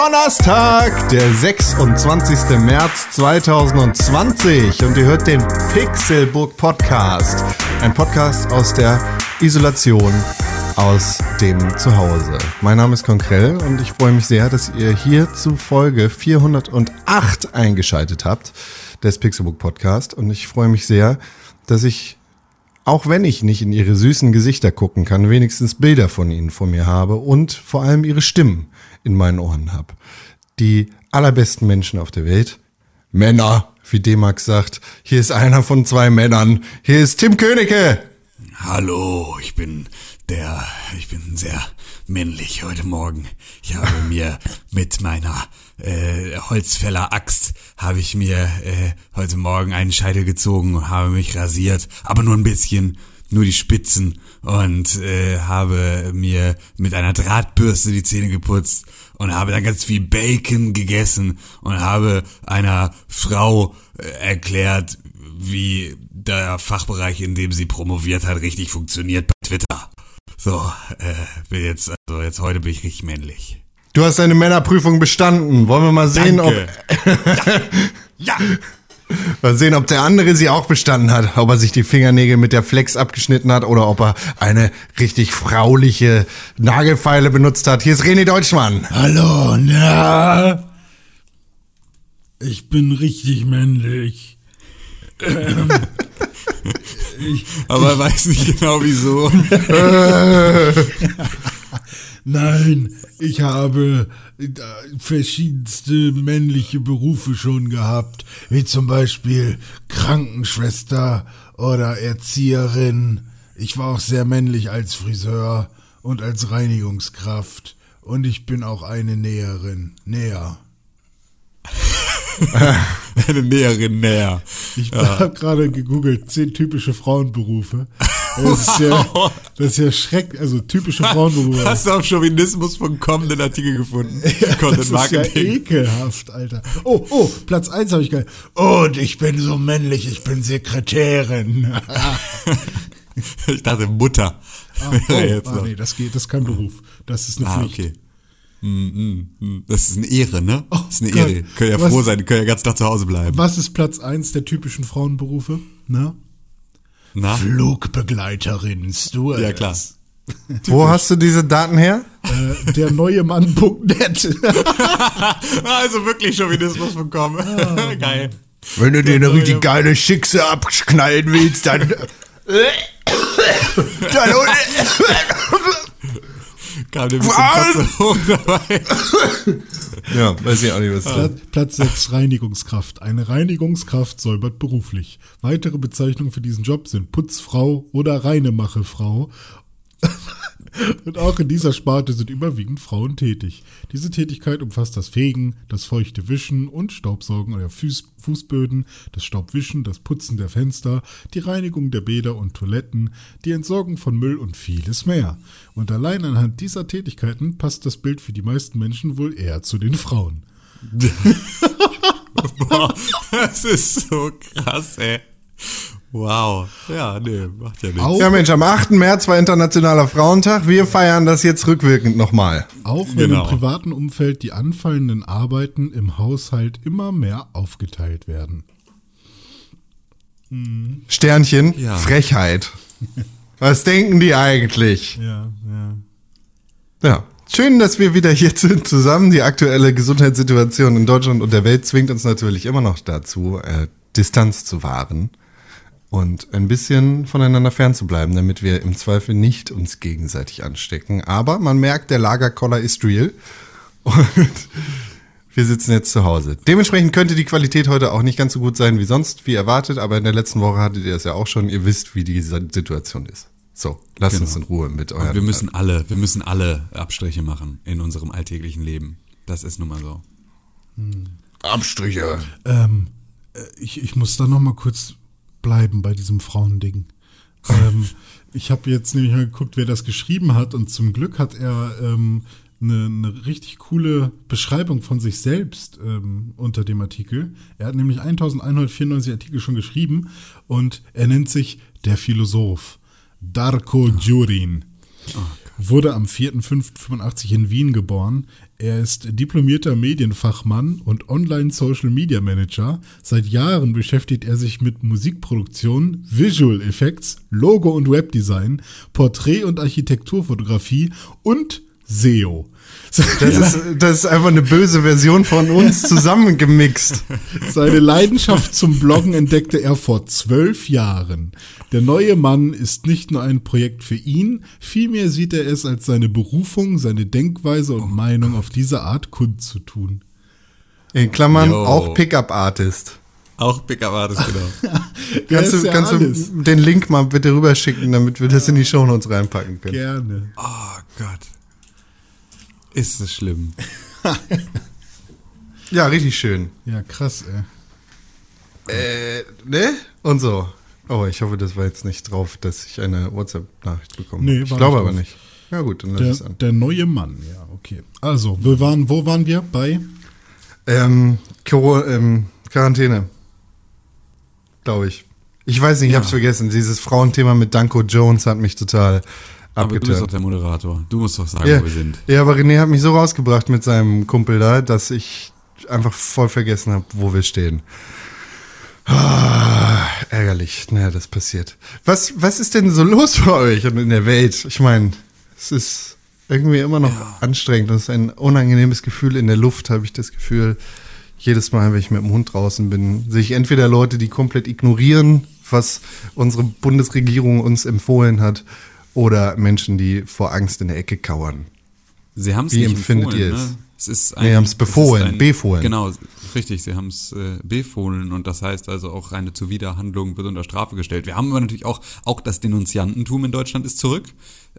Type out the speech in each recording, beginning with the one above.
Donnerstag, der 26. März 2020 und ihr hört den Pixelburg Podcast. Ein Podcast aus der Isolation aus dem Zuhause. Mein Name ist Konkrell und ich freue mich sehr, dass ihr hier zu Folge 408 eingeschaltet habt des Pixelbook Podcast und ich freue mich sehr, dass ich auch wenn ich nicht in ihre süßen Gesichter gucken kann, wenigstens Bilder von ihnen vor mir habe und vor allem ihre Stimmen in meinen Ohren habe. Die allerbesten Menschen auf der Welt, Männer, wie D-Max sagt, hier ist einer von zwei Männern, hier ist Tim Königke. Hallo, ich bin der, ich bin sehr männlich heute Morgen. Ich habe mir mit meiner äh, Holzfäller Axt habe ich mir äh, heute Morgen einen Scheitel gezogen und habe mich rasiert, aber nur ein bisschen, nur die Spitzen und äh, habe mir mit einer Drahtbürste die Zähne geputzt und habe dann ganz viel Bacon gegessen und habe einer Frau äh, erklärt, wie der Fachbereich, in dem sie promoviert hat, richtig funktioniert bei Twitter. So, äh, bin jetzt, also jetzt heute bin ich richtig männlich. Du hast deine Männerprüfung bestanden. Wollen wir mal sehen, Danke. ob Ja! Mal sehen, ob der andere sie auch bestanden hat, ob er sich die Fingernägel mit der Flex abgeschnitten hat oder ob er eine richtig frauliche Nagelfeile benutzt hat. Hier ist René Deutschmann. Hallo, na? Ich bin richtig männlich. Ähm, ich, Aber er weiß nicht genau wieso. nein, ich habe äh, verschiedenste männliche Berufe schon gehabt, wie zum Beispiel Krankenschwester oder Erzieherin. Ich war auch sehr männlich als Friseur und als Reinigungskraft. Und ich bin auch eine Näherin. Näher. Eine Näherin näher. Ich habe gerade gegoogelt, zehn typische Frauenberufe. Das ist ja, das ist ja schrecklich, also typische Frauenberufe. Hast du auf Chauvinismus.com den Artikel gefunden? Ja, Content das ist ja Marketing. ekelhaft, Alter. Oh, oh, Platz eins habe ich geil. Und ich bin so männlich, ich bin Sekretärin. ich dachte Mutter. Ah, Wäre oh, jetzt ah, noch. nee, das geht, das ist kein Beruf. Das ist eine Ah, Pflicht. okay. Mm, mm, mm. Das ist eine Ehre, ne? Das ist eine Oh Gott. Ehre. Können ja Was- froh sein, können ja ganz Tag zu Hause bleiben. Was ist Platz eins der typischen Frauenberufe? Na? Na? Flugbegleiterin, Stewardess. Ja, klar. Wo hast du diese Daten her? Äh, der neue Mann.net. Also wirklich Chauvinismus.com. Ah. Geil. Wenn du dir eine richtig geile Schickse abknallen willst, dann. dann Kam der ein bisschen hoch dabei. Ja, weiß ich auch nicht, was das Platz, Platz 6 Reinigungskraft. Eine Reinigungskraft säubert beruflich. Weitere Bezeichnungen für diesen Job sind Putzfrau oder Reinemache-Frau. Und auch in dieser Sparte sind überwiegend Frauen tätig. Diese Tätigkeit umfasst das Fegen, das feuchte Wischen und Staubsaugen eurer Fuß, Fußböden, das Staubwischen, das Putzen der Fenster, die Reinigung der Bäder und Toiletten, die Entsorgung von Müll und vieles mehr. Und allein anhand dieser Tätigkeiten passt das Bild für die meisten Menschen wohl eher zu den Frauen. Boah, das ist so krass, ey. Wow. Ja, nee, macht ja nichts. Auch, Ja, Mensch, am 8. März war Internationaler Frauentag. Wir feiern das jetzt rückwirkend nochmal. Auch wenn Genau. im privaten Umfeld die anfallenden Arbeiten im Haushalt immer mehr aufgeteilt werden. Sternchen, Ja. Frechheit. Was denken die eigentlich? Ja, ja. Ja. Schön, dass wir wieder hier sind zusammen. Die aktuelle Gesundheitssituation in Deutschland und der Welt zwingt uns natürlich immer noch dazu, äh, Distanz zu wahren und ein bisschen voneinander fernzubleiben, damit wir im Zweifel nicht uns gegenseitig anstecken. Aber man merkt, der Lagerkoller ist real und wir sitzen jetzt zu Hause. Dementsprechend könnte die Qualität heute auch nicht ganz so gut sein wie sonst, wie erwartet, aber in der letzten Woche hattet ihr es ja auch schon. Ihr wisst, wie die Situation ist. So, lasst uns in Ruhe mit euren Und wir müssen alle, wir müssen alle Abstriche machen in unserem alltäglichen Leben. Das ist nun mal so. Abstriche. Ähm, äh, ich, ich muss da noch mal kurz bleiben bei diesem Frauending. ähm, ich habe jetzt nämlich mal geguckt, wer das geschrieben hat und zum Glück hat er ähm, eine, eine richtig coole Beschreibung von sich selbst ähm, unter dem Artikel. Er hat nämlich 1194 Artikel schon geschrieben und er nennt sich der Philosoph Darko Djurin. Wurde am 4.5.85 in Wien geboren. Er ist diplomierter Medienfachmann und Online-Social-Media-Manager. Seit Jahren beschäftigt er sich mit Musikproduktion, Visual Effects, Logo- und Webdesign, Porträt- und Architekturfotografie und SEO. Das, ist, das ist einfach eine böse Version von uns zusammengemixt. Seine Leidenschaft zum Bloggen entdeckte er vor zwölf Jahren. Der neue Mann ist nicht nur ein Projekt für ihn, vielmehr sieht er es als seine Berufung, seine Denkweise und Meinung auf diese Art kundzutun. In Klammern Yo. auch Pickup-Artist. Auch Pickup Artist, genau. Kannst, du, ja kannst alles. du den Link mal bitte rüberschicken, damit wir das in die Shownotes reinpacken können? Gerne. Oh Gott. Ist das schlimm. Ja, richtig schön. Ja, krass, ey. Äh, ne? Und so. Oh, ich hoffe, das war jetzt nicht drauf, dass ich eine WhatsApp-Nachricht bekomme. Nee, ich war glaube nicht aber nicht. Ja gut, dann lass Der, es an. der neue Mann, ja, okay. Also, wir waren, wo waren wir? Bei? Ähm, Coro- ähm, Quarantäne. Glaube ich. Ich weiß nicht, ich Ja. hab's vergessen. Dieses Frauenthema mit Danko Jones hat mich total Aber du bist doch der Moderator. Du musst doch sagen, Ja, wo wir sind. ja, aber René hat mich so rausgebracht mit seinem Kumpel da, dass ich einfach voll vergessen habe, wo wir stehen. Ah, ärgerlich. Naja, das passiert. Was, was ist denn so los bei euch und in der Welt? Ich meine, es ist irgendwie immer noch anstrengend. Das ist ein unangenehmes Gefühl in der Luft, habe ich das Gefühl. Jedes Mal, wenn ich mit dem Hund draußen bin, sehe ich entweder Leute, die komplett ignorieren, was unsere Bundesregierung uns empfohlen hat, oder Menschen, die vor Angst in der Ecke kauern. Sie haben es nicht empfindet empfohlen, ihr es? Ne? Es ist Nee, haben's befohlen, es ist befohlen. Genau, richtig, sie haben es äh, befohlen und das heißt also auch eine Zuwiderhandlung wird unter Strafe gestellt. Wir haben aber natürlich auch, auch das Denunziantentum in Deutschland ist zurück.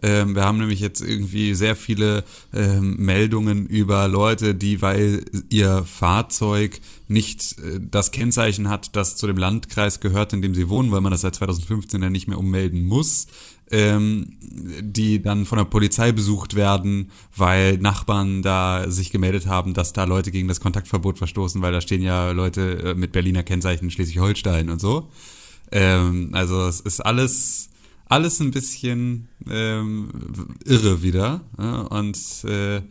Ähm, wir haben nämlich jetzt irgendwie sehr viele ähm, Meldungen über Leute, die, weil ihr Fahrzeug nicht äh, das Kennzeichen hat, das zu dem Landkreis gehört, in dem sie wohnen, weil man das seit 2015 ja nicht mehr ummelden muss, ähm, die dann von der Polizei besucht werden, weil Nachbarn da sich gemeldet haben, dass da Leute gegen das Kontaktverbot verstoßen, weil da stehen ja Leute äh, mit Berliner Kennzeichen Schleswig-Holstein und so. Ähm, also es ist alles alles ein bisschen ähm, irre wieder ja? und äh,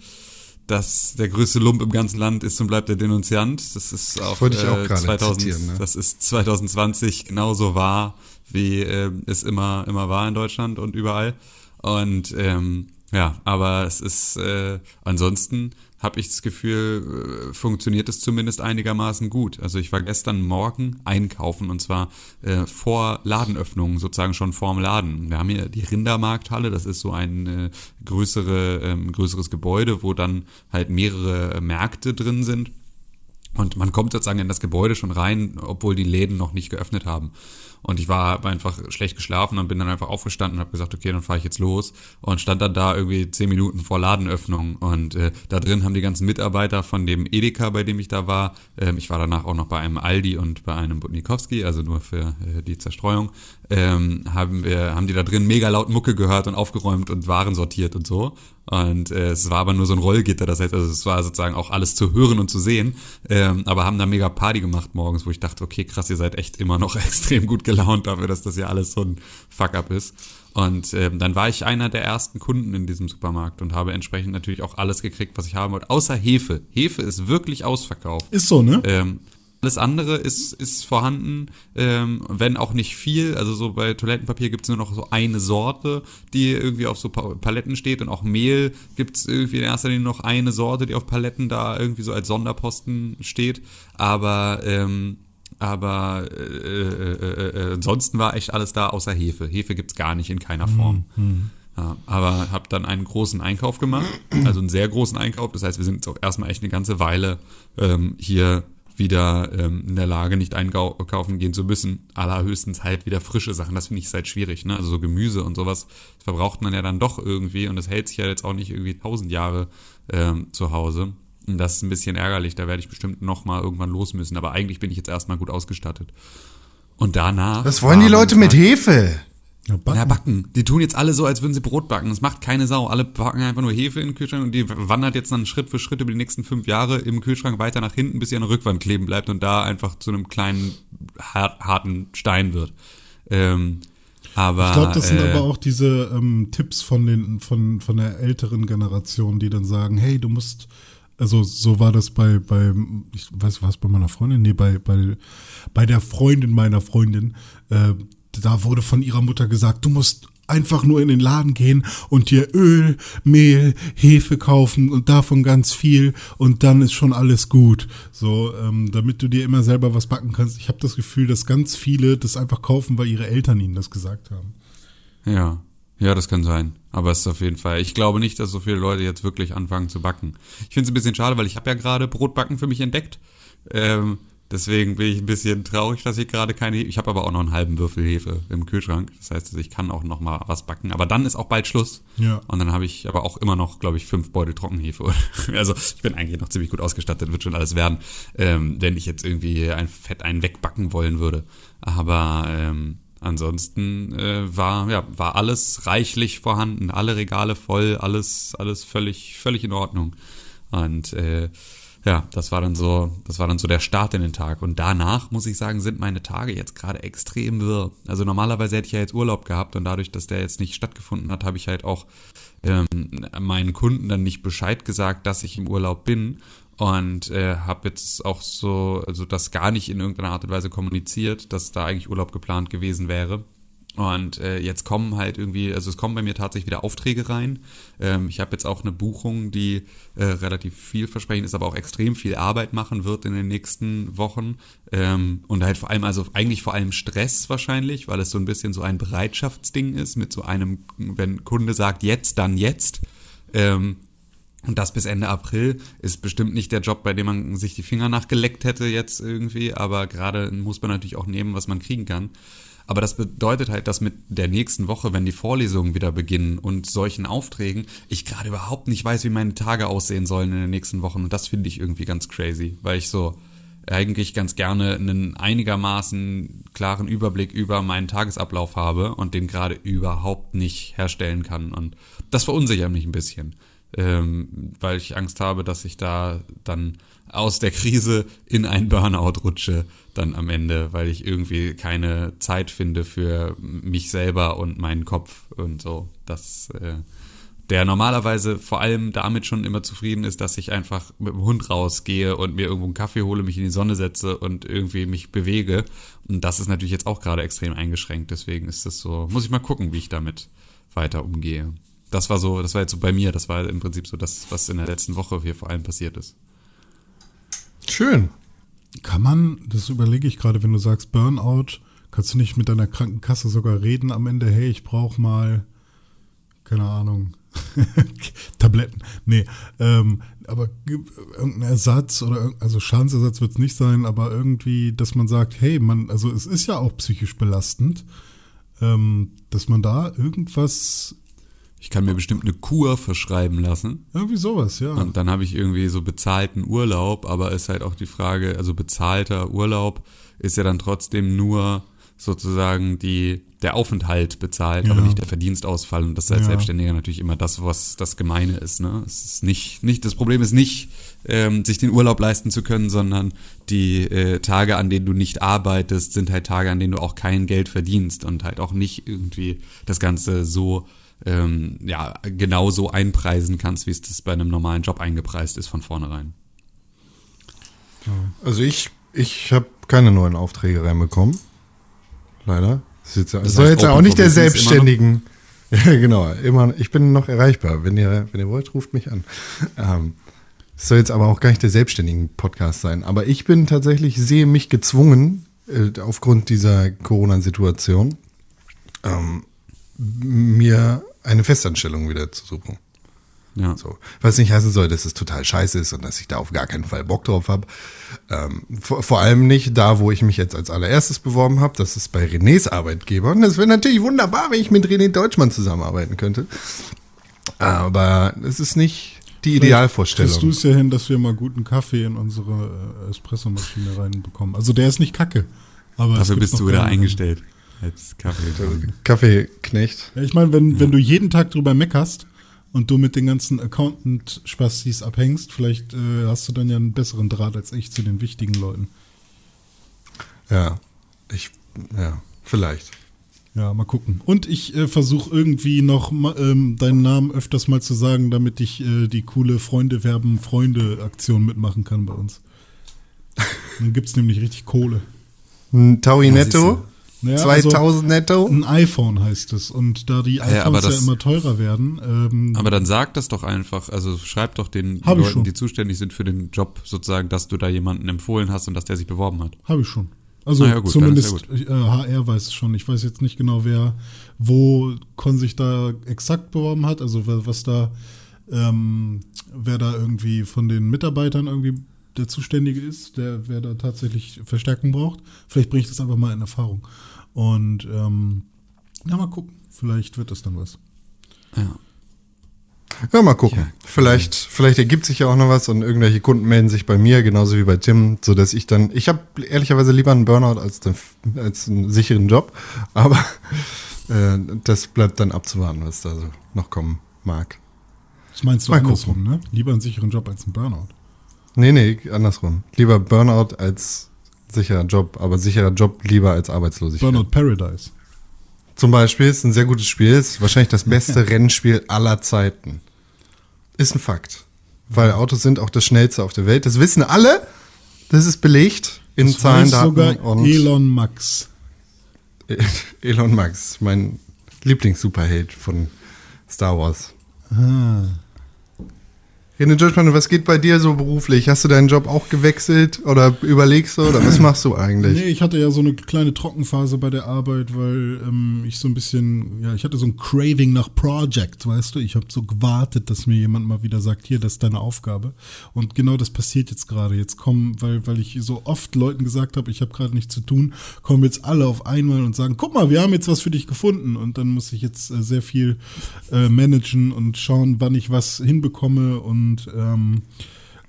dass der größte Lump im ganzen Land ist und bleibt der Denunziant. Das ist auch, wollte ich auch äh, gerade 2000, zitieren, ne? das ist 2020 genauso wahr, wie äh, es immer, immer war in Deutschland und überall. Und ähm, ja, aber es ist äh, ansonsten habe ich das Gefühl, äh, funktioniert es zumindest einigermaßen gut. Also ich war gestern Morgen einkaufen und zwar äh, vor Ladenöffnung, sozusagen schon vorm Laden. Wir haben hier die Rindermarkthalle, das ist so ein äh, größere, ähm, größeres Gebäude, wo dann halt mehrere äh, Märkte drin sind. Und man kommt sozusagen in das Gebäude schon rein, obwohl die Läden noch nicht geöffnet haben. Und ich war einfach schlecht geschlafen und bin dann einfach aufgestanden und habe gesagt, okay, dann fahre ich jetzt los. Und stand dann da irgendwie zehn Minuten vor Ladenöffnung. Und äh, da drin haben die ganzen Mitarbeiter von dem Edeka, bei dem ich da war, ähm, ich war danach auch noch bei einem Aldi und bei einem Butnikowski, also nur für äh, die Zerstreuung, ähm, haben wir, haben die da drin mega laut Mucke gehört und aufgeräumt und Waren sortiert und so. Und äh, es war aber nur so ein Rollgitter, das heißt, also es war sozusagen auch alles zu hören und zu sehen, ähm, aber haben da mega Party gemacht morgens, wo ich dachte, okay, krass, ihr seid echt immer noch extrem gut gelaunt dafür, dass das ja alles so ein Fuck-up ist. Und ähm, dann war ich einer der ersten Kunden in diesem Supermarkt und habe entsprechend natürlich auch alles gekriegt, was ich haben wollte, außer Hefe. Hefe ist wirklich ausverkauft. Ist so, ne? Ähm, alles andere ist, ist vorhanden, ähm, wenn auch nicht viel. Also so bei Toilettenpapier gibt's nur noch so eine Sorte, die irgendwie auf so Pa- Paletten steht und auch Mehl gibt's irgendwie in erster Linie noch eine Sorte, die auf Paletten da irgendwie so als Sonderposten steht. Aber ähm, aber äh, äh, äh, äh, ansonsten war echt alles da außer Hefe. Hefe gibt's gar nicht in keiner Form. Ja, aber habe dann einen großen Einkauf gemacht, also einen sehr großen Einkauf. Das heißt, wir sind jetzt auch erstmal echt eine ganze Weile ähm, hier wieder ähm, in der Lage, nicht einkaufen gehen zu müssen. Allerhöchstens halt wieder frische Sachen. Das finde ich halt schwierig. Ne? Also so Gemüse und sowas das verbraucht man ja dann doch irgendwie und das hält sich ja jetzt auch nicht irgendwie tausend Jahre ähm, zu Hause. Und das ist ein bisschen ärgerlich. Da werde ich bestimmt noch mal irgendwann los müssen. Aber eigentlich bin ich jetzt erstmal gut ausgestattet. Und danach. Was wollen die Leute mit Tag- Hefe? Ja, backen. ja, backen. Die tun jetzt alle so, als würden sie Brot backen. Das macht keine Sau. Alle packen einfach nur Hefe in den Kühlschrank und die wandert jetzt dann Schritt für Schritt über die nächsten fünf Jahre im Kühlschrank weiter nach hinten, bis sie an der Rückwand kleben bleibt und da einfach zu einem kleinen, hart, harten Stein wird. Ähm, Aber Ich glaube, das sind äh, aber auch diese ähm, Tipps von den von von der älteren Generation, die dann sagen, hey, du musst also so war das bei bei ich weiß was bei meiner Freundin, nee, bei bei bei der Freundin meiner Freundin, äh, da wurde von ihrer Mutter gesagt, du musst einfach nur in den Laden gehen und dir Öl, Mehl, Hefe kaufen und davon ganz viel und dann ist schon alles gut. So, ähm, damit du dir immer selber was backen kannst. Ich habe das Gefühl, dass ganz viele das einfach kaufen, weil ihre Eltern ihnen das gesagt haben. Ja, ja, das kann sein. Aber es ist auf jeden Fall. Ich glaube nicht, dass so viele Leute jetzt wirklich anfangen zu backen. Ich finde es ein bisschen schade, weil ich habe ja gerade Brotbacken für mich entdeckt. Ähm, deswegen bin ich ein bisschen traurig, dass ich gerade keine. Ich habe aber auch noch einen halben Würfel Hefe im Kühlschrank. Das heißt, ich kann auch noch mal was backen. Aber dann ist auch bald Schluss. Ja. Und dann habe ich aber auch immer noch, glaube ich, fünf Beutel Trockenhefe. also ich bin eigentlich noch ziemlich gut ausgestattet, wird schon alles werden, ähm, wenn ich jetzt irgendwie ein Fett einen wegbacken wollen würde. Aber ähm, ansonsten äh, war ja war alles reichlich vorhanden, alle Regale voll, alles alles völlig völlig in Ordnung. Und äh, ja, das war dann so, das war dann so der Start in den Tag. Und danach, muss ich sagen, sind meine Tage jetzt gerade extrem wirr. Also normalerweise hätte ich ja jetzt Urlaub gehabt und dadurch, dass der jetzt nicht stattgefunden hat, habe ich halt auch ähm, meinen Kunden dann nicht Bescheid gesagt, dass ich im Urlaub bin und äh, habe jetzt auch so, also das gar nicht in irgendeiner Art und Weise kommuniziert, dass da eigentlich Urlaub geplant gewesen wäre. Und äh, jetzt kommen halt irgendwie, also es kommen bei mir tatsächlich wieder Aufträge rein. Ähm, ich habe jetzt auch eine Buchung, die äh, relativ vielversprechend ist, aber auch extrem viel Arbeit machen wird in den nächsten Wochen. Ähm, und halt vor allem, also eigentlich vor allem Stress wahrscheinlich, weil es so ein bisschen so ein Bereitschaftsding ist mit so einem, wenn Kunde sagt, jetzt, dann jetzt. Ähm, und das bis Ende April ist bestimmt nicht der Job, bei dem man sich die Finger nachgeleckt hätte jetzt irgendwie, aber gerade muss man natürlich auch nehmen, was man kriegen kann. Aber das bedeutet halt, dass mit der nächsten Woche, wenn die Vorlesungen wieder beginnen und solchen Aufträgen, ich gerade überhaupt nicht weiß, wie meine Tage aussehen sollen in den nächsten Wochen. Und das finde ich irgendwie ganz crazy, weil ich so eigentlich ganz gerne einen einigermaßen klaren Überblick über meinen Tagesablauf habe und den gerade überhaupt nicht herstellen kann. Und das verunsichert mich ein bisschen ähm, weil ich Angst habe, dass ich da dann aus der Krise in ein Burnout rutsche, dann am Ende, weil ich irgendwie keine Zeit finde für mich selber und meinen Kopf und so. Das, äh, der normalerweise vor allem damit schon immer zufrieden ist, dass ich einfach mit dem Hund rausgehe und mir irgendwo einen Kaffee hole, mich in die Sonne setze und irgendwie mich bewege. Und das ist natürlich jetzt auch gerade extrem eingeschränkt. Deswegen ist das so, muss ich mal gucken, wie ich damit weiter umgehe das war so, das war jetzt so bei mir, das war im Prinzip so das, was in der letzten Woche hier vor allem passiert ist. Schön. Kann man, das überlege ich gerade, wenn du sagst Burnout, kannst du nicht mit deiner Krankenkasse sogar reden am Ende, hey, ich brauche mal, keine Ahnung, Tabletten. Nee, ähm, aber irgendein Ersatz oder also Schadensersatz wird es nicht sein, aber irgendwie, dass man sagt, hey, man, also es ist ja auch psychisch belastend, ähm, dass man da irgendwas ich kann mir bestimmt eine Kur verschreiben lassen. Irgendwie sowas, ja. Und dann habe ich irgendwie so bezahlten Urlaub, aber ist halt auch die Frage, also bezahlter Urlaub ist ja dann trotzdem nur sozusagen die, der Aufenthalt bezahlt, Ja. aber nicht der Verdienstausfall. Und das ist als Ja. Selbstständiger natürlich immer das, was das Gemeine ist. Ne? Es ist nicht, nicht, das Problem ist nicht, ähm, sich den Urlaub leisten zu können, sondern die äh, Tage, an denen du nicht arbeitest, sind halt Tage, an denen du auch kein Geld verdienst und halt auch nicht irgendwie das Ganze so ähm, ja, genau so einpreisen kannst, wie es das bei einem normalen Job eingepreist ist von vornherein. Also ich, ich habe keine neuen Aufträge reinbekommen. Leider. Das, ist jetzt, das Das soll heißt, jetzt auch nicht der? Selbstständigen. Ja, genau. Immer, ich bin noch erreichbar. Wenn ihr, wenn ihr wollt, ruft mich an. Ähm, es soll jetzt aber auch gar nicht der selbstständigen Podcast sein. Aber ich bin tatsächlich, sehe mich gezwungen, äh, aufgrund dieser Corona-Situation, ähm, mir eine Festanstellung wieder zu suchen. Ja. So. Was nicht heißen soll, dass es total scheiße ist und dass ich da auf gar keinen Fall Bock drauf habe. Ähm, vor, vor allem nicht da, wo ich mich jetzt als allererstes beworben habe. Das ist bei Renés Arbeitgeber. Und das wäre natürlich wunderbar, wenn ich mit René Deutschmann zusammenarbeiten könnte. Aber es ist nicht die Kriegst du Idealvorstellung. es ja hin, dass wir mal guten Kaffee in unsere äh, Espressomaschine reinbekommen. Also der ist nicht kacke. Aber Dafür bist du wieder eingestellt als Kaffee. Kaffeeknecht. Ja, ich meine, wenn, wenn du jeden Tag drüber meckerst und du mit den ganzen Accountant-Spastis abhängst, vielleicht äh, hast du dann ja einen besseren Draht als ich zu den wichtigen Leuten. Ja, ich, ja, vielleicht. Ja, mal gucken. Und ich äh, versuche irgendwie noch ähm, deinen Namen öfters mal zu sagen, damit ich äh, die coole Freunde werben Freunde Aktion mitmachen kann bei uns. Dann gibt's nämlich richtig Kohle. Ein Taui Ja, netto? Ja, 2000 netto? Ein iPhone heißt es. Und da die Ja, aber iPhones ja, das- immer teurer werden, ähm, Aber dann sag das doch einfach, also schreib doch den Leuten, schon. die zuständig sind für den Job, sozusagen, dass du da jemanden empfohlen hast und dass der sich beworben hat. habe ich schon. Also ja, gut, zumindest äh, HR weiß es schon. Ich weiß jetzt nicht genau, wer, wo Con sich da exakt beworben hat, also wer- was da, ähm, wer da irgendwie von den Mitarbeitern irgendwie der Zuständige ist, der wer da tatsächlich Verstärkung braucht. Vielleicht bringe ich das einfach mal in Erfahrung. Und ähm, ja, mal gucken. Vielleicht wird das dann was. Ja. Ja, mal gucken. Ja. Vielleicht, vielleicht ergibt sich ja auch noch was und irgendwelche Kunden melden sich bei mir, genauso wie bei Tim, so dass ich dann, ich habe ehrlicherweise lieber einen Burnout als, den, als einen sicheren Job, aber äh, das bleibt dann abzuwarten, was da so noch kommen mag. Das meinst du Mal andersrum, ne? Lieber einen sicheren Job als einen Burnout. Nee, nee, andersrum. Lieber Burnout als sicherer Job, aber sicherer Job lieber als Arbeitslosigkeit. Burnout Paradise. Zum Beispiel ist ein sehr gutes Spiel, ist wahrscheinlich das beste Rennspiel aller Zeiten. Ist ein Fakt. Weil Autos sind auch das schnellste auf der Welt. Das wissen alle. Das ist belegt in Das Zahlen, Daten sogar und Elon Max. Elon Max, mein Lieblings-Superheld von Star Wars. Ah. René Judgman, was geht bei dir so beruflich? Hast du deinen Job auch gewechselt oder überlegst du oder was machst du eigentlich? Nee, ich hatte ja so eine kleine Trockenphase bei der Arbeit, weil ähm, ich so ein bisschen, ja, ich hatte so ein Craving nach Project, weißt du? Ich habe so gewartet, dass mir jemand mal wieder sagt, hier, das ist deine Aufgabe. Und genau das passiert jetzt gerade. Jetzt kommen, weil, weil ich so oft Leuten gesagt habe, ich habe gerade nichts zu tun, kommen jetzt alle auf einmal und sagen, guck mal, wir haben jetzt was für dich gefunden. Und dann muss ich jetzt äh, sehr viel äh, managen und schauen, wann ich was hinbekomme und ähm,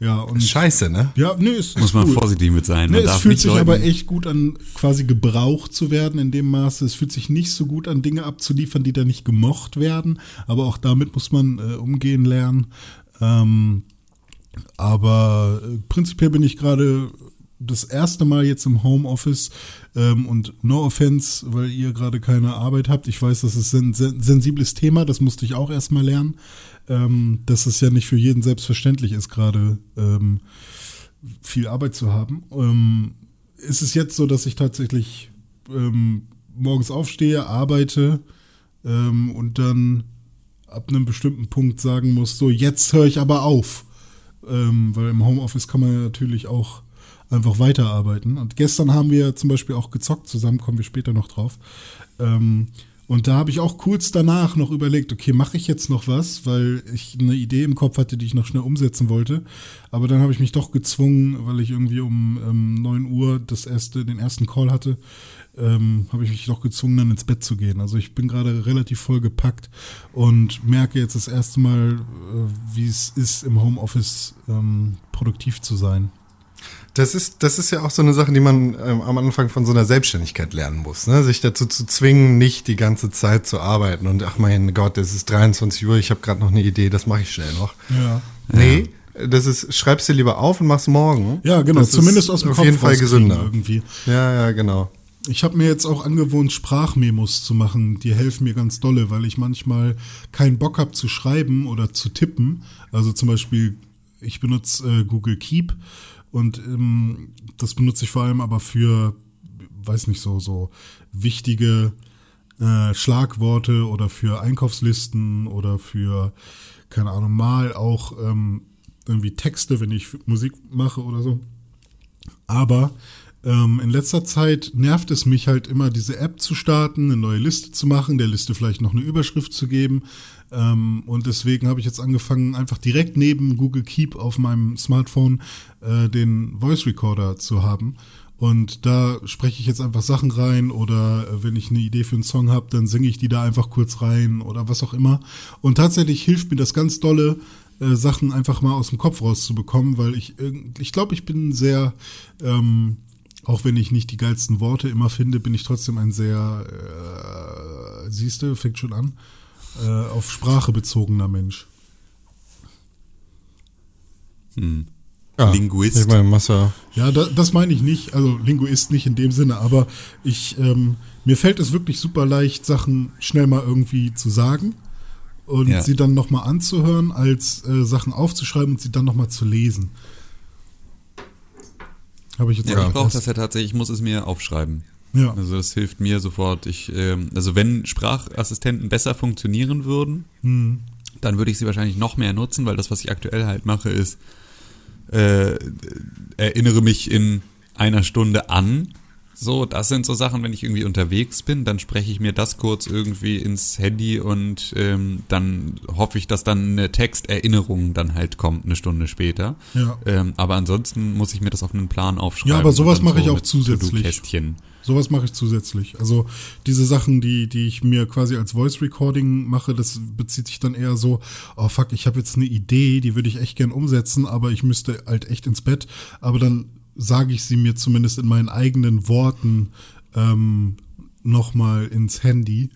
ja, und Scheiße, ne? ja, nee, es Muss ist man cool. vorsichtig mit sein. Ne, Man es fühlt sich Leuten- aber echt gut an, quasi gebraucht zu werden in dem Maße. Es fühlt sich nicht so gut an, Dinge abzuliefern, die da nicht gemocht werden. Aber auch damit muss man äh, umgehen lernen. Ähm, aber äh, prinzipiell bin ich gerade das erste Mal jetzt im Homeoffice ähm, und no offense, weil ihr gerade keine Arbeit habt. Ich weiß, das ist ein sen sensibles Thema, das musste ich auch erstmal lernen, ähm, dass es ja nicht für jeden selbstverständlich ist, gerade ähm, viel Arbeit zu haben. Ähm, ist es jetzt so, dass ich tatsächlich ähm, morgens aufstehe, arbeite ähm, und dann ab einem bestimmten Punkt sagen muss, so jetzt höre ich aber auf. Ähm, weil im Homeoffice kann man ja natürlich auch einfach weiterarbeiten. Und gestern haben wir zum Beispiel auch gezockt zusammen, kommen wir später noch drauf. Ähm, und da habe ich auch kurz danach noch überlegt, okay, mache ich jetzt noch was, weil ich eine Idee im Kopf hatte, die ich noch schnell umsetzen wollte. Aber dann habe ich mich doch gezwungen, weil ich irgendwie um ähm, 9 Uhr das erste, den ersten Call hatte, ähm, habe ich mich doch gezwungen, dann ins Bett zu gehen. Also ich bin gerade relativ voll gepackt und merke jetzt das erste Mal, äh, wie es ist, im Homeoffice ähm, produktiv zu sein. Das ist, das ist ja auch so eine Sache, die man ähm, am Anfang von so einer Selbstständigkeit lernen muss. Ne? Sich dazu zu zwingen, nicht die ganze Zeit zu arbeiten. Und ach mein Gott, es ist 23 Uhr, ich habe gerade noch eine Idee, das mache ich schnell noch. Ja. Nee, das ist, schreibst dir lieber auf und mach's morgen. Ja, genau, Das ist zumindest aus dem auf Kopf jeden Fall gesünder. irgendwie. Ja, ja, genau. Ich habe mir jetzt auch angewohnt, Sprachmemos zu machen. Die helfen mir ganz dolle, weil ich manchmal keinen Bock habe zu schreiben oder zu tippen. Also zum Beispiel, ich benutze äh, Google Keep und ähm, das benutze ich vor allem aber für, weiß nicht, so, so wichtige äh, Schlagworte oder für Einkaufslisten oder für, keine Ahnung, mal auch ähm, irgendwie Texte, wenn ich Musik mache oder so. Aber ähm, in letzter Zeit nervt es mich halt immer, diese App zu starten, eine neue Liste zu machen, der Liste vielleicht noch eine Überschrift zu geben. Ähm, und deswegen habe ich jetzt angefangen, einfach direkt neben Google Keep auf meinem Smartphone äh, den Voice Recorder zu haben. Und da spreche ich jetzt einfach Sachen rein oder äh, wenn ich eine Idee für einen Song habe, dann singe ich die da einfach kurz rein oder was auch immer. Und tatsächlich hilft mir das ganz dolle, äh, Sachen einfach mal aus dem Kopf rauszubekommen, weil ich ich glaube, ich bin sehr, ähm, auch wenn ich nicht die geilsten Worte immer finde, bin ich trotzdem ein sehr, äh, siehste, fängt schon an, äh, auf Sprache bezogener Mensch. Hm. Ja, Linguist. Ich meine, Massa. Ja, da, das meine ich nicht, also Linguist nicht in dem Sinne, aber ich, ähm, mir fällt es wirklich super leicht, Sachen schnell mal irgendwie zu sagen und Ja. sie dann nochmal anzuhören, als äh, Sachen aufzuschreiben und sie dann nochmal zu lesen. Habe ich jetzt Ja, ich brauche das ja tatsächlich, ich muss es mir aufschreiben. Ja. Also das hilft mir sofort. Ich, ähm, also wenn Sprachassistenten besser funktionieren würden, Hm. dann würde ich sie wahrscheinlich noch mehr nutzen, weil das, was ich aktuell halt mache, ist, äh, erinnere mich in einer Stunde an. So, das sind so Sachen, wenn ich irgendwie unterwegs bin, dann spreche ich mir das kurz irgendwie ins Handy und ähm, dann hoffe ich, dass dann eine Texterinnerung dann halt kommt, eine Stunde später. Ja. Ähm, aber ansonsten muss ich mir das auf einen Plan aufschreiben. Ja, aber sowas mache ich auch zusätzlich. To-Do-Kästchen. Sowas mache ich zusätzlich. Also diese Sachen, die, die ich mir quasi als Voice Recording mache, das bezieht sich dann eher so, oh fuck, ich habe jetzt eine Idee, die würde ich echt gern umsetzen, aber ich müsste halt echt ins Bett. Aber dann sage ich sie mir zumindest in meinen eigenen Worten ähm, nochmal ins Handy,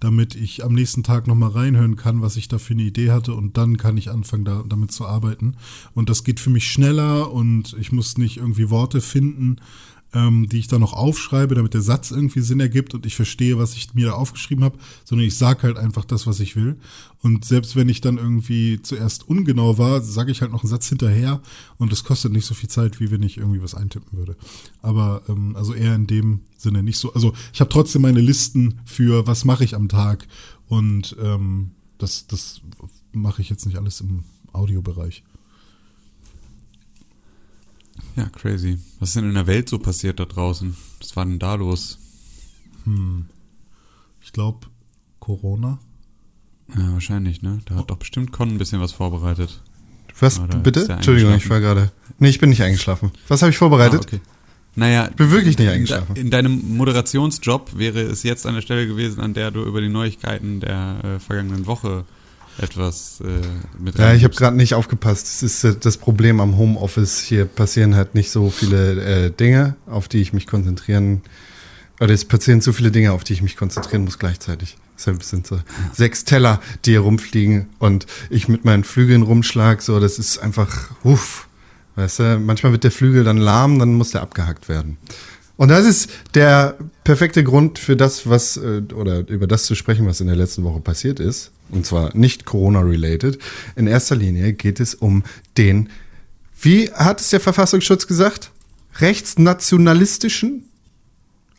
damit ich am nächsten Tag nochmal reinhören kann, was ich da für eine Idee hatte und dann kann ich anfangen, da, damit zu arbeiten. Und das geht für mich schneller und ich muss nicht irgendwie Worte finden, ähm, die ich dann noch aufschreibe, damit der Satz irgendwie Sinn ergibt und ich verstehe, was ich mir da aufgeschrieben habe, sondern ich sage halt einfach das, was ich will. Und selbst wenn ich dann irgendwie zuerst ungenau war, sage ich halt noch einen Satz hinterher und das kostet nicht so viel Zeit, wie wenn ich irgendwie was eintippen würde. Aber ähm, also eher in dem Sinne nicht so. Also ich habe trotzdem meine Listen für was mache ich am Tag und ähm, das, das mache ich jetzt nicht alles im Audiobereich. Ja, crazy. Was ist denn in der Welt so passiert da draußen? Was war denn da los? Ich glaube, Corona. Ja, wahrscheinlich, ne? Da hat doch bestimmt Con ein bisschen was vorbereitet. Was, Oder bitte? Entschuldigung, ich war gerade. Nee, ich bin nicht eingeschlafen. Was habe ich vorbereitet? Ah, okay. Naja, Ich bin wirklich nicht eingeschlafen. in deinem Moderationsjob wäre es jetzt an der Stelle gewesen, an der du über die Neuigkeiten der äh, vergangenen Woche etwas äh, mit Ja, ich habe gerade nicht aufgepasst. Das ist äh, das Problem am Homeoffice. Hier passieren halt nicht so viele äh, Dinge, auf die ich mich konzentrieren. Oder es passieren zu viele Dinge, auf die ich mich konzentrieren muss gleichzeitig. Deshalb sind so sechs Teller, die hier rumfliegen und ich mit meinen Flügeln rumschlag. So, das ist einfach, uff. Weißt du, manchmal wird der Flügel dann lahm, dann muss der abgehackt werden. Und das ist der perfekte Grund für das, was, äh, oder über das zu sprechen, was in der letzten Woche passiert ist. Und zwar nicht Corona-related. In erster Linie geht es um den, wie hat es der Verfassungsschutz gesagt? Rechtsnationalistischen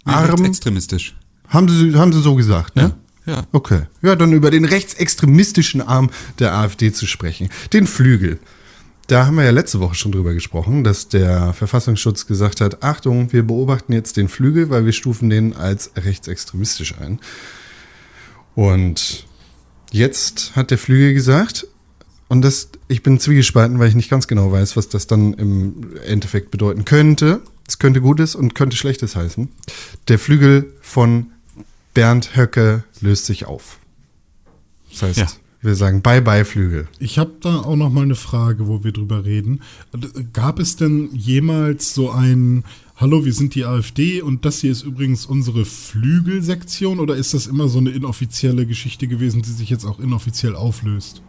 ja, Arm. extremistisch. Haben sie, haben sie so gesagt, ne? Ja. ja. Okay. Ja, dann über den rechtsextremistischen Arm der AfD zu sprechen. Den Flügel. Da haben wir ja letzte Woche schon drüber gesprochen, dass der Verfassungsschutz gesagt hat, Achtung, wir beobachten jetzt den Flügel, weil wir stufen den als rechtsextremistisch ein. Und jetzt hat der Flügel gesagt, und das, ich bin zwiegespalten, weil ich nicht ganz genau weiß, was das dann im Endeffekt bedeuten könnte. Es könnte Gutes und könnte Schlechtes heißen. Der Flügel von Bernd Höcke löst sich auf. Das heißt, Ja. Wir sagen Bye-bye Flügel. Ich habe da auch noch mal eine Frage, wo wir drüber reden. Gab es denn jemals so ein Hallo, wir sind die AfD und das hier ist übrigens unsere Flügelsektion oder ist das immer so eine inoffizielle Geschichte gewesen, die sich jetzt auch inoffiziell auflöst?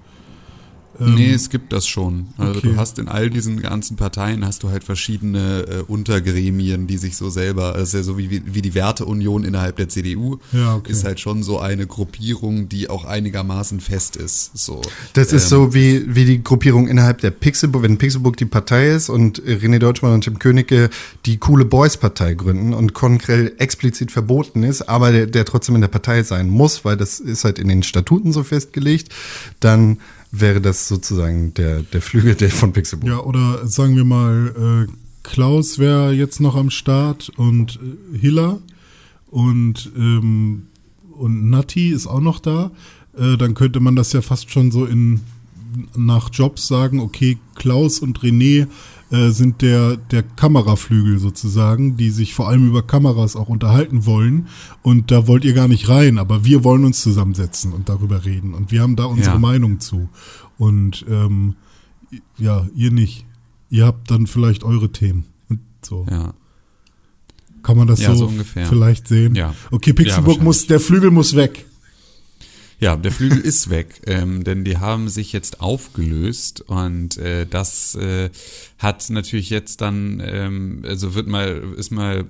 Nee, es gibt das schon. Also okay. du hast in all diesen ganzen Parteien hast du halt verschiedene äh, Untergremien, die sich so selber, ist ja so wie, wie die Werteunion innerhalb der CDU, Ja, okay. ist halt schon so eine Gruppierung, die auch einigermaßen fest ist. So. Das ist Ähm, so wie, wie die Gruppierung innerhalb der Pixelburg, wenn Pixelburg die Partei ist und René Deutschmann und Tim Königke die coole Boys Partei gründen und Konkrell explizit verboten ist, aber der, der trotzdem in der Partei sein muss, weil das ist halt in den Statuten so festgelegt, dann wäre das sozusagen der, der Flügel der von Pixelburg. Ja, oder sagen wir mal, äh, Klaus wäre jetzt noch am Start und äh, Hiller und, ähm, und Natti ist auch noch da. Äh, dann könnte man das ja fast schon so in nach Jobs sagen, okay, Klaus und René äh, sind der, der Kameraflügel sozusagen, die sich vor allem über Kameras auch unterhalten wollen. Und da wollt ihr gar nicht rein, aber wir wollen uns zusammensetzen und darüber reden. Und wir haben da unsere Ja. Meinung zu. Und ähm, ja, ihr nicht. Ihr habt dann vielleicht eure Themen. Und so. Ja. Kann man das Ja, so, so ungefähr. vielleicht sehen? Ja. Okay, Pixelburg muss, der Flügel muss weg. Ja, der Flügel ist weg, ähm, denn die haben sich jetzt aufgelöst und äh, das äh, hat natürlich jetzt dann, ähm, also wird mal, ist mal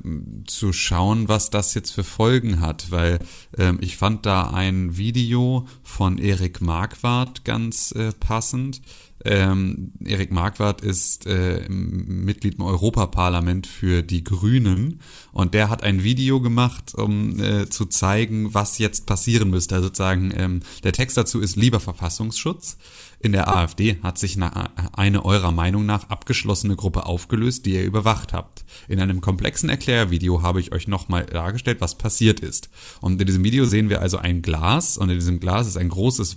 zu schauen, was das jetzt für Folgen hat, weil ähm, ich fand da ein Video von Erik Marquardt ganz äh, passend. Ähm, Erik Marquardt ist äh, Mitglied im Europaparlament für die Grünen und der hat ein Video gemacht, um äh, zu zeigen, was jetzt passieren müsste. Also sozusagen, ähm, der Text dazu ist lieber Verfassungsschutz. In der AfD hat sich eine eurer Meinung nach abgeschlossene Gruppe aufgelöst, die ihr überwacht habt. In einem komplexen Erklärvideo habe ich euch nochmal dargestellt, was passiert ist. Und in diesem Video sehen wir also ein Glas und in diesem Glas ist ein großes,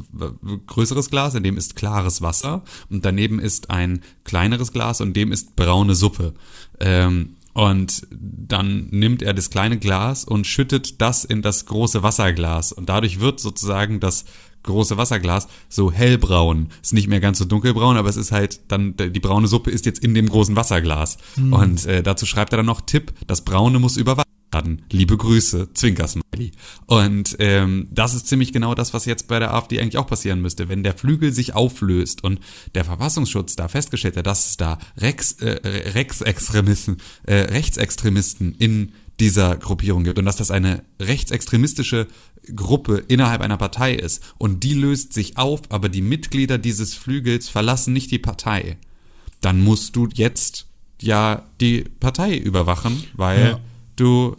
größeres Glas, in dem ist klares Wasser und daneben ist ein kleineres Glas und in dem ist braune Suppe. Ähm, und dann nimmt er das kleine Glas und schüttet das in das große Wasserglas. Und dadurch wird sozusagen das große Wasserglas so hellbraun. Ist nicht mehr ganz so dunkelbraun, aber es ist halt dann, die braune Suppe ist jetzt in dem großen Wasserglas. Mhm. Und äh, dazu schreibt er dann noch Tipp, das Braune muss überwacht werden. Liebe Grüße, Zwinkersmiley. Und ähm, das ist ziemlich genau das, was jetzt bei der AfD eigentlich auch passieren müsste. Wenn der Flügel sich auflöst und der Verfassungsschutz da festgestellt hat, dass es da Rex, äh, Rechtsextremisten, äh, Rechtsextremisten in dieser Gruppierung gibt und dass das eine rechtsextremistische Gruppe innerhalb einer Partei ist und die löst sich auf, aber die Mitglieder dieses Flügels verlassen nicht die Partei, dann musst du jetzt ja die Partei überwachen, weil ja. du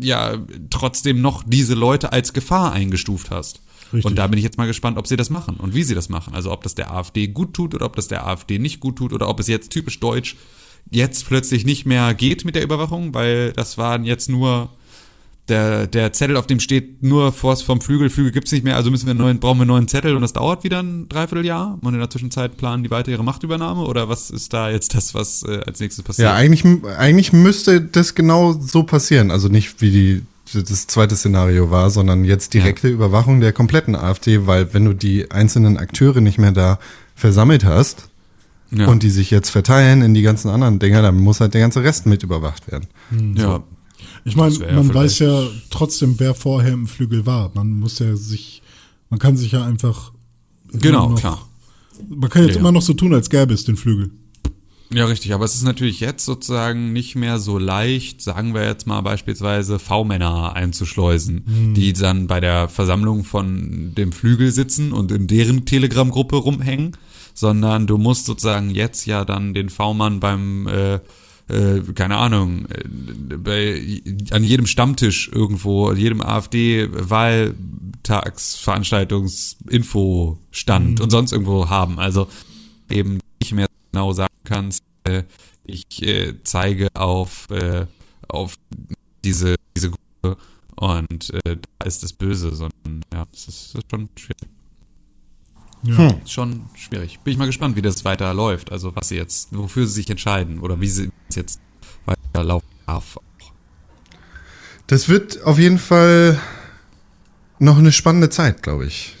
ja trotzdem noch diese Leute als Gefahr eingestuft hast. Richtig. Und da bin ich jetzt mal gespannt, ob sie das machen und wie sie das machen. Also ob das der AfD gut tut oder ob das der AfD nicht gut tut oder ob es jetzt typisch deutsch jetzt plötzlich nicht mehr geht mit der Überwachung, weil das waren jetzt nur der, der Zettel, auf dem steht nur Forst vom Flügel, Flügel gibt's nicht mehr, also müssen wir neuen, brauchen wir einen neuen Zettel und das dauert wieder ein Dreivierteljahr und in der Zwischenzeit planen die weiter ihre Machtübernahme oder was ist da jetzt das, was äh, als nächstes passiert? Ja, eigentlich, eigentlich müsste das genau so passieren, also nicht wie die das zweite Szenario war, sondern jetzt direkte ja. Überwachung der kompletten AfD, weil wenn du die einzelnen Akteure nicht mehr da versammelt hast, ja. und die sich jetzt verteilen in die ganzen anderen Dinger, dann muss halt der ganze Rest mit überwacht werden. Hm, ja. So. Ich meine, man ja weiß ja trotzdem, wer vorher im Flügel war. Man muss ja sich, man kann sich ja einfach. Genau, noch, klar. Man kann jetzt ja, immer noch so tun, als gäbe es den Flügel. Ja, richtig, aber es ist natürlich jetzt sozusagen nicht mehr so leicht, sagen wir jetzt mal beispielsweise V-Männer einzuschleusen, mhm. die dann bei der Versammlung von dem Flügel sitzen und in deren Telegram-Gruppe rumhängen, sondern du musst sozusagen jetzt ja dann den V-Mann beim äh, äh, keine Ahnung, äh, bei, an jedem Stammtisch irgendwo, jedem AfD-Wahltagsveranstaltungsinfostand mhm. und sonst irgendwo haben. Also eben nicht mehr genau sagen kannst, äh, ich äh, zeige auf, äh, auf diese, diese Gruppe und äh, da ist das Böse, sondern ja, es ist, ist, schon schwierig. Ja. Hm. Schon schwierig. Bin ich mal gespannt, wie das weiter läuft. Also was sie jetzt, wofür sie sich entscheiden oder wie sie es jetzt weiterlaufen darf. Das wird auf jeden Fall noch eine spannende Zeit, glaube ich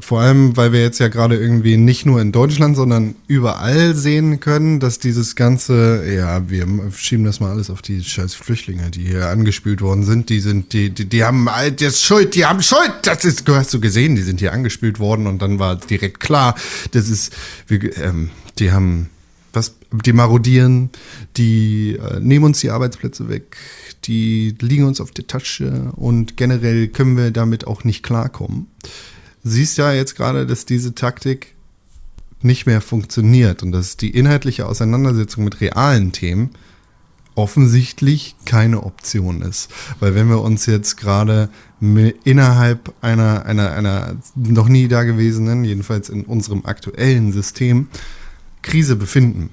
vor allem, weil wir jetzt ja gerade irgendwie nicht nur in Deutschland, sondern überall sehen können, dass dieses ganze, ja, wir schieben das mal alles auf die scheiß Flüchtlinge, die hier angespült worden sind, die sind, die, die, die haben das Schuld, die haben Schuld, das ist, hast du gesehen, die sind hier angespült worden und dann war direkt klar, das ist, wir, ähm, die haben, was, die marodieren, die äh, nehmen uns die Arbeitsplätze weg, die liegen uns auf der Tasche und generell können wir damit auch nicht klarkommen siehst ja jetzt gerade, dass diese Taktik nicht mehr funktioniert und dass die inhaltliche Auseinandersetzung mit realen Themen offensichtlich keine Option ist. Weil wenn wir uns jetzt gerade innerhalb einer, einer, einer noch nie dagewesenen, jedenfalls in unserem aktuellen System, Krise befinden,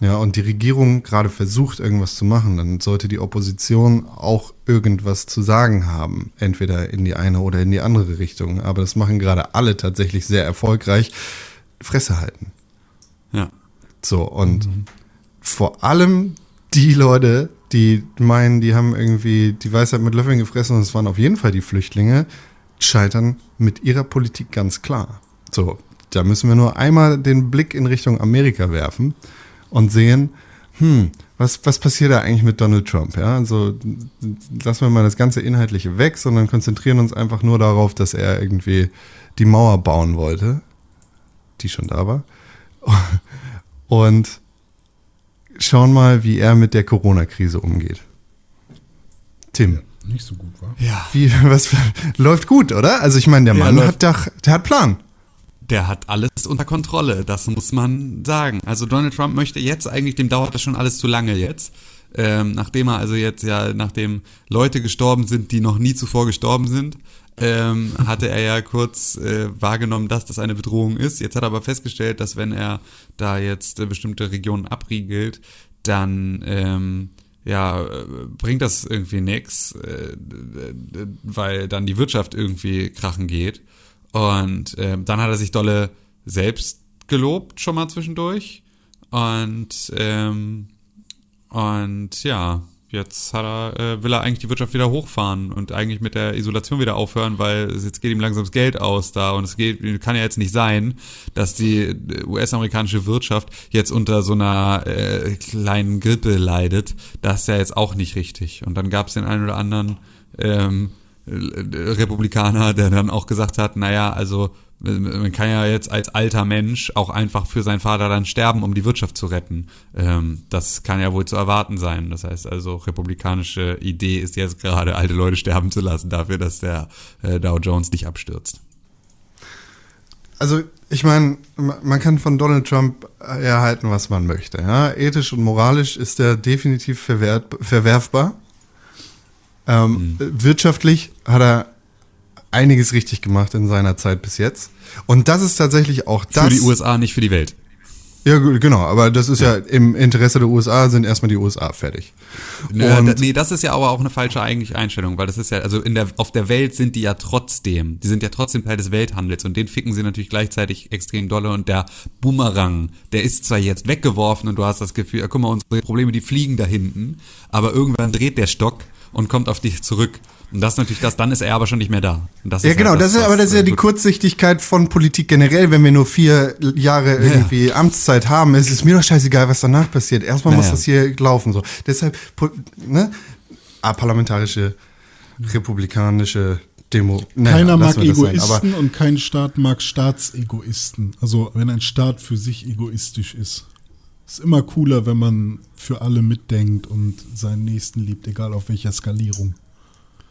ja, und die Regierung gerade versucht, irgendwas zu machen, dann sollte die Opposition auch irgendwas zu sagen haben. Entweder in die eine oder in die andere Richtung. Aber das machen gerade alle tatsächlich sehr erfolgreich. Fresse halten. Ja. So, und mhm. vor allem die Leute, die meinen, die haben irgendwie die Weisheit mit Löffeln gefressen und es waren auf jeden Fall die Flüchtlinge, scheitern mit ihrer Politik ganz klar. So, da müssen wir nur einmal den Blick in Richtung Amerika werfen und sehen, hm, was, was passiert da eigentlich mit Donald Trump? Ja, also lassen wir mal das ganze Inhaltliche weg, sondern konzentrieren uns einfach nur darauf, dass er irgendwie die Mauer bauen wollte, die schon da war. Und schauen mal, wie er mit der Corona-Krise umgeht. Tim. Nicht so gut, war. Ja. Wie, was läuft gut, oder? Also ich meine, der Ja, Mann läuft- hat doch, der hat Plan. Der hat alles unter Kontrolle, das muss man sagen. Also Donald Trump möchte jetzt eigentlich, dem dauert das schon alles zu lange jetzt. Ähm, nachdem er also jetzt ja, nachdem Leute gestorben sind, die noch nie zuvor gestorben sind, ähm, hatte er ja kurz äh, wahrgenommen, dass das eine Bedrohung ist. Jetzt hat er aber festgestellt, dass wenn er da jetzt äh, bestimmte Regionen abriegelt, dann ähm, ja, äh, bringt das irgendwie äh, äh, weil dann die Wirtschaft irgendwie krachen geht. Und ähm, dann hat er sich dolle selbst gelobt, schon mal zwischendurch. Und, ähm, und ja, jetzt er, äh, will er eigentlich die Wirtschaft wieder hochfahren und eigentlich mit der Isolation wieder aufhören, weil jetzt geht ihm langsam das Geld aus da und es geht, kann ja jetzt nicht sein, dass die äh, US-amerikanische Wirtschaft jetzt unter so einer äh, kleinen Grippe leidet. Das ist ja jetzt auch nicht richtig. Und dann gab es den einen oder anderen ähm, Republikaner, der dann auch gesagt hat, naja, also man kann ja jetzt als alter Mensch auch einfach für seinen Vater dann sterben, um die Wirtschaft zu retten. Ähm, das kann ja wohl zu erwarten sein. Das heißt also, republikanische Idee ist jetzt gerade, alte Leute sterben zu lassen dafür, dass der äh, Dow Jones nicht abstürzt. Also ich meine, man kann von Donald Trump erhalten, was man möchte. Ja? Ethisch und moralisch ist er definitiv verwerfbar. Ähm, Wirtschaftlich hat er einiges richtig gemacht in seiner Zeit bis jetzt. Und das ist tatsächlich auch das. für die USA, nicht für die Welt. Ja, genau, aber das ist ja. im Interesse der USA sind erstmal die USA fertig. Äh, Und- nee, das ist ja aber auch eine falsche eigentlich Einstellung, weil das ist ja, also in der, auf der Welt sind die ja trotzdem, die sind ja trotzdem Teil des Welthandels und den ficken sie natürlich gleichzeitig extrem dolle und der Boomerang, der ist zwar jetzt weggeworfen und du hast das Gefühl, ja, guck mal, unsere Probleme, die fliegen da hinten, aber irgendwann dreht der Stock und kommt auf dich zurück. Und das ist natürlich das, dann ist er aber schon nicht mehr da. Das Ja, ist genau, halt das ist, was, aber das ist ja äh, die Kurzsichtigkeit von Politik generell, wenn wir nur vier Jahre irgendwie Amtszeit haben. Es ist mir doch scheißegal, was danach passiert. Erstmal muss Naja. das hier laufen. So. Deshalb, ne? Parlamentarische, republikanische Demo. Naja, Keiner mag das sein, Egoisten und kein Staat mag Staatsegoisten. Also wenn ein Staat für sich egoistisch ist. Ist immer cooler, wenn man für alle mitdenkt und seinen Nächsten liebt, egal auf welcher Skalierung.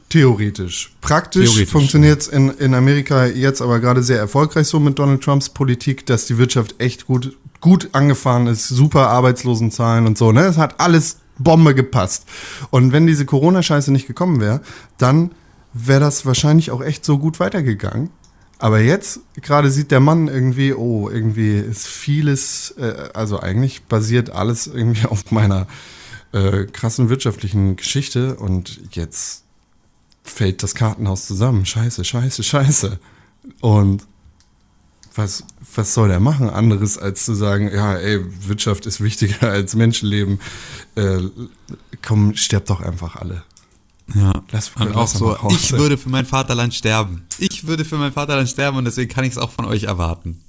Theoretisch. Praktisch Theoretisch, funktioniert es in, in Amerika jetzt aber gerade sehr erfolgreich so mit Donald Trumps Politik, dass die Wirtschaft echt gut, gut angefahren ist, super Arbeitslosenzahlen und so. Ne? Es hat alles Bombe gepasst. Und wenn diese Corona-Scheiße nicht gekommen wäre, dann wäre das wahrscheinlich auch echt so gut weitergegangen. Aber jetzt gerade sieht der Mann irgendwie, oh, irgendwie ist vieles, äh, also eigentlich basiert alles irgendwie auf meiner äh, krassen wirtschaftlichen Geschichte und jetzt fällt das Kartenhaus zusammen. Scheiße, scheiße, scheiße. Und was, was soll der machen, anderes als zu sagen, ja, ey, Wirtschaft ist wichtiger als Menschenleben. Äh, komm, sterbt doch einfach alle. Ja. Lass- und auch so, ich würde für mein Vaterland sterben. Ich würde für mein Vaterland sterben und deswegen kann ich es auch von euch erwarten.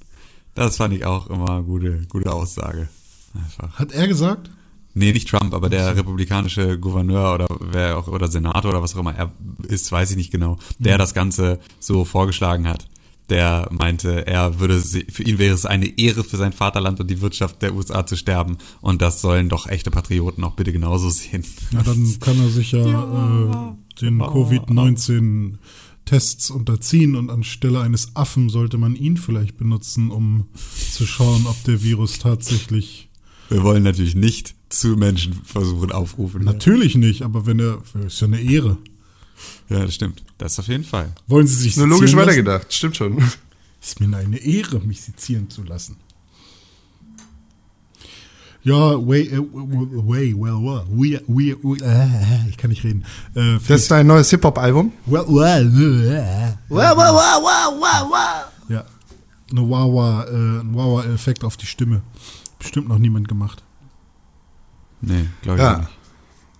Das fand ich auch immer eine gute, gute Aussage. Einfach. Hat er gesagt? Nee, nicht Trump, aber der republikanische Gouverneur oder wer auch oder Senator oder was auch immer er ist, weiß ich nicht genau, der das Ganze so vorgeschlagen hat. Der meinte, er würde sie, für ihn wäre es eine Ehre für sein Vaterland und die Wirtschaft der USA zu sterben und das sollen doch echte Patrioten auch bitte genauso sehen. Ja, dann kann er sich ja, äh, den Covid-19-Tests unterziehen und anstelle eines Affen sollte man ihn vielleicht benutzen, um zu schauen, ob der Virus tatsächlich. Wir wollen natürlich nicht zu Menschenversuchen aufrufen. Natürlich nicht, aber wenn er. Ist ja eine Ehre. Ja, das stimmt. Das auf jeden Fall. Wollen Sie sich Nur logisch lassen? weitergedacht, stimmt schon. Ist mir eine Ehre, mich sezieren zu lassen. Ja, way, äh, way, well, well, we, we, we äh, ich kann nicht reden. Äh, Das ist dein neues Hip-Hop-Album? well, well, äh, ja, eine Wawa, äh, ein Wawa-Effekt auf die Stimme. Bestimmt noch niemand gemacht. Nee, glaube ich Ja. nicht.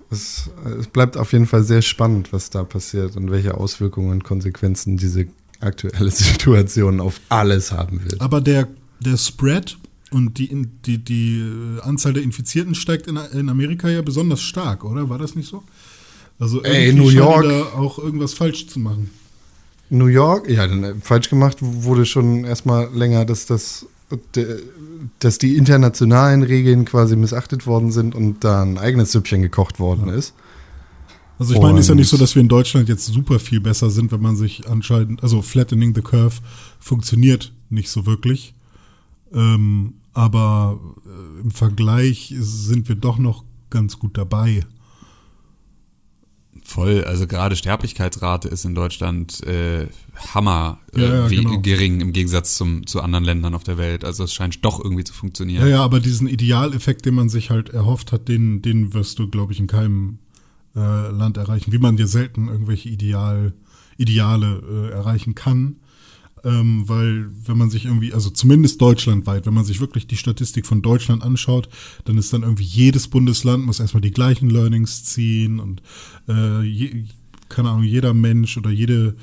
Es, es bleibt auf jeden Fall sehr spannend, was da passiert und welche Auswirkungen und Konsequenzen diese aktuelle Situation auf alles haben wird. Aber der, der Spread Und die, die, die äh, Anzahl der Infizierten steigt in, in Amerika ja besonders stark, oder? War das nicht so? Also Ey, New York- da auch irgendwas falsch zu machen. New York, ja, dann, äh, falsch gemacht wurde schon erstmal länger, dass das dass die internationalen Regeln quasi missachtet worden sind und da ein eigenes Süppchen gekocht worden ist. Also ich meine, ist ja nicht so, dass wir in Deutschland jetzt super viel besser sind, wenn man sich anscheinend, also flattening the curve funktioniert nicht so wirklich. Ähm, aber äh, im Vergleich sind wir doch noch ganz gut dabei. Voll, also gerade Sterblichkeitsrate ist in Deutschland äh, Hammer äh, Ja, ja, genau. gering im Gegensatz zum, zu anderen Ländern auf der Welt. Also es scheint doch irgendwie zu funktionieren. Ja, ja, aber diesen Idealeffekt, den man sich halt erhofft hat, den, den wirst du, glaube ich, in keinem äh, Land erreichen. Wie man dir selten irgendwelche Ideal, Ideale äh, erreichen kann. Ähm, weil, wenn man sich irgendwie, also zumindest deutschlandweit, wenn man sich wirklich die Statistik von Deutschland anschaut, dann ist dann irgendwie jedes Bundesland muss erstmal die gleichen Learnings ziehen und äh, je, keine Ahnung, jeder Mensch oder jede,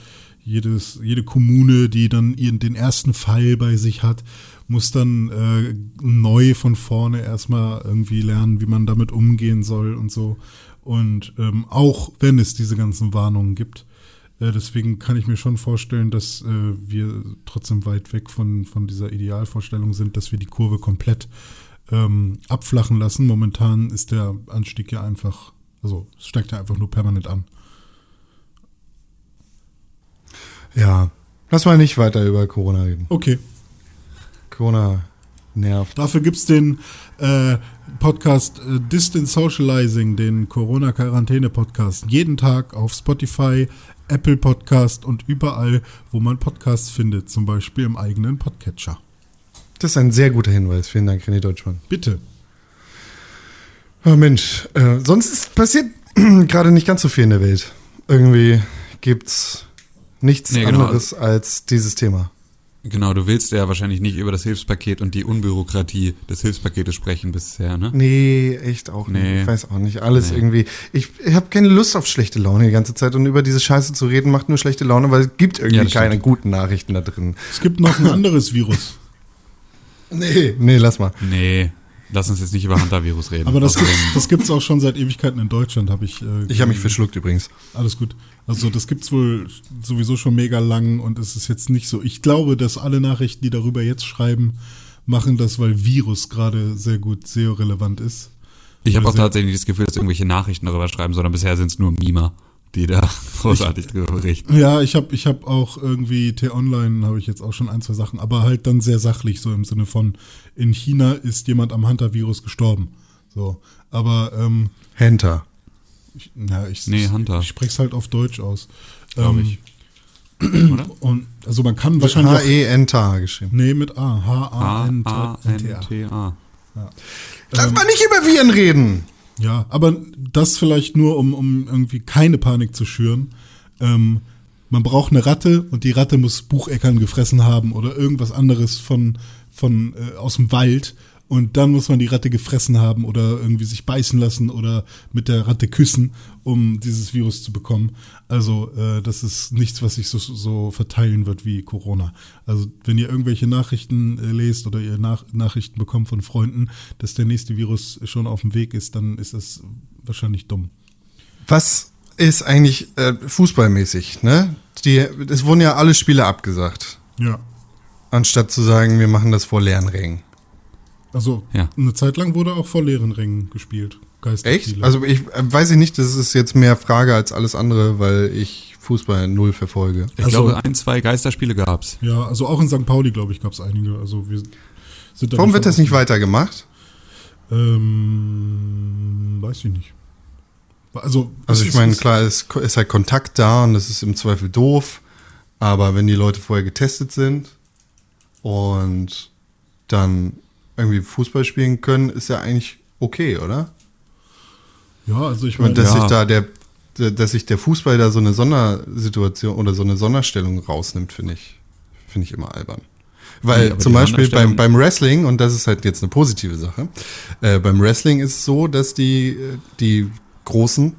jedes, jede Kommune, die dann ihren, den ersten Fall bei sich hat, muss dann äh, neu von vorne erstmal irgendwie lernen, wie man damit umgehen soll und so. Und ähm, auch wenn es diese ganzen Warnungen gibt, äh, deswegen kann ich mir schon vorstellen, dass äh, wir trotzdem weit weg von, von dieser Idealvorstellung sind, dass wir die Kurve komplett ähm, abflachen lassen. Momentan ist der Anstieg ja einfach, also es steigt ja einfach nur permanent an. Ja, lass mal nicht weiter über Corona reden. Okay. Corona nervt. Dafür gibt's den äh, Podcast äh, Distant Socializing, den Corona-Quarantäne-Podcast. Jeden Tag auf Spotify, Apple Podcast und überall, wo man Podcasts findet. Zum Beispiel im eigenen Podcatcher. Das ist ein sehr guter Hinweis. Vielen Dank, René Deutschmann. Bitte. Oh Mensch, äh, sonst ist passiert gerade nicht ganz so viel in der Welt. Irgendwie gibt's nichts Nee, genau. anderes als dieses Thema. Genau, du willst ja wahrscheinlich nicht über das Hilfspaket und die Unbürokratie des Hilfspaketes sprechen bisher, ne? Nee, echt auch nicht. Nee. Ich weiß auch nicht. Alles Nee. irgendwie. Ich, ich habe keine Lust auf schlechte Laune die ganze Zeit und über diese Scheiße zu reden macht nur schlechte Laune, weil es gibt irgendwie Ja, keine stimmt. guten Nachrichten da drin. Es gibt noch ein anderes Virus. Nee, nee, lass mal. Nee, lass uns jetzt nicht über Hantavirus reden. Aber das das gibt's auch schon seit Ewigkeiten in Deutschland, habe ich. Äh, Ich habe mich verschluckt übrigens. Alles gut. Also das gibt's wohl sowieso schon mega lang und es ist jetzt nicht so. Ich glaube, dass alle Nachrichten, die darüber jetzt schreiben, machen das, weil Virus gerade sehr gut SEO-relevant ist. Ich habe auch Also- tatsächlich nicht das Gefühl, dass irgendwelche Nachrichten darüber schreiben, sondern bisher sind es nur Mimer, die da großartig drüber berichten. Ja, ich habe ich hab auch irgendwie T-Online, habe ich jetzt auch schon ein, zwei Sachen, aber halt dann sehr sachlich, so im Sinne von, in China ist jemand am Hunter-Virus gestorben. So, aber ähm, Henter. Ich, na, ich, Nee, Hunter. ich spreche es halt auf Deutsch aus. Glaub Ähm, ich. Oder? Und also man kann wahrscheinlich H-E-N-T-A geschrieben. nee mit A, H-A-N-T-A. A-N-T-A. Lass mal nicht über Viren reden. Ja, aber das vielleicht nur, um, um irgendwie keine Panik zu schüren. Ähm, man braucht eine Ratte und die Ratte muss Bucheckern gefressen haben oder irgendwas anderes von, von äh, aus dem Wald. Und dann muss man die Ratte gefressen haben oder irgendwie sich beißen lassen oder mit der Ratte küssen, um dieses Virus zu bekommen. Also äh, das ist nichts, was sich so, so verteilen wird wie Corona. Also wenn ihr irgendwelche Nachrichten äh, lest oder ihr Nach Nachrichten bekommt von Freunden, dass der nächste Virus schon auf dem Weg ist, dann ist das wahrscheinlich dumm. Was ist eigentlich äh, fußballmäßig, ne? Die, es wurden ja alle Spiele abgesagt. Ja. Anstatt zu sagen, wir machen das vor leeren Rängen. Also Ja. eine Zeit lang wurde auch vor leeren Rängen gespielt. Echt? Also ich äh, weiß ich nicht, das ist jetzt mehr Frage als alles andere, weil ich Fußball null verfolge. Ich Also- glaube, ein, zwei Geisterspiele gab's. ja, also auch in St. Pauli, glaube ich, gab es einige. Also wir sind da Warum wird das nicht weitergemacht? Ähm, weiß ich nicht. Also, Also es ich meine, es- klar, es ist halt Kontakt da und das ist im Zweifel doof, aber wenn die Leute vorher getestet sind und dann irgendwie Fußball spielen können, ist ja eigentlich okay, oder? Ja, also ich meine, dass Ja. sich da der, dass sich der Fußball da so eine Sondersituation oder so eine Sonderstellung rausnimmt, finde ich, finde ich immer albern. Weil Nee, zum Beispiel beim, beim Wrestling, und das ist halt jetzt eine positive Sache, äh, beim Wrestling ist es so, dass die, äh, die Großen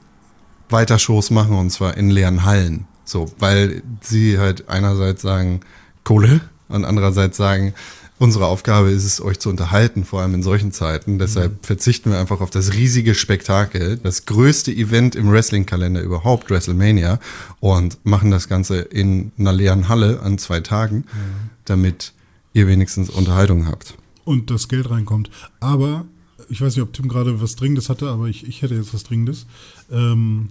weiter Shows machen und zwar in leeren Hallen. So, weil sie halt einerseits sagen Kohle und andererseits sagen, unsere Aufgabe ist es, euch zu unterhalten, vor allem in solchen Zeiten. Deshalb Mhm. verzichten wir einfach auf das riesige Spektakel, das größte Event im Wrestling-Kalender überhaupt, WrestleMania, und machen das Ganze in einer leeren Halle an zwei Tagen, damit ihr wenigstens Unterhaltung habt. und das Geld reinkommt. Aber ich weiß nicht, ob Tim gerade was Dringendes hatte, aber ich, ich hätte jetzt was Dringendes. Ähm,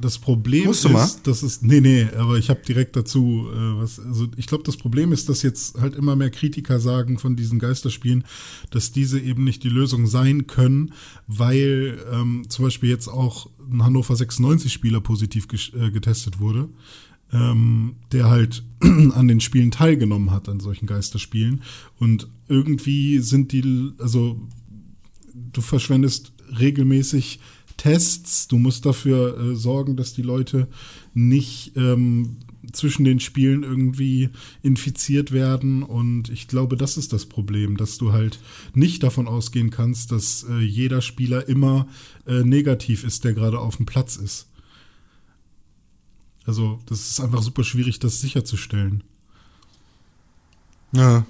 das Problem Musst ist, dass es nee nee, aber ich habe direkt dazu äh, was. Also ich glaube, das Problem ist, dass jetzt halt immer mehr Kritiker sagen von diesen Geisterspielen, dass diese eben nicht die Lösung sein können, weil ähm, zum Beispiel jetzt auch ein Hannover 96 Spieler positiv ges- äh, getestet wurde ähm, der halt an den Spielen teilgenommen hat, an solchen Geisterspielen. Und irgendwie sind die, also du verschwendest regelmäßig Tests, du musst dafür äh, sorgen, dass die Leute nicht ähm, zwischen den Spielen irgendwie infiziert werden. Und ich glaube, das ist das Problem, dass du halt nicht davon ausgehen kannst, dass äh, jeder Spieler immer äh, negativ ist, der gerade auf dem Platz ist. Also, das ist einfach super schwierig, das sicherzustellen. Ja.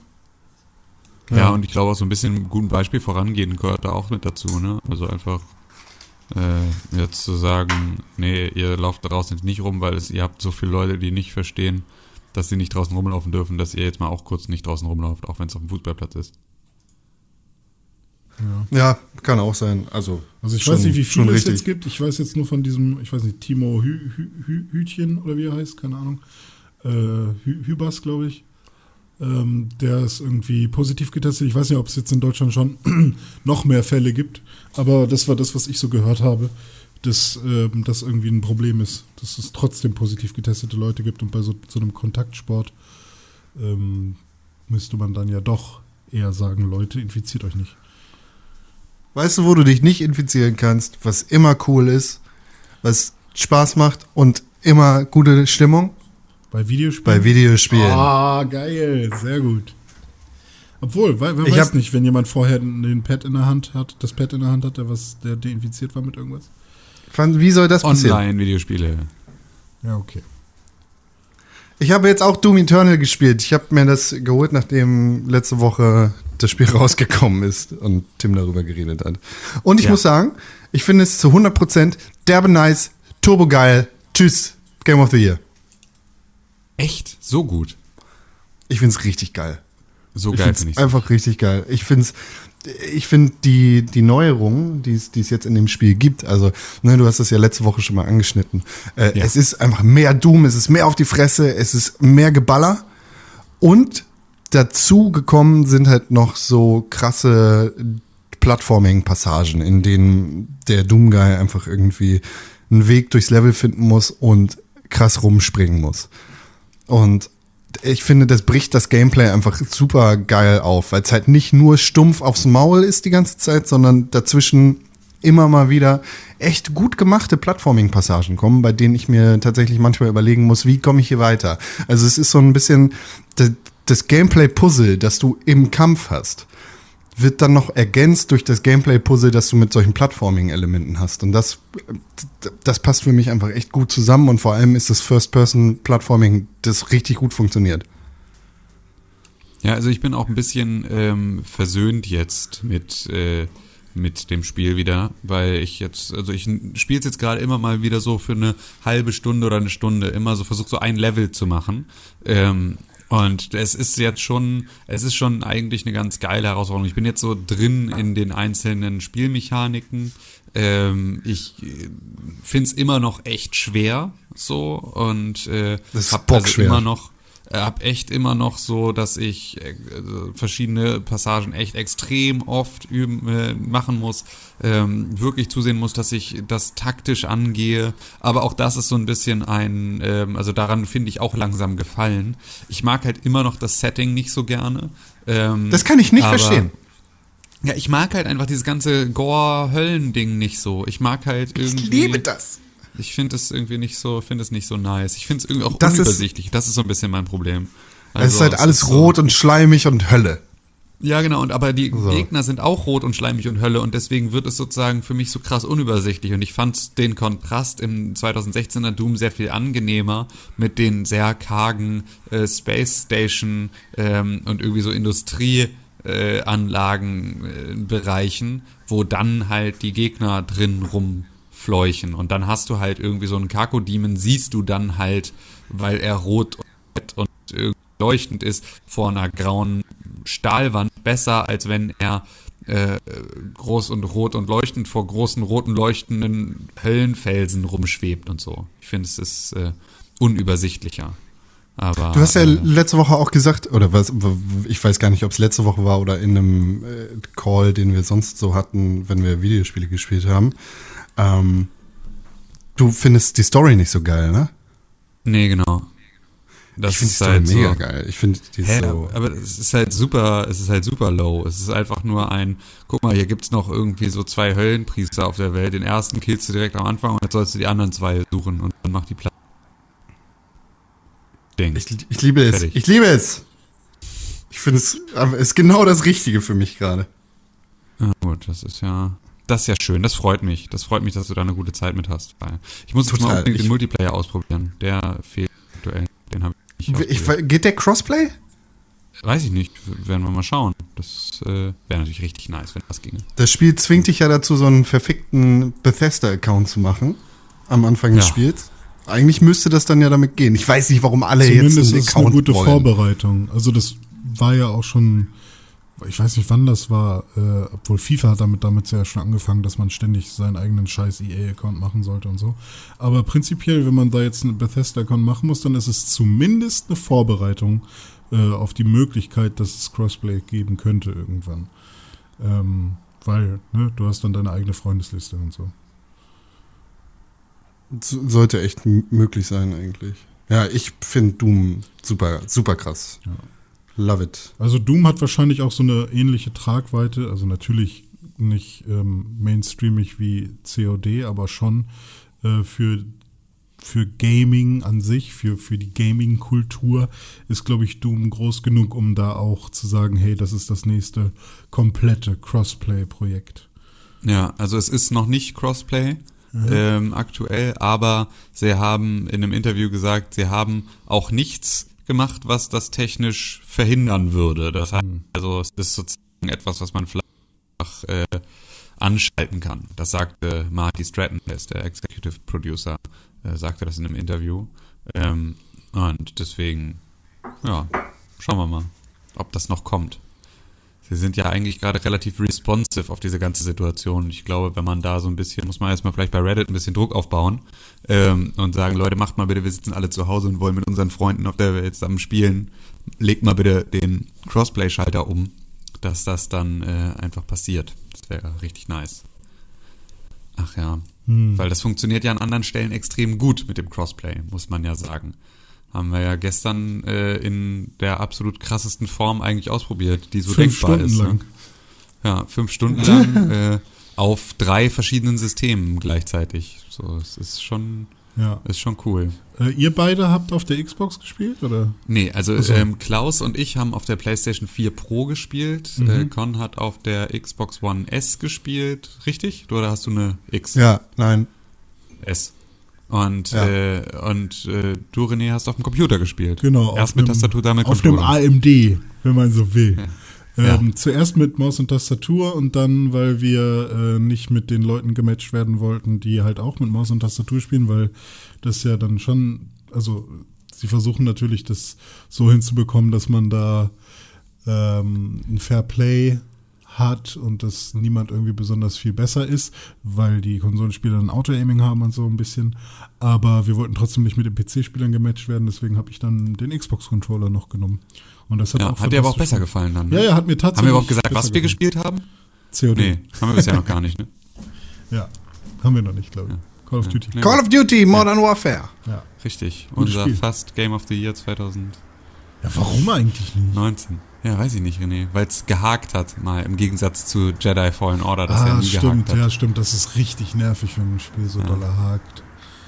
Ja, und ich glaube auch so ein bisschen mit gutem Beispiel vorangehen gehört da auch mit dazu, ne? Also einfach äh, jetzt zu sagen, nee, ihr lauft da draußen jetzt nicht rum, weil es, ihr habt so viele Leute, die nicht verstehen, dass sie nicht draußen rumlaufen dürfen, dass ihr jetzt mal auch kurz nicht draußen rumlauft, auch wenn es auf dem Fußballplatz ist. Ja, kann auch sein. Also, Also ich schon- weiß nicht, wie viele es jetzt gibt. Ich weiß jetzt nur von diesem, ich weiß nicht, Timo Hü, Hü, Hü, Hütchen oder wie er heißt, keine Ahnung. Äh, Hü, Hübers, glaube ich. Ähm, der ist irgendwie positiv getestet. Ich weiß nicht, ob es jetzt in Deutschland schon noch mehr Fälle gibt. Aber das war das, was ich so gehört habe, dass ähm, das irgendwie ein Problem ist. Dass es trotzdem positiv getestete Leute gibt. Und bei so, so einem Kontaktsport ähm, müsste man dann ja doch eher sagen, Leute, infiziert euch nicht. Weißt du, wo du dich nicht infizieren kannst, was immer cool ist, was Spaß macht und immer gute Stimmung? Bei Videospielen? Bei Videospielen. Ah, geil, sehr gut. Obwohl, weil, wer Ich weiß hab- nicht, wenn jemand vorher den Pad in der Hand hat, das Pad in der Hand hat, der was, der deinfiziert war mit irgendwas. Wie soll das passieren? Online-Videospiele. Ja, okay. Ich habe jetzt auch Doom Eternal gespielt. Ich habe mir das geholt, nachdem letzte Woche das Spiel rausgekommen ist und Tim darüber geredet hat. Und ich Ja. muss sagen, ich finde es zu 100% derbe nice, turbo geil. Tschüss, Game of the Year. Echt? So gut. Ich finde es richtig geil. So Ich geil finde ich einfach richtig geil. Ich finde es, ich finde die, die Neuerungen, die es die es jetzt in dem Spiel gibt, also, ne, du hast das ja letzte Woche schon mal angeschnitten. Äh, Ja. Es ist einfach mehr Doom, es ist mehr auf die Fresse, es ist mehr Geballer. Und dazu gekommen sind halt noch so krasse Plattforming-Passagen, in denen der Doom-Guy einfach irgendwie einen Weg durchs Level finden muss und krass rumspringen muss. Und ich finde, das bricht das Gameplay einfach super geil auf, weil es halt nicht nur stumpf aufs Maul ist die ganze Zeit, sondern dazwischen immer mal wieder echt gut gemachte Plattforming-Passagen kommen, bei denen ich mir tatsächlich manchmal überlegen muss, wie komme ich hier weiter. Also es ist so ein bisschen das, Gameplay-Puzzle, das du im Kampf hast, wird dann noch ergänzt durch das Gameplay-Puzzle, das du mit solchen Plattforming-Elementen hast. Und das, das passt für mich einfach echt gut zusammen und vor allem ist das First-Person-Plattforming, das richtig gut funktioniert. Ja, also ich bin auch ein bisschen ähm, versöhnt jetzt mit, äh, mit dem Spiel wieder, weil ich jetzt, also ich spiele es jetzt gerade immer mal wieder so für eine halbe Stunde oder eine Stunde, immer so versucht so ein Level zu machen. Ähm, und es ist jetzt schon, es ist schon eigentlich eine ganz geile Herausforderung. Ich bin jetzt so drin in den einzelnen Spielmechaniken. Ähm, ich finde es immer noch echt schwer so und äh, Das ist hab bockschwer. immer noch habe echt immer noch so, dass ich äh, also verschiedene Passagen echt extrem oft üben, äh, machen muss, ähm, wirklich zusehen muss, dass ich das taktisch angehe. Aber auch das ist so ein bisschen ein, ähm, also daran finde ich auch langsam gefallen. Ich mag halt immer noch das Setting nicht so gerne. Ähm, Das kann ich nicht verstehen. Ja, ich mag halt einfach dieses ganze Gore-Höllen-Ding nicht so. Ich mag halt irgendwie. das. Ich finde es irgendwie nicht so, finde es nicht so nice. Ich finde es irgendwie auch Das ist- unübersichtlich. das ist so ein bisschen mein Problem. es ist halt es alles so- rot und schleimig und Hölle. Ja, genau, und aber die So. Gegner sind auch rot und schleimig und Hölle und deswegen wird es sozusagen für mich so krass unübersichtlich und ich fand den Kontrast im 2016er Doom sehr viel angenehmer mit den sehr kargen äh, Space Station ähm, und irgendwie so Industrieanlagen äh, äh, Bereichen, wo dann halt die Gegner drin rumfleuchen und dann hast du halt irgendwie so einen Kako-Demon, siehst du dann halt, weil er rot und, leuchtend ist, vor einer grauen Stahlwand besser, als wenn er äh, groß und rot und leuchtend vor großen roten leuchtenden Höllenfelsen rumschwebt und so. Ich finde, es ist äh, unübersichtlicher. Aber Du hast ja äh, letzte Woche auch gesagt, oder was, ich weiß gar nicht, ob es letzte Woche war oder in einem äh, Call, den wir sonst so hatten, wenn wir Videospiele gespielt haben. Ähm, du findest die Story nicht so geil, ne? nee, genau. Das ich finde die ist Story halt mega so. geil. Ich finde die Hä, so. aber es ist halt super, es ist halt super low. Es ist einfach nur ein, guck mal, hier gibt's noch irgendwie so zwei Höllenpriester auf der Welt. Den ersten killst du direkt am Anfang und jetzt sollst du die anderen zwei suchen und dann macht die Platz. Ding. Ich, ich liebe es. Fertig. Ich liebe es. Ich finde es, es ist genau das Richtige für mich gerade. Ja, gut, das ist ja, das ist ja schön. Das freut mich. Das freut mich, dass du da eine gute Zeit mit hast. Ich muss jetzt Total. mal unbedingt den Multiplayer ausprobieren. Der fehlt aktuell. Den habe ich nicht Ich, ausprobiert. geht der Crossplay? Weiß ich nicht. Werden wir mal schauen. Das äh, wäre natürlich richtig nice, wenn das ginge. Das Spiel zwingt dich ja dazu, so einen verfickten Bethesda-Account zu machen. Am Anfang des Ja. Spiels. Eigentlich müsste das dann ja damit gehen. Ich weiß nicht, warum alle Zumindest jetzt einen ist es eine gute wollen. Vorbereitung. Also das war ja auch schon, ich weiß nicht wann das war, äh, obwohl FIFA hat damit damit ja schon angefangen, dass man ständig seinen eigenen scheiß EA-Account machen sollte und so. Aber prinzipiell, wenn man da jetzt einen Bethesda-Account machen muss, dann ist es zumindest eine Vorbereitung äh, auf die Möglichkeit, dass es Crossplay geben könnte irgendwann. Ähm, weil, ne, du hast dann deine eigene Freundesliste und so. So- Sollte echt möglich sein, eigentlich. Ja, ich finde Doom super, super krass. Love it. Also Doom hat wahrscheinlich auch so eine ähnliche Tragweite, also natürlich nicht ähm, mainstreamig wie COD, aber schon äh, für, für Gaming an sich, für, für die Gaming-Kultur ist, glaube ich, Doom groß genug, um da auch zu sagen, hey, das ist das nächste komplette Crossplay-Projekt. Ja, also es ist noch nicht Crossplay ähm, aktuell, aber sie haben in einem Interview gesagt, sie haben auch nichts gemacht, was das technisch verhindern würde. Das heißt, also es ist sozusagen etwas, was man vielleicht einfach, äh, anschalten kann. Das sagte Marty Stratton, der ist der Executive Producer, äh, sagte das in einem Interview. Ähm, und deswegen, ja, schauen wir mal, ob das noch kommt. Sie sind ja eigentlich gerade relativ responsive auf diese ganze Situation. Ich glaube, wenn man da so ein bisschen, muss man erstmal vielleicht bei Reddit ein bisschen Druck aufbauen ähm, und sagen, Leute, macht mal bitte, wir sitzen alle zu Hause und wollen mit unseren Freunden auf der Welt zusammen spielen. Legt mal bitte den Crossplay-Schalter um, dass das dann äh, einfach passiert. Das wäre richtig nice. Ach ja, weil das funktioniert ja an anderen Stellen extrem gut mit dem Crossplay, muss man ja sagen. Haben wir ja gestern äh, in der absolut krassesten Form eigentlich ausprobiert, die so Fünf denkbar Stunden ist. lang. Ne? Ja, fünf Stunden lang äh, auf drei verschiedenen Systemen gleichzeitig. So, es ist schon, Ja. ist schon cool. Äh, ihr beide habt auf der Xbox gespielt, oder? Nee, also so. ähm, Klaus und ich haben auf der PlayStation 4 Pro gespielt. Mhm. Äh, Con hat auf der Xbox One S gespielt. Richtig? Oder hast du eine X? Ja, nein. S. Und, Ja. äh, und äh, du, René, hast auf dem Computer gespielt. Genau. Erst auf mit einem- Tastatur, dann mit Auf dem. AMD, wenn man so will. Ja. Ähm, Zuerst mit Maus und Tastatur und dann, weil wir äh, nicht mit den Leuten gematcht werden wollten, die halt auch mit Maus und Tastatur spielen, weil das ja dann schon, also sie versuchen natürlich das so hinzubekommen, dass man da ähm, ein Fair Play hat und dass niemand irgendwie besonders viel besser ist, weil die Konsolenspieler ein Auto-Aiming haben und so ein bisschen. Aber wir wollten trotzdem nicht mit den PC-Spielern gematcht werden, deswegen habe ich dann den Xbox-Controller noch genommen. Und das hat Ja, auch hat dir aber auch besser gefallen dann. Ne? ja, ja, hat mir tatsächlich. Haben wir überhaupt gesagt, was wir gefallen. gespielt haben? COD. Nee, haben wir bisher noch gar nicht, ne? Ja, haben wir noch nicht, glaube ich. Call of Duty. Nee. Call of Duty Modern Warfare. Ja. Richtig. Gutes Unser Spiel. fast Game of the Year 2019. ja, warum eigentlich nicht? Ja, weiß ich nicht, René. Weil es gehakt hat, mal im Gegensatz zu Jedi Fallen Order, das ja ah, nie stimmt, gehakt hat. ja, stimmt. Das ist richtig nervig, wenn ein Spiel so doller hakt.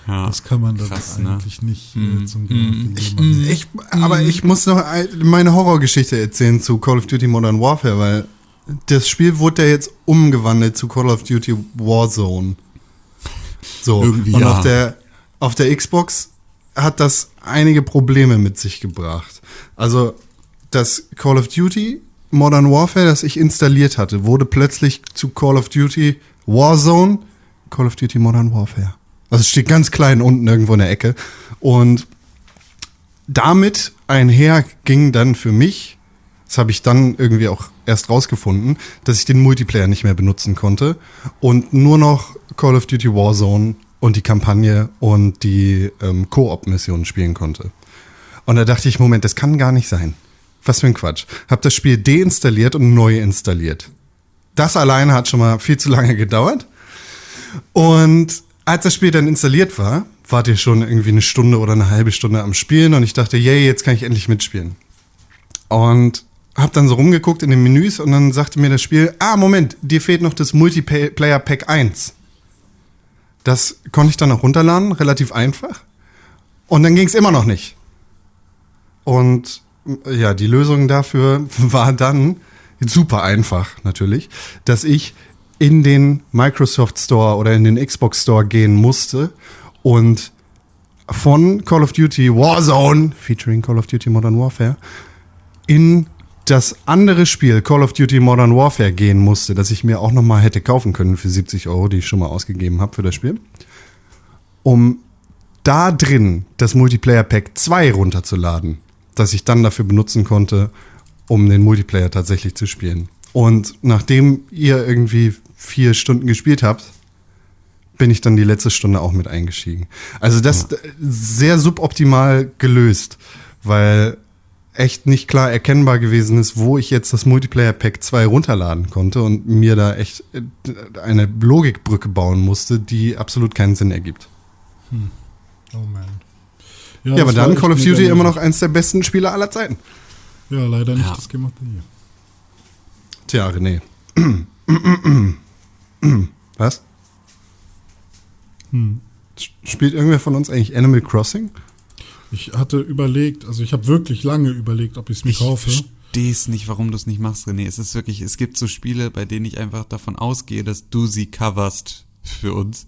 Ja, das kann man dann krass, ne? eigentlich nicht äh, zum Geografie machen. Ich, aber ich muss noch ein- meine Horrorgeschichte erzählen zu Call of Duty Modern Warfare, weil das Spiel wurde ja jetzt umgewandelt zu Call of Duty Warzone. So, Irgendwie und ja. auf der auf der Xbox hat das einige Probleme mit sich gebracht. Also das Call of Duty Modern Warfare, das ich installiert hatte, wurde plötzlich zu Call of Duty Warzone, Call of Duty Modern Warfare. Also es steht ganz klein unten irgendwo in der Ecke und damit einher ging dann für mich, das habe ich dann irgendwie auch erst rausgefunden, dass ich den Multiplayer nicht mehr benutzen konnte und nur noch Call of Duty Warzone und die Kampagne und die ähm, Koop-Missionen spielen konnte. Und da dachte ich, Moment, das kann gar nicht sein. Was für ein Quatsch. Hab das Spiel deinstalliert und neu installiert. Das alleine hat schon mal viel zu lange gedauert. Und als das Spiel dann installiert war, wart ihr schon irgendwie eine Stunde oder eine halbe Stunde am Spielen und ich dachte, yay, jetzt kann ich endlich mitspielen. Und hab dann so rumgeguckt in den Menüs und dann sagte mir das Spiel, ah, Moment, dir fehlt noch das Multiplayer Pack 1. Das konnte ich dann auch runterladen, relativ einfach. Und dann ging es immer noch nicht. Und ja, die Lösung dafür war dann super einfach natürlich, dass ich in den Microsoft Store oder in den Xbox Store gehen musste und von Call of Duty Warzone, featuring Call of Duty Modern Warfare, in das andere Spiel Call of Duty Modern Warfare gehen musste, das ich mir auch nochmal hätte kaufen können für 70 Euro, die ich schon mal ausgegeben habe für das Spiel, um da drin das Multiplayer Pack 2 runterzuladen, das ich dann dafür benutzen konnte, um den Multiplayer tatsächlich zu spielen. Und nachdem ihr irgendwie vier Stunden gespielt habt, bin ich dann die letzte Stunde auch mit eingestiegen. Also das ja. sehr suboptimal gelöst, weil echt nicht klar erkennbar gewesen ist, wo ich jetzt das Multiplayer Pack 2 runterladen konnte und mir da echt eine Logikbrücke bauen musste, die absolut keinen Sinn ergibt. Hm. Oh man. Ja, aber dann Call of Duty immer noch eins der besten Spiele aller Zeiten. Ja, leider nicht ja. das the Year. Tja, René. Was? Hm. Spielt irgendwer von uns eigentlich Animal Crossing? Ich hatte überlegt, also ich habe wirklich lange überlegt, ob ich es mir kaufe. Ich verstehe es nicht, warum du es nicht machst, René. Es ist wirklich, es gibt so Spiele, bei denen ich einfach davon ausgehe, dass du sie coverst für uns.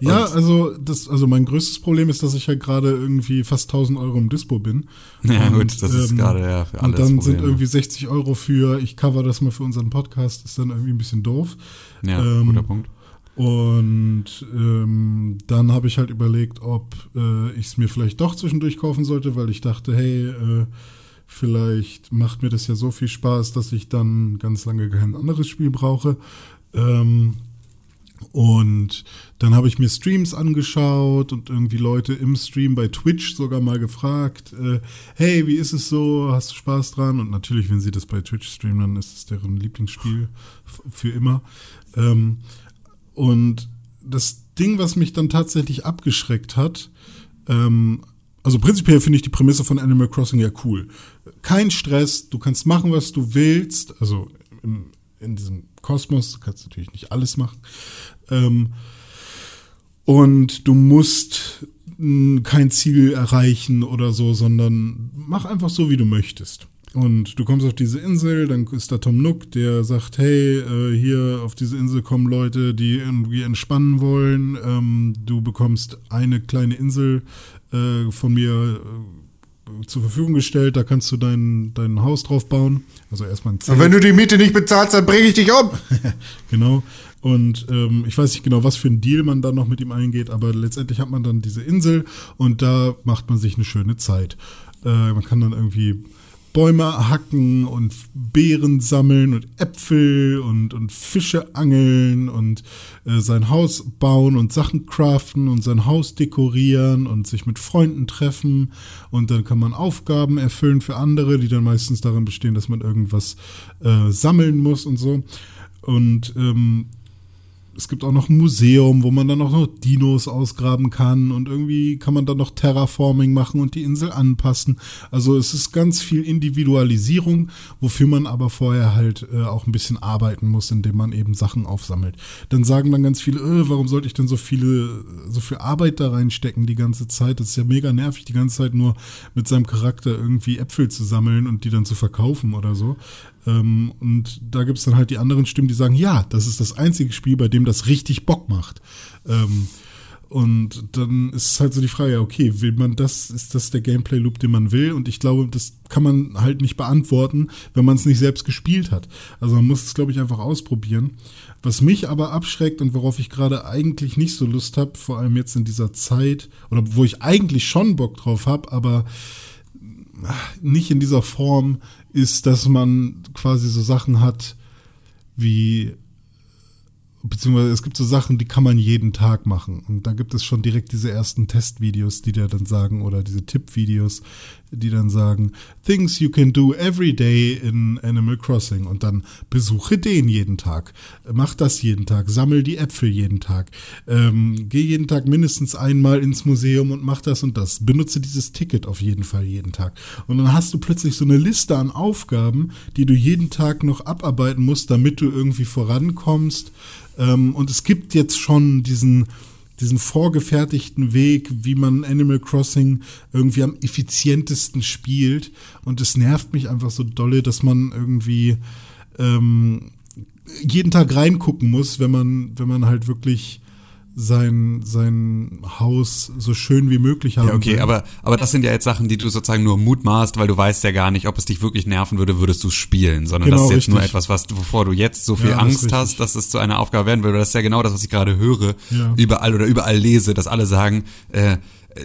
Ja, also das, also mein größtes Problem ist, dass ich ja gerade irgendwie fast 1000 Euro im Dispo bin. Ja, und, gut, das ist ähm, gerade ja für alles. Und dann sind irgendwie 60 Euro für, ich cover das mal für unseren Podcast, ist dann irgendwie ein bisschen doof. Ja, ähm, guter Punkt. Und ähm, dann habe ich halt überlegt, ob äh, ich es mir vielleicht doch zwischendurch kaufen sollte, weil ich dachte, hey, äh, vielleicht macht mir das ja so viel Spaß, dass ich dann ganz lange kein anderes Spiel brauche. Ähm, und dann habe ich mir Streams angeschaut und irgendwie Leute im Stream bei Twitch sogar mal gefragt, äh, hey, wie ist es so? Hast du Spaß dran? Und natürlich, wenn sie das bei Twitch streamen, dann ist es deren Lieblingsspiel für immer. Ähm, und das Ding, was mich dann tatsächlich abgeschreckt hat, ähm, also prinzipiell finde ich die Prämisse von Animal Crossing ja cool. Kein Stress, du kannst machen, was du willst, also im, in diesem Kosmos, du kannst natürlich nicht alles machen. Ähm, und du musst kein Ziel erreichen oder so, sondern mach einfach so, wie du möchtest. Und du kommst auf diese Insel, dann ist da Tom Nook, der sagt, hey, äh, hier auf diese Insel kommen Leute, die irgendwie entspannen wollen. Ähm, du bekommst eine kleine Insel äh, von mir äh, zur Verfügung gestellt, da kannst du dein, dein Haus drauf bauen. Also erstmal ein Zelt. Und wenn du die Miete nicht bezahlst, dann bringe ich dich um. genau. Und ähm, ich weiß nicht genau, was für ein Deal man dann noch mit ihm eingeht, aber letztendlich hat man dann diese Insel und da macht man sich eine schöne Zeit. Äh, man kann dann irgendwie Bäume hacken und Beeren sammeln und Äpfel und, und Fische angeln und äh, sein Haus bauen und Sachen craften und sein Haus dekorieren und sich mit Freunden treffen. Und dann kann man Aufgaben erfüllen für andere, die dann meistens darin bestehen, dass man irgendwas äh, sammeln muss und so. Und ähm, es gibt auch noch ein Museum, wo man dann auch noch Dinos ausgraben kann und irgendwie kann man dann noch Terraforming machen und die Insel anpassen. Also es ist ganz viel Individualisierung, wofür man aber vorher halt äh, auch ein bisschen arbeiten muss, indem man eben Sachen aufsammelt. Dann sagen dann ganz viele, äh, warum sollte ich denn so viele, so viel Arbeit da reinstecken die ganze Zeit? Das ist ja mega nervig, die ganze Zeit nur mit seinem Charakter irgendwie Äpfel zu sammeln und die dann zu verkaufen oder so. Ähm, und da gibt es dann halt die anderen Stimmen, die sagen, ja, das ist das einzige Spiel, bei dem das richtig Bock macht. Ähm, und dann ist halt so die Frage, okay, will man das, ist das der Gameplay-Loop, den man will? Und ich glaube, das kann man halt nicht beantworten, wenn man es nicht selbst gespielt hat. Also man muss es, glaube ich, einfach ausprobieren. Was mich aber abschreckt und worauf ich gerade eigentlich nicht so Lust habe, vor allem jetzt in dieser Zeit, oder wo ich eigentlich schon Bock drauf habe, aber nicht in dieser Form, ist, dass man quasi so Sachen hat wie beziehungsweise es gibt so Sachen, die kann man jeden Tag machen. Und da gibt es schon direkt diese ersten Testvideos, die dir dann sagen, oder diese Tippvideos, die dann sagen, Things you can do every day in Animal Crossing. Und dann besuche den jeden Tag. Mach das jeden Tag. Sammel die Äpfel jeden Tag. Ähm, geh jeden Tag mindestens einmal ins Museum und mach das und das. Benutze dieses Ticket auf jeden Fall jeden Tag. Und dann hast du plötzlich so eine Liste an Aufgaben, die du jeden Tag noch abarbeiten musst, damit du irgendwie vorankommst. Ähm, und es gibt jetzt schon diesen, diesen vorgefertigten Weg, wie man Animal Crossing irgendwie am effizientesten spielt. Und es nervt mich einfach so dolle, dass man irgendwie ähm, jeden Tag reingucken muss, wenn man, wenn man halt wirklich sein, sein Haus so schön wie möglich haben Ja, okay, will. aber, aber das sind ja jetzt Sachen, die du sozusagen nur mutmaßt, weil du weißt ja gar nicht, ob es dich wirklich nerven würde, würdest du spielen, sondern Genau, das ist jetzt nur richtig. etwas, was, wovor du jetzt so viel Ja, Angst hast, dass es zu einer Aufgabe werden würde. Das ist ja genau das, was ich gerade höre, Ja. überall oder überall lese, dass alle sagen, äh,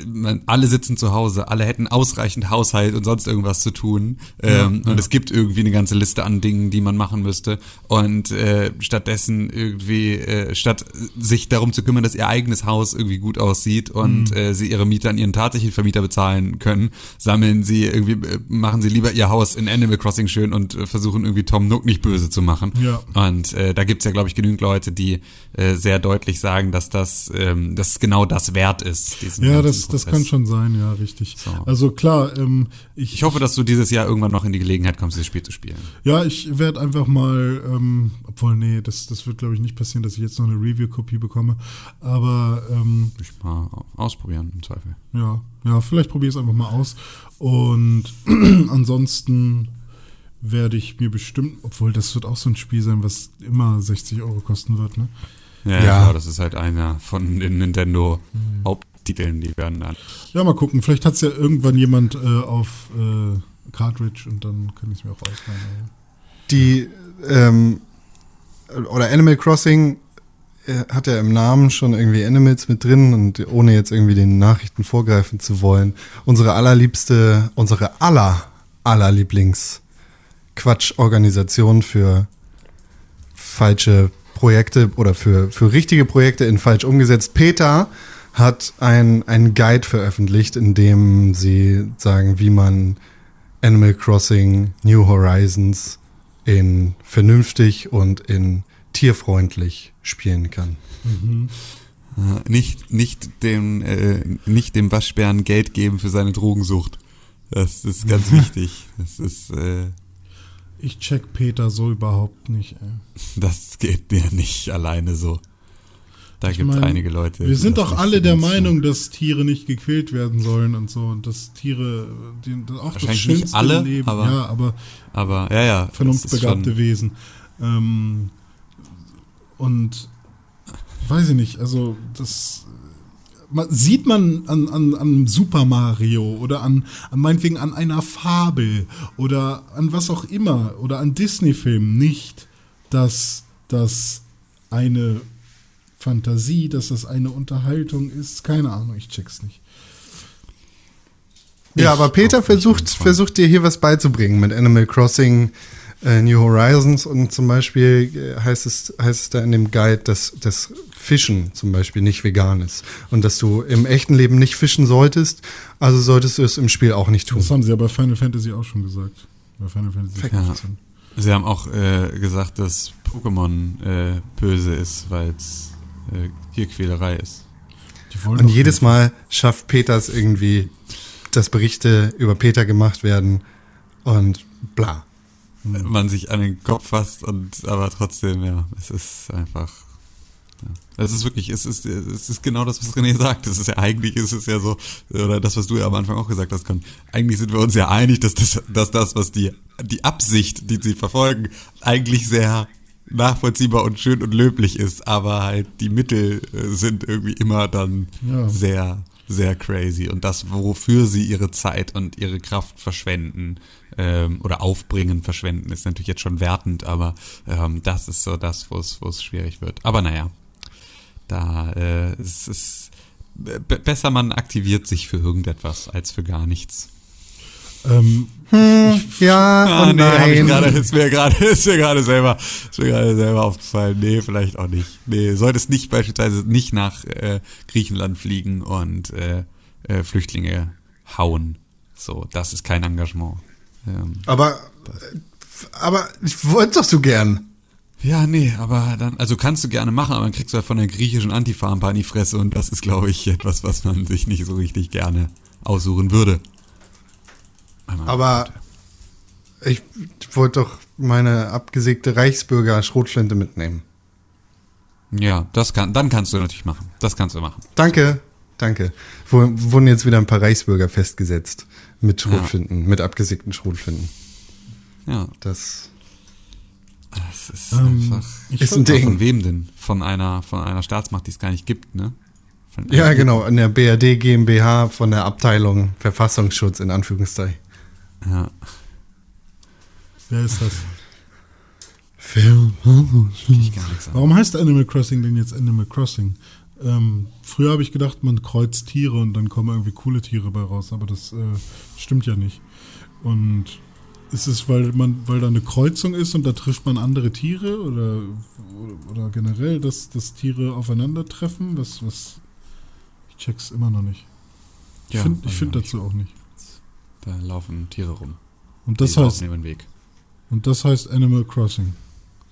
man, alle sitzen zu Hause, alle hätten ausreichend Haushalt und sonst irgendwas zu tun. Ähm, ja. Und es gibt irgendwie eine ganze Liste an Dingen, die man machen müsste. Und äh, stattdessen irgendwie, äh, statt sich darum zu kümmern, dass ihr eigenes Haus irgendwie gut aussieht und Mhm. äh, sie ihre Miete an ihren tatsächlichen Vermieter bezahlen können, sammeln sie irgendwie, äh, machen sie lieber ihr Haus in Animal Crossing schön und äh, versuchen irgendwie Tom Nook nicht böse zu machen. Ja. Und äh, da gibt's ja, glaube ich, genügend Leute, die äh, sehr deutlich sagen, dass das, ähm, dass genau das wert ist. diesen Ja, ganzen das, kann schon sein, ja, richtig. So. Also klar, ähm, ich, Ich hoffe, dass du dieses Jahr irgendwann noch in die Gelegenheit kommst, dieses Spiel zu spielen. ja, ich werde einfach mal, ähm, obwohl, nee, das, das wird, glaube ich, nicht passieren, dass ich jetzt noch eine Review-Kopie bekomme. Aber ähm, Ich mal ausprobieren im Zweifel. ja, ja, vielleicht probiere ich es einfach mal aus. Und ansonsten werde ich mir bestimmt, obwohl das wird auch so ein Spiel sein, was immer 60 Euro kosten wird, ne? Ja, Ja. klar, das ist halt einer von den Nintendo Haupttiteln, die werden dann. Ja, mal gucken. Vielleicht hat es ja irgendwann jemand äh, auf äh, Cartridge und dann kann ich es mir auch ausleihen. Die, ähm, oder Animal Crossing äh, hat ja im Namen schon irgendwie Animals mit drin und ohne jetzt irgendwie den Nachrichten vorgreifen zu wollen. Unsere allerliebste, unsere aller, aller Lieblings Quatsch-Organisation für falsche Projekte oder für, für richtige Projekte in falsch umgesetzt. Peter hat ein, einen Guide veröffentlicht, in dem sie sagen, wie man Animal Crossing New Horizons in vernünftig und in tierfreundlich spielen kann. Äh, Nicht, nicht dem, äh, nicht dem Waschbären Geld geben für seine Drogensucht. Das ist ganz wichtig. Das ist, äh, Ich check Peter so überhaupt nicht, ey. das geht mir nicht alleine so. Da gibt es einige Leute. Wir sind doch alle der. Meinung, dass Tiere nicht gequält werden sollen und so und dass Tiere die, auch das Wahrscheinlich nicht schönste alle, Leben, aber- ja, aber Aber ja, ja. vernunftbegabte Wesen. Ähm, und weiß ich nicht, also das man, sieht man an, an, an Super Mario oder an, an meinetwegen an einer Fabel oder an was auch immer oder an Disney-Filmen nicht, dass das eine Fantasie, dass das eine Unterhaltung ist. Keine Ahnung, ich check's nicht. Ja, aber Peter versucht, versucht dir hier was beizubringen mit Animal Crossing äh, New Horizons und zum Beispiel äh, heißt es, heißt es da in dem Guide, dass das Fischen zum Beispiel nicht vegan ist und dass du im echten Leben nicht fischen solltest, also solltest du es im Spiel auch nicht tun. Das haben sie ja bei Final Fantasy auch schon gesagt. Bei Final Fantasy Ja. 15. Sie haben auch äh, gesagt, dass Pokémon äh, böse ist, weil es äh, Tierquälerei ist. Und jedes nicht. Mal schafft Peters irgendwie, dass Berichte über Peter gemacht werden und bla. Man sich an den Kopf fasst und aber trotzdem, ja, es ist einfach. Ja. Es ist wirklich, es ist, es ist genau das, was René sagt. Es ist ja eigentlich, ist es ja so, oder das, was du ja am Anfang auch gesagt hast, Con. Eigentlich sind wir uns ja einig, dass das, dass das, was die, die Absicht, die sie verfolgen, eigentlich sehr nachvollziehbar und schön und löblich ist, aber halt die Mittel äh, sind irgendwie immer dann Ja. sehr, sehr crazy. Und das, wofür sie ihre Zeit und ihre Kraft verschwenden ähm, oder aufbringen, verschwenden, ist natürlich jetzt schon wertend, aber ähm, das ist so das, wo es schwierig wird. Aber naja, da äh, es ist be besser man aktiviert sich für irgendetwas als für gar nichts. Ähm, Ja, Ah, und nee, ich nein. gerade, ist mir gerade, ist mir gerade selber, ist mir gerade selber aufgefallen. Nee, vielleicht auch nicht. Nee, solltest nicht beispielsweise nicht nach äh, Griechenland fliegen und äh, äh, Flüchtlinge hauen. So, das ist kein Engagement. Ähm, aber, aber ich wollte doch so gern. ja, nee, aber dann, also kannst du gerne machen, aber dann kriegst du halt von der griechischen Antifa ein paar in die Fresse und das ist, glaube ich, etwas, was man sich nicht so richtig gerne aussuchen würde. Aber ich wollte doch meine abgesägte Reichsbürger Schrotflinte mitnehmen. Ja, das kann, dann kannst du natürlich machen. Das kannst du machen. Danke, danke. Wo, wurden jetzt wieder ein paar Reichsbürger festgesetzt mit Schrotflinten, mit abgesägten Schrotflinten. Ja, Das das ist Ähm, einfach. ich ist ein Ding. Von wem denn? Von einer, von einer Staatsmacht, die es gar nicht gibt, ne? Ja, genau, in der BRD GmbH von der Abteilung Verfassungsschutz in Anführungszeichen. Ja. wer ist das? Ich gar nichts an. Warum heißt Animal Crossing denn jetzt Animal Crossing? Ähm, früher habe ich gedacht, man kreuzt Tiere und dann kommen irgendwie coole Tiere bei raus, aber das äh, stimmt ja nicht. Und ist es, weil man, weil da eine Kreuzung ist und da trifft man andere Tiere oder, oder, generell, dass, dass Tiere aufeinandertreffen? Was, was? Ich check's immer noch nicht. Ich Ja, finde find dazu auch nicht. Da laufen Tiere rum. Und das Die laufen heißt, über den Weg. und das heißt Animal Crossing.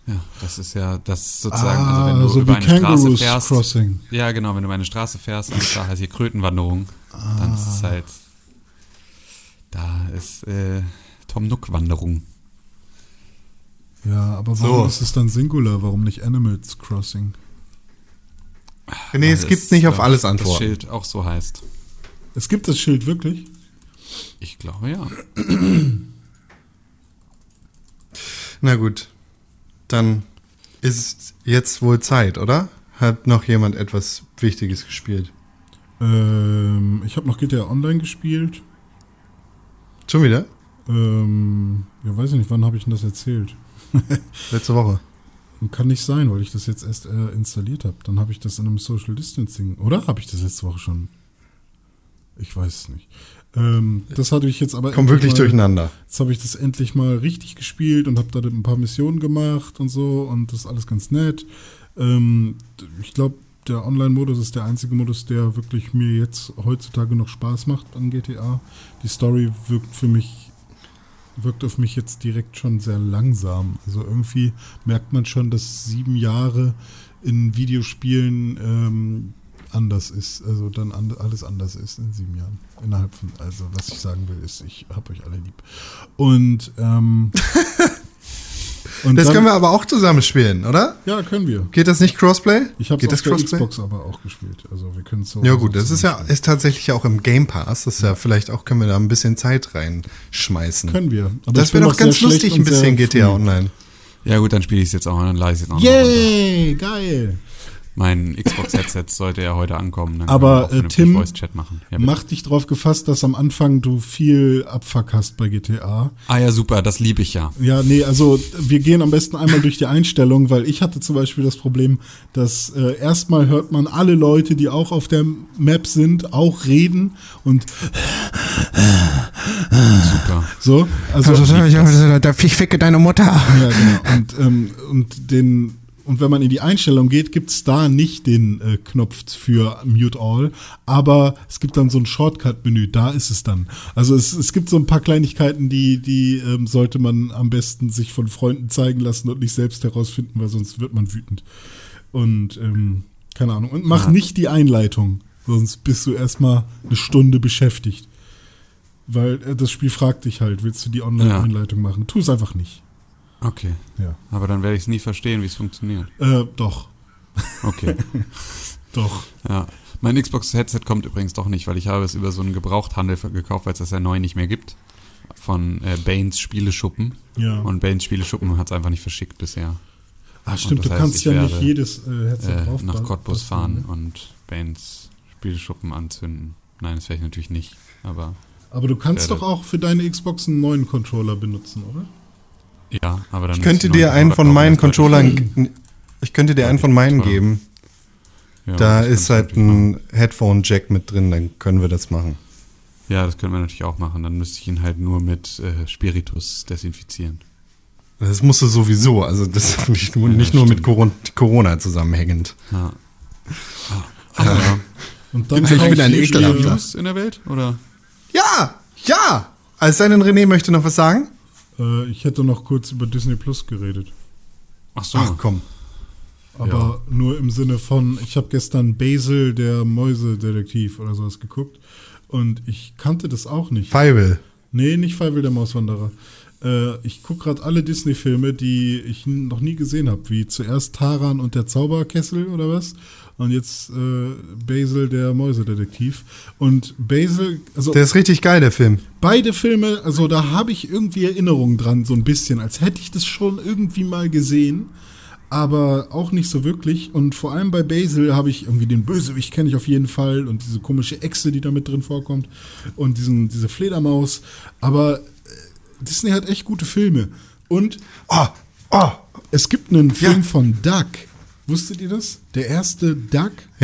Ja, das ist ja, das sozusagen, also ah, wenn du so über wie eine Straße Kangaroos fährst. Crossing. Ja, genau, wenn du über eine Straße fährst und da heißt hier Krötenwanderung, dann ist Ah. es halt, da ist äh, Tom Nook Wanderung. Ja, aber warum So. ist es dann Singular? Warum nicht Animals Crossing? Nee, es Weil gibt nicht auf alles Antworten. Das Schild auch so heißt. Es gibt das Schild wirklich? Ich glaube ja. Na gut, dann ist jetzt wohl Zeit, oder? Hat noch jemand etwas Wichtiges gespielt? Ähm, ich habe noch GTA Online gespielt. Schon wieder? Ähm, ja, weiß ich nicht, wann habe ich denn das erzählt? Letzte Woche. Kann nicht sein, weil ich das jetzt erst äh, installiert habe. Dann habe ich das in einem Social Distancing. Oder habe ich das letzte Woche schon? Ich weiß es nicht. Ähm, das hatte ich jetzt aber. Kommt wirklich mal, durcheinander. Jetzt habe ich das endlich mal richtig gespielt und habe da ein paar Missionen gemacht und so und das ist alles ganz nett. Ähm, ich glaube, der Online-Modus ist der einzige Modus, der wirklich mir jetzt heutzutage noch Spaß macht an GTA. Die Story wirkt für mich, wirkt auf mich jetzt direkt schon sehr langsam. Also irgendwie merkt man schon, dass sieben Jahre in Videospielen ähm, anders ist, also dann and, alles anders ist in sieben Jahren. Innerhalb von, also was ich sagen will, ist, ich hab euch alle lieb. Und, ähm, und Das dann- können wir aber auch zusammen spielen, oder? Ja, können wir. Geht das nicht Crossplay? Ich habe das auf der Xbox aber auch gespielt. Also wir können es so. Ja gut, das ist ja ist tatsächlich auch im Game Pass. Das ist ja vielleicht auch können wir da ein bisschen Zeit reinschmeißen. Können wir. Aber das wäre doch noch ganz lustig, ein bisschen GTA früh. Online. Ja gut, dann spiele ich es jetzt auch und dann leise ich es jetzt auch. Yay, geil. Mein Xbox-Headset sollte ja heute ankommen. Dann Aber, äh, Tim, Voice-Chat machen. Ja. Mach dich drauf gefasst, dass am Anfang du viel Abfuck hast bei GTA. ah ja, super, das liebe ich ja. Ja, nee, also wir gehen am besten einmal durch die Einstellung, weil ich hatte zum Beispiel das Problem, dass äh, erstmal hört man alle Leute, die auch auf der Map sind, auch reden und Super. so. Also ich ficke deine Mutter. Ja, genau. Und, ähm, und den und wenn man in die Einstellung geht, gibt's da nicht den äh, Knopf für Mute All, aber es gibt dann so ein Shortcut-Menü, da ist es dann. Also es, es gibt so ein paar Kleinigkeiten, die, die ähm, sollte man am besten sich von Freunden zeigen lassen und nicht selbst herausfinden, weil sonst wird man wütend. Und ähm, keine Ahnung. Und mach Ja. nicht die Einleitung, sonst bist du erstmal eine Stunde beschäftigt. Weil äh, das Spiel fragt dich halt, willst du die Online-Einleitung machen? Tu es einfach nicht. Okay. Ja. Aber dann werde ich es nie verstehen, wie es funktioniert. Äh, doch, Okay. doch. ja. Mein Xbox-Headset kommt übrigens doch nicht, weil ich habe es über so einen Gebrauchthandel gekauft, weil es das ja neu nicht mehr gibt. Von äh, Baines Spieleschuppen. Ja. Und Baines Spieleschuppen hat es einfach nicht verschickt bisher. ah, stimmt, du heißt, kannst ja nicht werde, jedes äh, Headset Äh, nach Cottbus fahren ne? und Baines Spieleschuppen anzünden. Nein, das werde ich natürlich nicht. Aber Aber du kannst doch auch für deine Xbox einen neuen Controller benutzen, oder? Ja, aber dann Ich könnte dir einen von meinen Controllern, ich könnte dir einen von meinen geben. Ja, Da ist halt ich ein Headphone-Jack mit drin, dann können wir das machen. Ja, das können wir natürlich auch machen. Dann müsste ich ihn halt nur mit äh, Spiritus desinfizieren. Das musst du sowieso, also das ist nicht nur, Ja, nicht nur mit Corona zusammenhängend. Ja. Ah, aber Und dann Gibt's eigentlich kaufst wieder du eine dir- ekelhafte? News in der Welt? Oder? Ja, ja! Als sei denn, René möchte noch was sagen? Äh, ich hätte noch kurz über Disney Plus geredet. Ach so. Ach komm. Aber nur im Sinne von, ich habe gestern Basil, der Mäusedetektiv oder sowas geguckt. Und ich kannte das auch nicht. Feivel. Nee, nicht Feivel der Mauswanderer. Äh, ich gucke gerade alle Disney-Filme, die ich noch nie gesehen habe. Wie zuerst Taran und der Zauberkessel oder was. Und jetzt äh, Basil, der Mäusedetektiv. Und Basil, also Der ist richtig geil, der Film. beide Filme, also da habe ich irgendwie Erinnerungen dran, so ein bisschen, als hätte ich das schon irgendwie mal gesehen, aber auch nicht so wirklich. Und vor allem bei Basil habe ich irgendwie den Bösewicht kenne ich auf jeden Fall und diese komische Echse, die da mit drin vorkommt und diesen, diese Fledermaus. Aber äh, Disney hat echt gute Filme. Und Oh, oh. es gibt einen Film Ja. von Duck. Wusstet ihr das? Der erste Ja.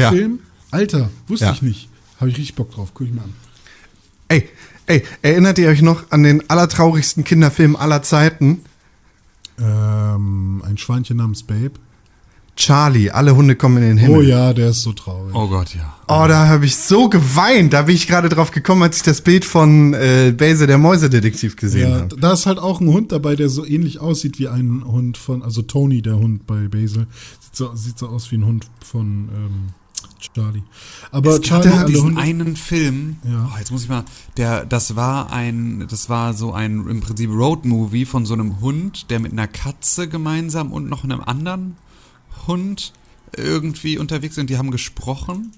Duck-Film? Alter, wusste Ja. ich nicht. Habe ich richtig Bock drauf. Guck ich mal an. Ey, ey, erinnert ihr euch noch an den allertraurigsten Kinderfilm aller Zeiten? Ähm, ein Schweinchen namens Babe. Charlie, alle Hunde kommen in den Himmel. Oh ja, der ist so traurig. Oh Gott, ja. Oh, da habe ich so geweint. Da bin ich gerade drauf gekommen, als ich das Bild von äh, Base der Mäusedetektiv gesehen ja, habe. da ist halt auch ein Hund dabei, der so ähnlich aussieht wie ein Hund von, also Tony, der Hund bei Basil. Sieht so, sieht so aus wie ein Hund von ähm, Charlie. Aber es Charlie, alle diesen Hunde. einen Film, Ja. oh, jetzt muss ich mal, der, das war ein, das war so ein im Prinzip Roadmovie von so einem Hund, der mit einer Katze gemeinsam und noch einem anderen Hund irgendwie unterwegs sind. Die haben gesprochen.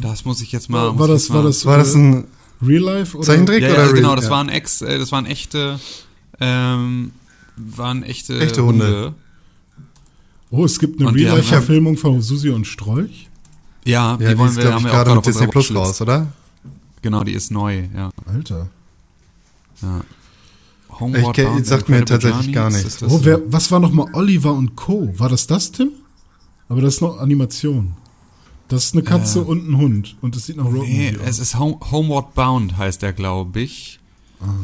Das muss ich jetzt mal. War ich das- jetzt war mal- das- War das ein Real Life oder? Zeichentrick Ja, ja oder also genau, das ja. waren ex, äh, das waren echte, ähm, waren echte, Echte Hunde. Oh, es gibt eine Und Real haben- Life-Verfilmung von Susi und Strolch. Ja, Ja, die die wollen ist, wir, haben ich, wir auch gerade mit auf Disney Plus raus, oder? Genau, die ist neu, ja. Alter. ja. Ich Homeward kenn- Bound, sagt mir tatsächlich gar Journeys, nichts. Oh, wer, was war nochmal Oliver und Co.? War das das, Tim? Aber das ist noch Animation. Das ist eine Katze Äh, und ein Hund. Und es sieht nach Roadmovie Nee, aus. es ist Home, Homeward Bound heißt der, glaube ich.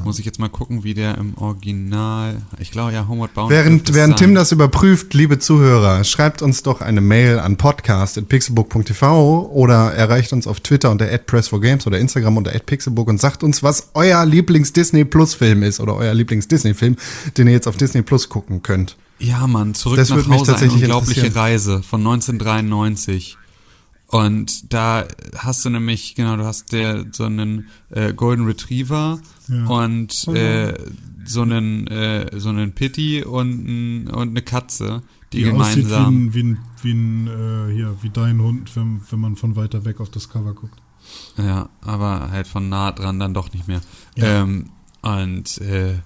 Muss ich jetzt mal gucken, wie der im Original. Ich glaube ja, Homeward Bound. Während, während Tim das überprüft, liebe Zuhörer, schreibt uns doch eine Mail an podcast.pixelbook.tv oder erreicht uns auf Twitter unter @press4games oder Instagram unter @pixelbook und sagt uns, was euer Lieblings-Disney Plus Film ist oder euer Lieblings-Disney-Film, den ihr jetzt auf Disney Plus gucken könnt. Ja, Mann, zurück Das nach Hause, eine unglaubliche. Reise von 1993. Und da hast du nämlich, genau, du hast der, so einen äh, Golden Retriever Ja. und äh, so einen, äh, so einen Pitty und, und eine Katze, die, Die aussieht wie gemeinsam. ein, wie ein, wie ein äh, hier, wie dein Hund, wenn, wenn man von weiter weg auf das Cover guckt. Ja, aber halt von nah dran dann doch nicht mehr. Ja. Ähm, und äh,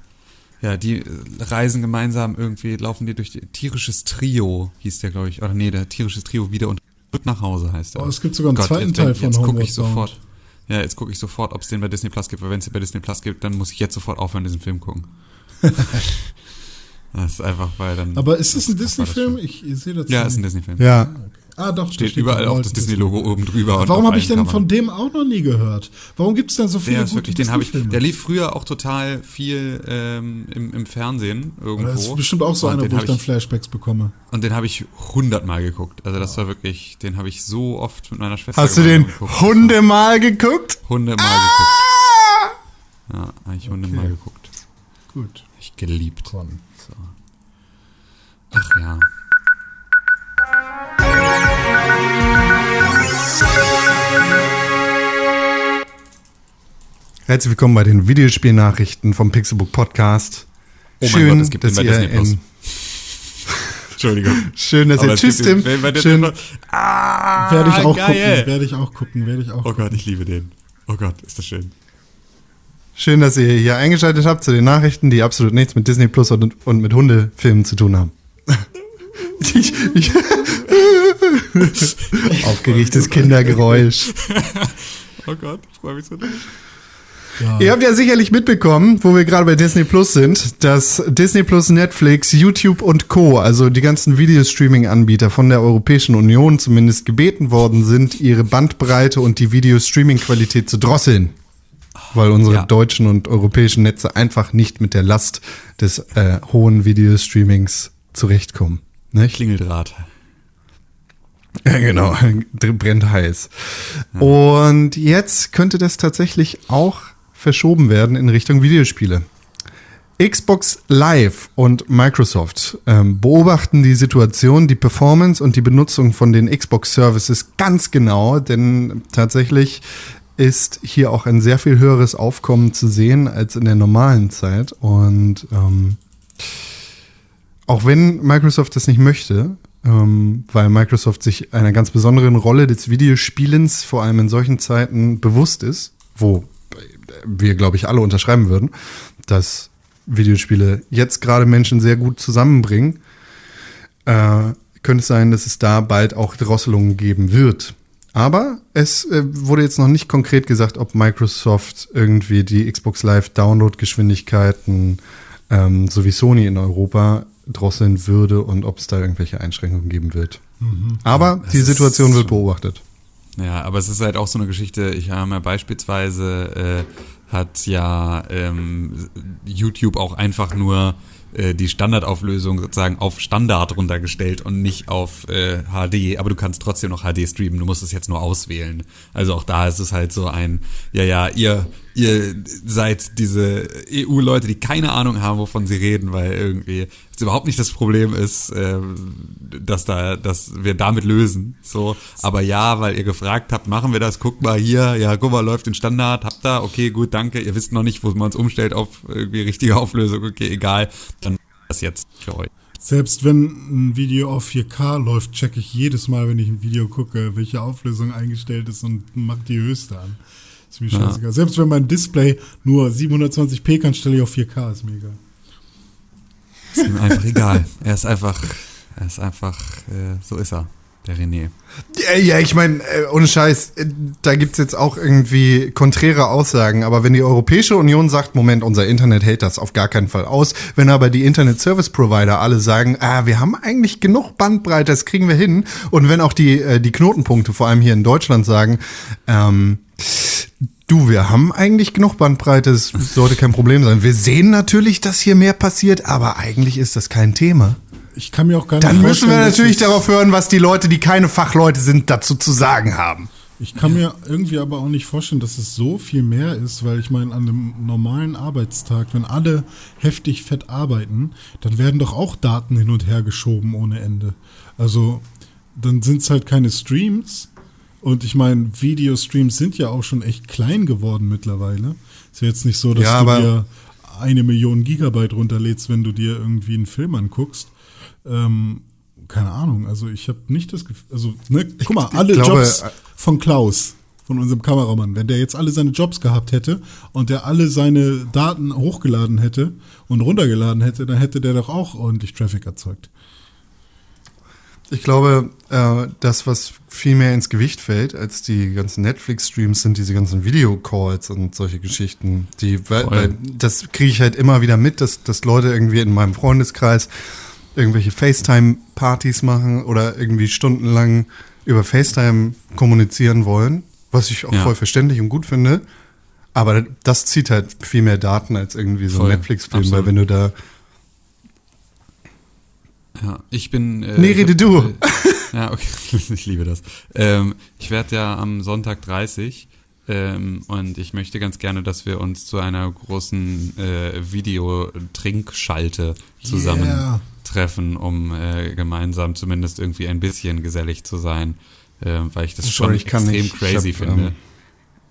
ja, die reisen gemeinsam irgendwie, laufen die durch die, tierisches Trio, hieß der, glaube ich. Oder nee, der tierisches Trio wieder und zurück nach Hause heißt der. Oh, es gibt sogar einen Gott, zweiten jetzt, Teil von Jetzt gucke ich sofort. Ja, jetzt gucke ich sofort, ob es den bei Disney Plus gibt, weil wenn es den bei Disney Plus gibt, dann muss ich jetzt sofort aufhören, diesen Film gucken. das ist einfach, weil dann. Aber ist das ein Disney-Film? Ich, ich sehe das Ja, nicht. ist ein Disney-Film. Ja, Ah, doch. da Steht überall auch das Disney-Logo oben drüber. und Warum habe ich denn Covern. von dem auch noch nie gehört? Warum gibt es denn so viele Der wirklich, den habe ich. Der lief früher auch total viel ähm, im, im Fernsehen irgendwo. Das ist bestimmt auch so und einer, den wo ich dann Flashbacks bekomme. Und den habe ich hundertmal geguckt. Also das war wirklich, den habe ich so oft mit meiner Schwester Hast du den geguckt. Hundemal geguckt? Hundemal Ah! geguckt. Ja, habe ich hundemal geguckt. Gut. Ich geliebt. So. Ach ja. Herzlich willkommen bei den Videospielnachrichten vom Pixelbook Podcast. Oh mein schön, Gott, es gibt dass den bei ihr Disney Plus. in, Entschuldigung. schön, dass Aber ihr es tschüss Tim. Schön, Ah, Werde ich auch geil. gucken, werde ich auch gucken, werde ich auch Oh gucken. Gott, ich liebe den. Oh Gott, ist das schön. schön, dass ihr hier eingeschaltet habt zu den Nachrichten, die absolut nichts mit Disney Plus und, und mit Hundefilmen zu tun haben. ich, ich Aufgeregtes Kindergeräusch. Oh Gott, ich freue mich so. Ja. Ihr habt ja sicherlich mitbekommen, wo wir gerade bei Disney Plus sind, dass Disney Plus, Netflix, YouTube und Co., also die ganzen Videostreaming-Anbieter von der Europäischen Union zumindest gebeten worden sind, ihre Bandbreite und die Videostreaming-Qualität zu drosseln. Weil unsere Ja. deutschen und europäischen Netze einfach nicht mit der Last des äh, hohen Videostreamings zurechtkommen. Nicht? Klingeldraht. Ja, genau. Brennt heiß. Und jetzt könnte das tatsächlich auch verschoben werden in Richtung Videospiele. Xbox Live und Microsoft ähm, beobachten die Situation, die Performance und die Benutzung von den Xbox Services ganz genau, denn tatsächlich ist hier auch ein sehr viel höheres Aufkommen zu sehen als in der normalen Zeit. Und ähm, auch wenn Microsoft das nicht möchte, ähm, weil Microsoft sich einer ganz besonderen Rolle des Videospielens vor allem in solchen Zeiten bewusst ist, wo wir, glaube ich, alle unterschreiben würden, dass Videospiele jetzt gerade Menschen sehr gut zusammenbringen, äh, könnte es sein, dass es da bald auch Drosselungen geben wird. Aber es äh, wurde jetzt noch nicht konkret gesagt, ob Microsoft irgendwie die Xbox Live Download-Geschwindigkeiten ähm, so wie Sony in Europa drosseln würde und ob es da irgendwelche Einschränkungen geben wird. Aber Das die Situation wird beobachtet. Ja, aber es ist halt auch so eine Geschichte. Ich habe ja beispielsweise äh, hat ja ähm, YouTube auch einfach nur äh, die Standardauflösung sozusagen auf Standard runtergestellt und nicht auf äh, HD, aber du kannst trotzdem noch HD streamen, du musst es jetzt nur auswählen. Also auch da ist es halt so ein, ja, ja, ihr, ihr seid diese EU-Leute, die keine Ahnung haben, wovon sie reden, weil irgendwie es überhaupt nicht das Problem ist, äh, dass da, dass wir damit lösen. So, aber ja, weil ihr gefragt habt, machen wir das, guckt mal hier, ja, guck mal, läuft in Standard, habt da, okay, gut, danke, ihr wisst noch nicht, wo man es umstellt auf irgendwie richtige Auflösung, okay, egal, dann das jetzt für euch. Selbst wenn ein Video auf 4K läuft, checke ich jedes Mal, wenn ich ein Video gucke, welche Auflösung eingestellt ist und mach die höchste an. Ist mir scheißegal. Selbst wenn mein Display nur 720p kann, stelle ich auf 4K, ist mir egal. Ist ihm einfach egal. Er ist einfach, er ist einfach, äh, so ist er, der René. Ja, ja ich meine, äh, ohne Scheiß, äh, da gibt's jetzt auch irgendwie konträre Aussagen. Aber wenn die Europäische Union sagt, Moment, unser Internet hält das auf gar keinen Fall aus, wenn aber die Internet Service Provider alle sagen, ah, wir haben eigentlich genug Bandbreite, das kriegen wir hin. Und wenn auch die, äh, die Knotenpunkte, vor allem hier in Deutschland, sagen, ähm, Du, wir haben eigentlich genug Bandbreite, es sollte kein Problem sein. Wir sehen natürlich, dass hier mehr passiert, aber eigentlich ist das kein Thema. Ich kann mir auch gar nicht Dann müssen wir natürlich darauf hören, was die Leute, die keine Fachleute sind, dazu zu sagen haben. Ich kann mir irgendwie aber auch nicht vorstellen, dass es so viel mehr ist, weil ich meine, an einem normalen Arbeitstag, wenn alle heftig fett arbeiten, dann werden doch auch Daten hin und her geschoben ohne Ende. Also dann sind es halt keine Streams. Und ich meine, Videostreams sind ja auch schon echt klein geworden mittlerweile. Ist ja jetzt nicht so, dass Ja, du dir eine Million Gigabyte runterlädst, wenn du dir irgendwie einen Film anguckst. Ähm, keine Ahnung, also ich habe nicht das Gefühl, also ne, guck mal, alle glaube, Jobs äh, von Klaus, von unserem Kameramann, wenn der jetzt alle seine Jobs gehabt hätte und der alle seine Daten hochgeladen hätte und runtergeladen hätte, dann hätte der doch auch ordentlich Traffic erzeugt. Ich glaube, äh, das, was viel mehr ins Gewicht fällt als die ganzen Netflix-Streams, sind diese ganzen Videocalls und solche Geschichten. Die, weil, weil das kriege ich halt immer wieder mit, dass, dass Leute irgendwie in meinem Freundeskreis irgendwelche FaceTime-Partys machen oder irgendwie stundenlang über FaceTime kommunizieren wollen, was ich auch Ja. voll verständlich und gut finde. Aber das zieht halt viel mehr Daten als irgendwie so ein Netflix-Film, weil wenn du da. Ja, ich bin. Äh, Nee, rede du. Äh, ja, okay, ich liebe das. Ähm, ich werde ja am Sonntag 30 ähm, und ich möchte ganz gerne, dass wir uns zu einer großen äh, Videotrinkschalte zusammen Yeah. treffen, um äh, gemeinsam zumindest irgendwie ein bisschen gesellig zu sein, äh, weil ich das Sorry, schon extrem nicht. Ich crazy hab, finde. ähm,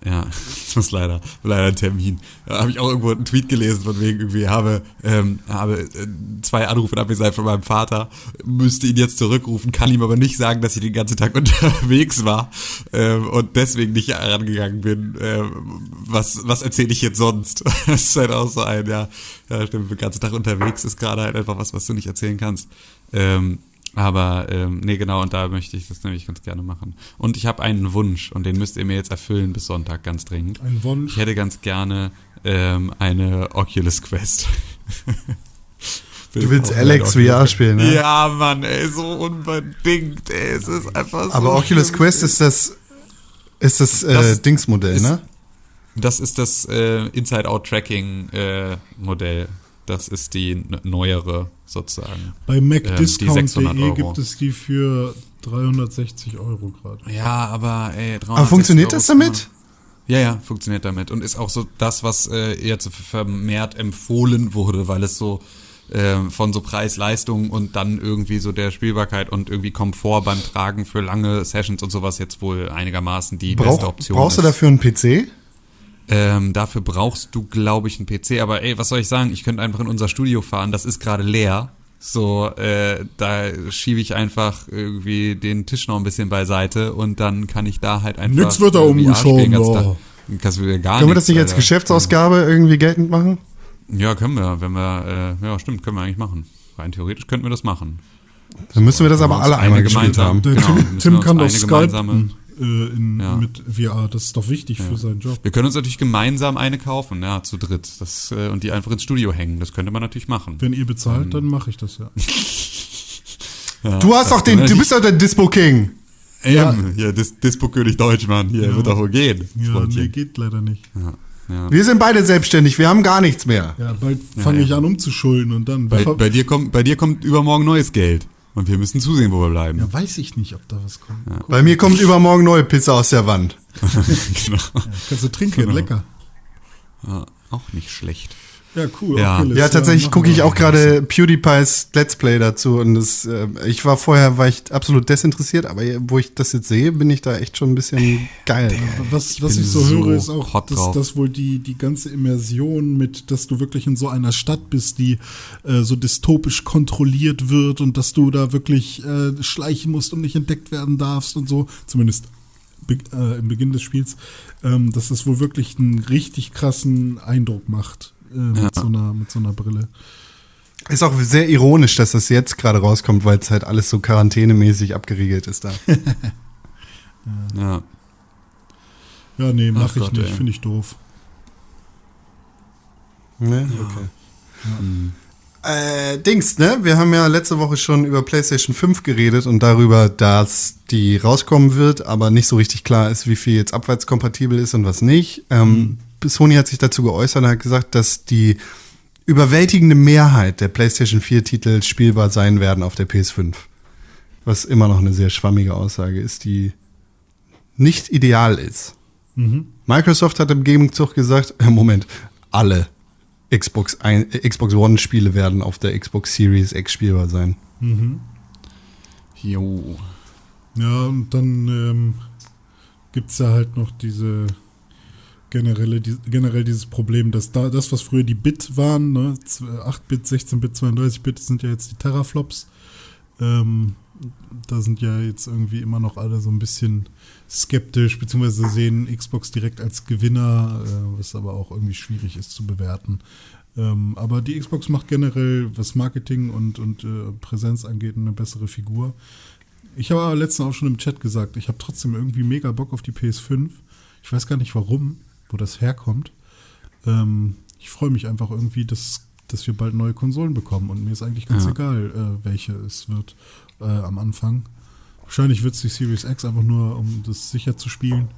Ja, das muss leider, leider ein Termin. Da habe ich auch irgendwo einen Tweet gelesen, von wegen irgendwie habe, ähm, habe äh, zwei Anrufe Abwesenheit von meinem Vater, müsste ihn jetzt zurückrufen, kann ihm aber nicht sagen, dass ich den ganzen Tag unterwegs war ähm, und deswegen nicht herangegangen bin. Ähm, was was erzähle ich jetzt sonst? Das ist halt auch so ein, ja, ja stimmt, den ganzen Tag unterwegs ist gerade halt einfach was, was du nicht erzählen kannst. Ähm, aber ähm, nee, genau, und da möchte ich das nämlich ganz gerne machen. Und ich habe einen Wunsch und den müsst ihr mir jetzt erfüllen bis Sonntag, ganz dringend. Ein Wunsch. Ich hätte ganz gerne ähm, eine Oculus Quest. Du willst Alex VR spielen, ne? Ja, Mann, ey, so unbedingt, ey, es ist einfach so. Aber Oculus schlimm. Quest ist das. Ist das, äh, Das Dingsmodell, ist- ne? Das ist das äh, Inside-Out-Tracking-Modell. Äh, Modell. Das ist die neuere sozusagen. Bei Ähm, die 600 macdiscount.de Euro. gibt es die für 360 Euro gerade. Ja, aber ey, 360 Aber funktioniert Euro das damit? Ja, ja, funktioniert damit. Und ist auch so das, was äh, jetzt vermehrt empfohlen wurde, weil es so ähm, von so Preis-Leistung und dann irgendwie so der Spielbarkeit und irgendwie Komfort beim Tragen für lange Sessions und sowas jetzt wohl einigermaßen die beste Brauch, Option brauchst du ist. dafür einen PC? Ähm, dafür brauchst du, glaube ich, einen PC. Aber ey, was soll ich sagen? Ich könnte einfach in unser Studio fahren. Das ist gerade leer. So, äh, da schiebe ich einfach irgendwie den Tisch noch ein bisschen beiseite und dann kann ich da halt einfach. Nix wird da äh, umgeschoben. Kannst du gar Können wir das nicht als Alter. Geschäftsausgabe irgendwie geltend machen? Ja, können wir, wenn wir, äh, ja, stimmt, können wir eigentlich machen. Rein theoretisch könnten wir das machen. Dann müssen wir das aber alle einmal gespielt gemeinsam- haben. Genau, Tim, Tim kann doch äh, in, Ja. mit VR. Das ist doch wichtig für seinen Job. Wir können uns natürlich gemeinsam eine kaufen, ja, zu dritt. Das, äh, und die einfach ins Studio hängen. Das könnte man natürlich machen. Wenn ihr bezahlt, dann mache ich das ja. Ja, Du hast doch den, du bist doch der Dispo King. Ja, hier, Dis Dispo-König Deutschmann, hier, Ja. wird doch wohl gehen. Ja, nee, geht leider nicht. ja, ja. Wir sind beide selbstständig, wir haben gar nichts mehr. Ja, bald fange ja. ich an umzuschulden und dann. Bei, bei, dir kommt, bei dir kommt übermorgen neues Geld. Und wir müssen zusehen, wo wir bleiben. ja, weiß ich nicht, ob da was kommt. Guck, Bei mir kommt übermorgen neue Pizza aus der Wand. genau. kannst du trinken, Genau. lecker. ja, auch nicht schlecht. Ja, cool. Ja. Ja, tatsächlich gucke ich auch gerade PewDiePie's Let's Play dazu und das, äh, ich war vorher, war ich absolut desinteressiert, aber wo ich das jetzt sehe, bin ich da echt schon ein bisschen geil. Was, was bin ich so, so höre, ist auch, dass, dass wohl die, die ganze Immersion mit, dass du wirklich in so einer Stadt bist, die äh, so dystopisch kontrolliert wird und dass du da wirklich äh, schleichen musst und nicht entdeckt werden darfst und so, zumindest be äh, im Beginn des Spiels, ähm, dass das wohl wirklich einen richtig krassen Eindruck macht äh, mit, Ja. so einer, mit so einer Brille. Ist auch sehr ironisch, dass das jetzt gerade rauskommt, weil es halt alles so quarantänemäßig abgeriegelt ist da. Ja. Ja, nee, mach ich Gott, nicht, finde ich doof. Ne? Okay. Äh, Dings, ne? Wir haben ja letzte Woche schon über PlayStation 5 geredet und darüber, dass die rauskommen wird, aber nicht so richtig klar ist, wie viel jetzt abwärtskompatibel ist und was nicht. Ähm, Sony hat sich dazu geäußert und hat gesagt, dass die überwältigende Mehrheit der PlayStation 4 Titel spielbar sein werden auf der PS5. Was immer noch eine sehr schwammige Aussage ist, die nicht ideal ist. Mhm. Microsoft hat im Gegenzug gesagt, Moment, alle Xbox, ein, äh, Xbox One Spiele werden auf der Xbox Series X spielbar sein. Mhm. Jo. Ja, und dann ähm, gibt es ja halt noch diese generelle, die, generell dieses Problem, dass da das, was früher die Bit waren, ne, 8-Bit, 16-Bit, 32-Bit, sind ja jetzt die Teraflops. Ähm, da sind ja jetzt irgendwie immer noch alle so ein bisschen skeptisch, beziehungsweise sehen Xbox direkt als Gewinner, äh, was aber auch irgendwie schwierig ist zu bewerten. Ähm, aber die Xbox macht generell, was Marketing und, und äh, Präsenz angeht, eine bessere Figur. Ich habe aber letztens auch schon im Chat gesagt, ich habe trotzdem irgendwie mega Bock auf die PS5. Ich weiß gar nicht warum, wo das herkommt. Ähm, ich freue mich einfach irgendwie, dass, dass wir bald neue Konsolen bekommen. Und mir ist eigentlich ganz Ja. egal, äh, welche es wird äh, am Anfang. Wahrscheinlich wird es die Series X einfach nur, um das sicher zu spielen.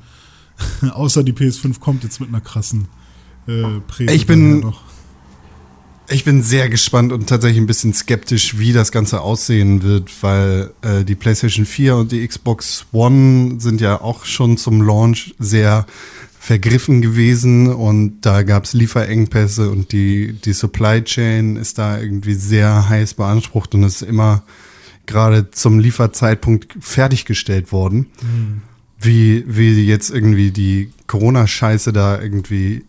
Außer die PS5 kommt jetzt mit einer krassen äh, Präse. Ich bin- noch. Ich bin sehr gespannt und tatsächlich ein bisschen skeptisch, wie das Ganze aussehen wird, weil äh, die PlayStation 4 und die Xbox One sind ja auch schon zum Launch sehr vergriffen gewesen und da gab es Lieferengpässe und die, die Supply Chain ist da irgendwie sehr heiß beansprucht und ist immer gerade zum Lieferzeitpunkt fertiggestellt worden. Wie, wie jetzt irgendwie die Corona-Scheiße da irgendwie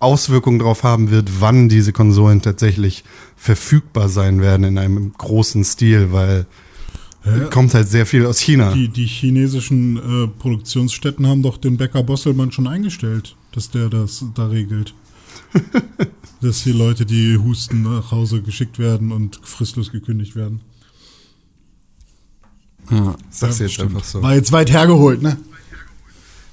Auswirkungen drauf haben wird, wann diese Konsolen tatsächlich verfügbar sein werden in einem großen Stil, weil Hä? kommt halt sehr viel aus China. Die, die chinesischen äh, Produktionsstätten haben doch den Bäcker Bosselmann schon eingestellt, dass der das da regelt. dass hier Leute, die husten, nach Hause geschickt werden und fristlos gekündigt werden. Ja. Sag's Ja, jetzt stimmt. einfach so. War jetzt weit hergeholt, ne?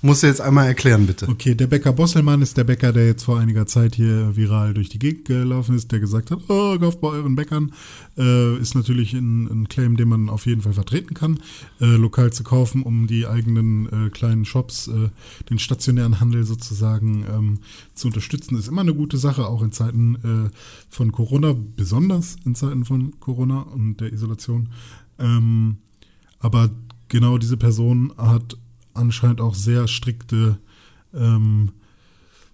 Musst du jetzt einmal erklären, bitte. Okay, der Bäcker Bosselmann ist der Bäcker, der jetzt vor einiger Zeit hier viral durch die Gegend gelaufen ist, der gesagt hat, oh, kauft bei euren Bäckern. Äh, ist natürlich ein, ein Claim, den man auf jeden Fall vertreten kann, äh, lokal zu kaufen, um die eigenen äh, kleinen Shops, äh, den stationären Handel sozusagen ähm, zu unterstützen. Ist immer eine gute Sache, auch in Zeiten äh, von Corona, besonders in Zeiten von Corona und der Isolation. Ähm, aber genau diese Person hat anscheinend auch sehr strikte ähm,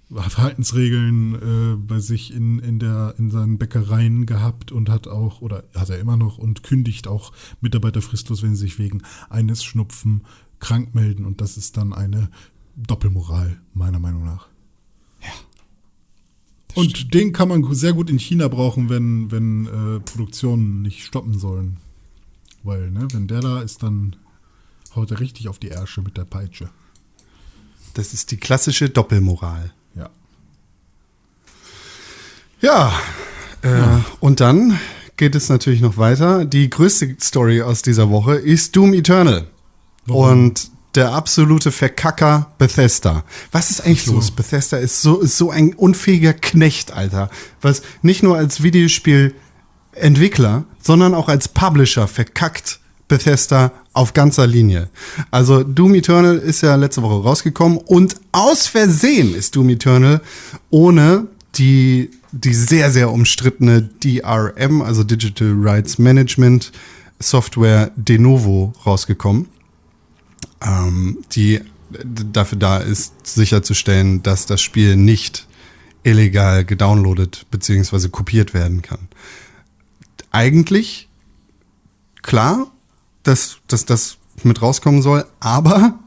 Verhaltensregeln äh, bei sich in, in, der, in seinen Bäckereien gehabt und hat auch, oder hat er immer noch und kündigt auch Mitarbeiter fristlos, wenn sie sich wegen eines Schnupfen krank melden. Und das ist dann eine Doppelmoral, meiner Meinung nach. Und den kann man sehr gut in China brauchen, wenn, wenn äh, Produktionen nicht stoppen sollen. Weil, ne, wenn der da ist, dann haut er richtig auf die Ärsche mit der Peitsche. Das ist die klassische Doppelmoral. Ja. Ja, äh, und dann geht es natürlich noch weiter. Die größte Story aus dieser Woche ist Doom Eternal. Warum? Und der absolute Verkacker Bethesda. Was ist eigentlich so. los? Bethesda ist so, ist so ein unfähiger Knecht, Alter. Was nicht nur als Videospielentwickler, sondern auch als Publisher verkackt Bethesda auf ganzer Linie. Also Doom Eternal ist ja letzte Woche rausgekommen und aus Versehen ist Doom Eternal ohne die, die sehr, sehr umstrittene DRM, also Digital Rights Management Software de novo rausgekommen ähm, die dafür da ist, sicherzustellen, dass das Spiel nicht illegal gedownloadet bzw. kopiert werden kann. Eigentlich klar, dass, dass das mit rauskommen soll, aber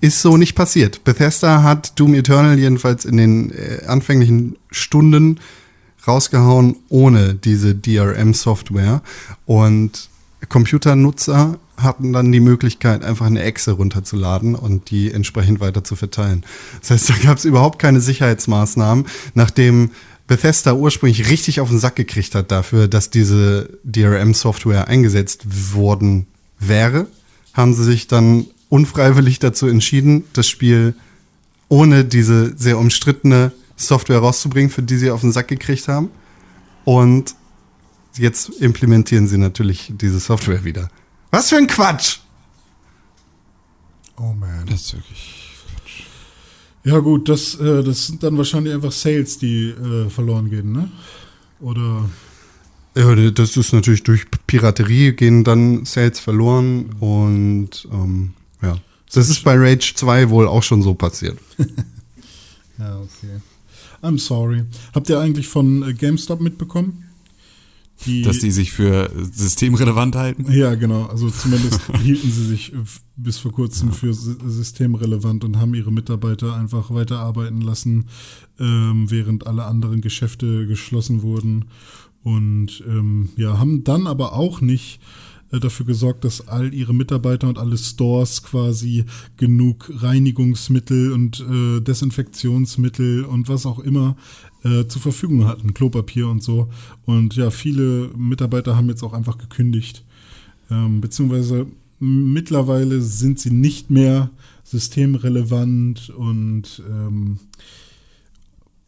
ist so nicht passiert. Bethesda hat Doom Eternal jedenfalls in den äh, anfänglichen Stunden rausgehauen ohne diese DRM-Software und Computernutzer hatten dann die Möglichkeit, einfach eine Exe runterzuladen und die entsprechend weiter zu verteilen. Das heißt, da gab es überhaupt keine Sicherheitsmaßnahmen, nachdem Bethesda ursprünglich richtig auf den Sack gekriegt hat dafür, dass diese DRM-Software eingesetzt worden wäre, haben sie sich dann unfreiwillig dazu entschieden, das Spiel ohne diese sehr umstrittene Software rauszubringen, für die sie auf den Sack gekriegt haben. Und jetzt implementieren sie natürlich diese Software wieder. Was für ein Quatsch! Oh man. Das ist wirklich. Ja gut, das, äh, das sind dann wahrscheinlich einfach Sales, die äh, verloren gehen, ne? Oder Ja, das ist natürlich durch Piraterie gehen dann Sales verloren und ähm, ja. Das ist bei Rage 2 wohl auch schon so passiert. ja, okay. I'm sorry. Habt ihr eigentlich von äh, GameStop mitbekommen? Die, Dass die sich für systemrelevant halten? ja, genau. Also zumindest hielten sie sich äh, bis vor kurzem für sy- systemrelevant und haben ihre Mitarbeiter einfach weiterarbeiten lassen, ähm, während alle anderen Geschäfte geschlossen wurden. Und ähm, ja, haben dann aber auch nicht äh, dafür gesorgt, dass all ihre Mitarbeiter und alle Stores quasi genug Reinigungsmittel und äh, Desinfektionsmittel und was auch immer äh, zur Verfügung hatten, Klopapier und so. Und ja, viele Mitarbeiter haben jetzt auch einfach gekündigt. Ähm, beziehungsweise mittlerweile sind sie nicht mehr systemrelevant und ähm,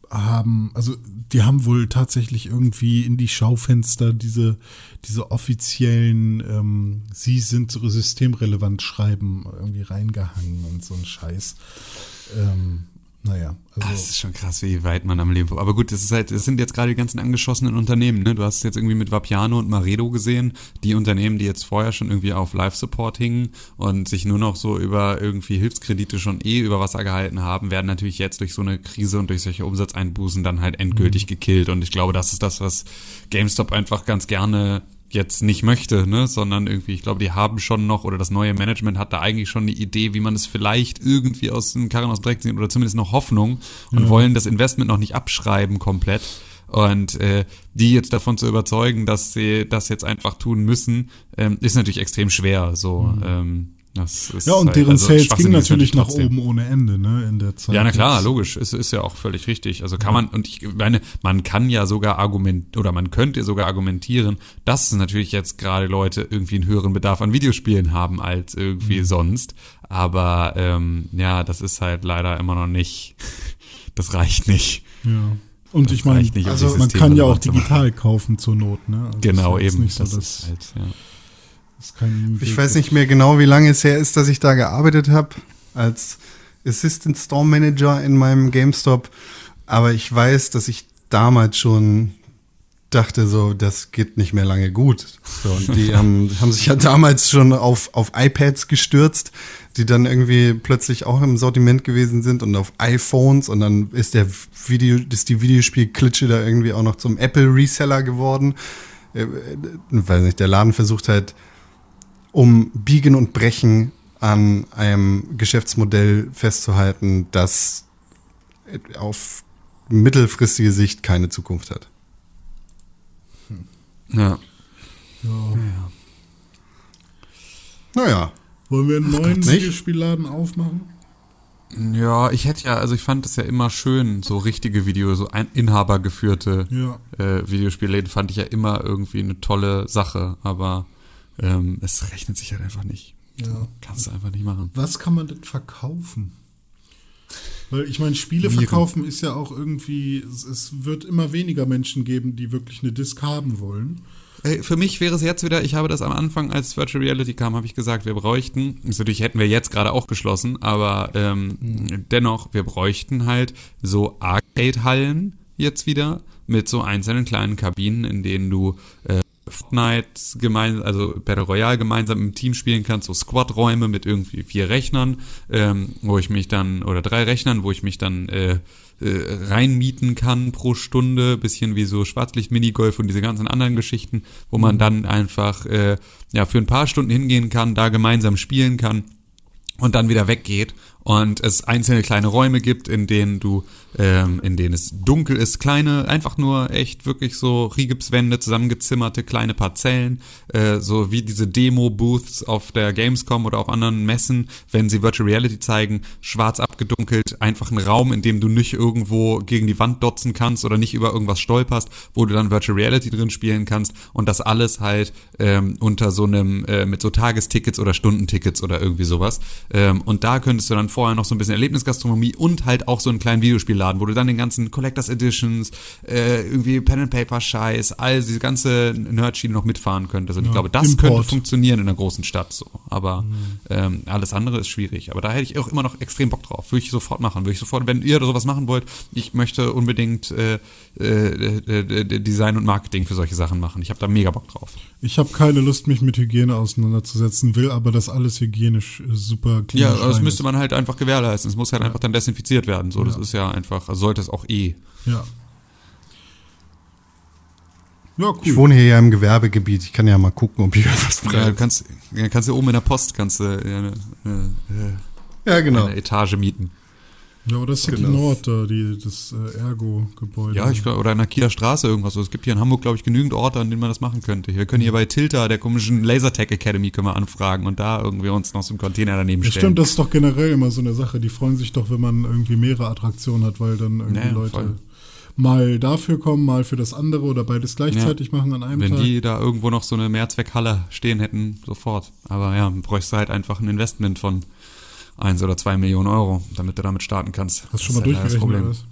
haben, also die haben wohl tatsächlich irgendwie in die Schaufenster diese, diese offiziellen, ähm, sie sind systemrelevant Schreiben irgendwie reingehangen und so ein Scheiß. Ähm, naja, also. Das ist schon krass, wie weit man am Leben. Aber gut, das ist halt, das sind jetzt gerade die ganzen angeschossenen Unternehmen, ne? Du hast es jetzt irgendwie mit Vapiano und Maredo gesehen, die Unternehmen, die jetzt vorher schon irgendwie auf Live-Support hingen und sich nur noch so über irgendwie Hilfskredite schon eh über Wasser gehalten haben, werden natürlich jetzt durch so eine Krise und durch solche Umsatzeinbußen dann halt endgültig mhm. gekillt. Und ich glaube, das ist das, was GameStop einfach ganz gerne jetzt nicht möchte, ne, sondern irgendwie, ich glaube, die haben schon noch oder das neue Management hat da eigentlich schon eine Idee, wie man es vielleicht irgendwie aus dem Karren aus Dreck sieht oder zumindest noch Hoffnung und ja. wollen das Investment noch nicht abschreiben komplett. Und äh, die jetzt davon zu überzeugen, dass sie das jetzt einfach tun müssen, ähm, ist natürlich extrem schwer. So, mhm. ähm, ja, und halt, deren also Sales ging natürlich nach oben ohne Ende, ne, in der Zeit. Ja, na klar, logisch. Es ist ja auch völlig richtig. Also kann ja. man, und ich meine, man kann ja sogar argument, oder man könnte sogar argumentieren, dass natürlich jetzt gerade Leute irgendwie einen höheren Bedarf an Videospielen haben als irgendwie mhm. sonst. Aber, ähm, ja, das ist halt leider immer noch nicht, das reicht nicht. Ja. Und das ich meine, also man kann ja auch digital kaufen zur Not, ne? Also genau, eben. So, das ist halt, ja ich weiß nicht mehr genau, wie lange es her ist, dass ich da gearbeitet habe als Assistant Store Manager in meinem GameStop. Aber ich weiß, dass ich damals schon dachte, so, das geht nicht mehr lange gut. So, und die haben, haben sich ja damals schon auf, auf iPads gestürzt, die dann irgendwie plötzlich auch im Sortiment gewesen sind und auf iPhones und dann ist der Video, ist die Videospielklitsche da irgendwie auch noch zum Apple Reseller geworden. Äh, weiß nicht, der Laden versucht halt, um Biegen und Brechen an einem Geschäftsmodell festzuhalten, das auf mittelfristige Sicht keine Zukunft hat. Ja. Ja. ja. Naja. Wollen wir einen neuen Videospielladen aufmachen? Ja, ich hätte ja, also ich fand es ja immer schön, so richtige Videos, so ein inhabergeführte ja. äh, Videospielläden fand ich ja immer irgendwie eine tolle Sache, aber ähm, es rechnet sich halt einfach nicht. Ja. Kannst du einfach nicht machen. Was kann man denn verkaufen? Weil ich meine, Spiele verkaufen ist ja auch irgendwie, es wird immer weniger Menschen geben, die wirklich eine Disc haben wollen. Für mich wäre es jetzt wieder, ich habe das am Anfang, als Virtual Reality kam, habe ich gesagt, wir bräuchten, also natürlich hätten wir jetzt gerade auch geschlossen, aber ähm, mhm. dennoch, wir bräuchten halt so Arcade-Hallen jetzt wieder mit so einzelnen kleinen Kabinen, in denen du äh, Fortnite gemeinsam, also Battle Royale gemeinsam im Team spielen kannst, so Squad-Räume mit irgendwie vier Rechnern, ähm, wo ich mich dann, oder drei Rechnern, wo ich mich dann äh, äh, reinmieten kann pro Stunde, bisschen wie so Schwarzlicht-Minigolf und diese ganzen anderen Geschichten, wo man mhm. dann einfach äh, ja für ein paar Stunden hingehen kann, da gemeinsam spielen kann und dann wieder weggeht und es einzelne kleine Räume gibt, in denen du, ähm, in denen es dunkel ist, kleine, einfach nur echt wirklich so Rigipswände, zusammengezimmerte kleine Parzellen, äh, so wie diese Demo-Booths auf der Gamescom oder auf anderen Messen, wenn sie Virtual Reality zeigen, schwarz abgedunkelt, einfach ein Raum, in dem du nicht irgendwo gegen die Wand dotzen kannst oder nicht über irgendwas stolperst, wo du dann Virtual Reality drin spielen kannst und das alles halt ähm, unter so einem, äh, mit so Tagestickets oder Stundentickets oder irgendwie sowas. Ähm, und da könntest du dann vorher noch so ein bisschen Erlebnisgastronomie und halt auch so einen kleinen Videospielladen, wo du dann den ganzen Collectors Editions, äh, irgendwie Pen and Paper Scheiß, all diese ganze Nerdschiene noch mitfahren könntest. Und ja, ich glaube, das Import. könnte funktionieren in einer großen Stadt so. Aber mhm. ähm, alles andere ist schwierig. Aber da hätte ich auch immer noch extrem Bock drauf. Würde ich sofort machen. Würde ich sofort, wenn ihr sowas machen wollt, ich möchte unbedingt äh, äh, äh, Design und Marketing für solche Sachen machen. Ich habe da mega Bock drauf. Ich habe keine Lust, mich mit Hygiene auseinanderzusetzen, will aber das alles hygienisch äh, super klinisch Ja, das müsste man halt einfach gewährleisten. Es muss halt ja. einfach dann desinfiziert werden. So, das ja. ist ja einfach, also sollte es auch eh. Ja. Ja, cool. Ich wohne hier ja im Gewerbegebiet. Ich kann ja mal gucken, ob ich was frei. Ja, du kannst, kannst ja oben in der Post kannst du ja, eine, eine, ja, genau. eine Etage mieten. Ja, oder City genau. Nord, da, die, das äh, Ergo-Gebäude. Ja, ich glaube, oder in der Kieler Straße irgendwas. Also es gibt hier in Hamburg, glaube ich, genügend Orte, an denen man das machen könnte. Wir können hier bei Tilta, der komischen Lasertech Academy, können wir anfragen und da irgendwie uns noch so einen Container daneben stellen. Ja, stimmt, das ist doch generell immer so eine Sache. Die freuen sich doch, wenn man irgendwie mehrere Attraktionen hat, weil dann irgendwie ja, Leute voll. mal dafür kommen, mal für das andere oder beides gleichzeitig ja. machen an einem wenn Tag. Wenn die da irgendwo noch so eine Mehrzweckhalle stehen hätten, sofort. Aber ja, bräuchst du halt einfach ein Investment von eins oder zwei Millionen Euro, damit du damit starten kannst. Hast du schon mal durchgerechnet?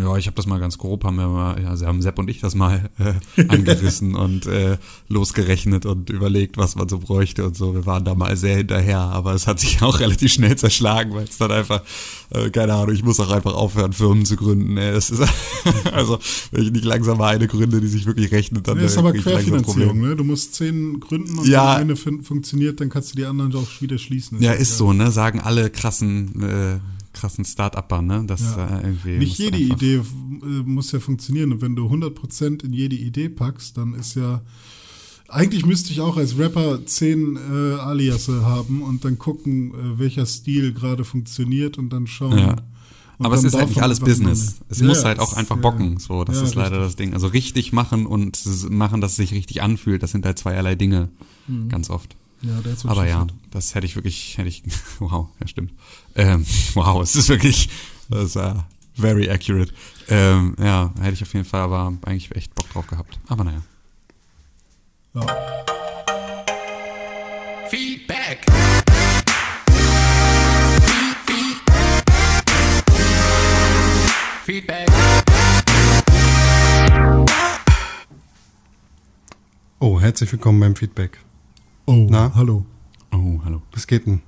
Ja, ich habe das mal ganz grob, haben wir mal, ja, sie haben Sepp und ich das mal äh, angerissen und äh, losgerechnet und überlegt, was man so bräuchte und so. Wir waren da mal sehr hinterher, aber es hat sich auch relativ schnell zerschlagen, weil es dann einfach, äh, keine Ahnung, ich muss auch einfach aufhören, Firmen zu gründen. Ey. Das ist also, wenn ich nicht langsam mal eine gründe, die sich wirklich rechnet, dann Das ist äh, aber Querfinanzierung, ne? Du musst zehn gründen und Ja. wenn eine fun funktioniert, dann kannst du die anderen auch wieder schließen. Ja, ist so, ne? Sagen alle krassen, äh, krassen Start-Upper, ne? Das Ja. äh, irgendwie. Nicht jede Idee äh, muss ja funktionieren. Und wenn du 100% in jede Idee packst, dann ist ja. Eigentlich müsste ich auch als Rapper zehn äh, Aliasse haben und dann gucken, äh, welcher Stil gerade funktioniert und dann schauen. Ja. Und Aber es ist halt nicht alles Business. Es Ja, muss halt auch einfach ja. bocken. So, das Ja, ist leider richtig. das Ding. Also richtig machen und machen, dass es sich richtig anfühlt, das sind halt zweierlei Dinge. Ganz oft. Ja, der ist so Aber ja, schief. das hätte ich wirklich, hätte ich, wow, ja stimmt. Ähm, wow, es ist wirklich, das ist uh, very accurate. Ähm, ja, hätte ich auf jeden Fall aber eigentlich echt Bock drauf gehabt. Aber naja. Ja. Feedback. Feedback. Oh, herzlich willkommen beim Feedback. Oh, Na? hallo. Oh, hallo. Was geht denn?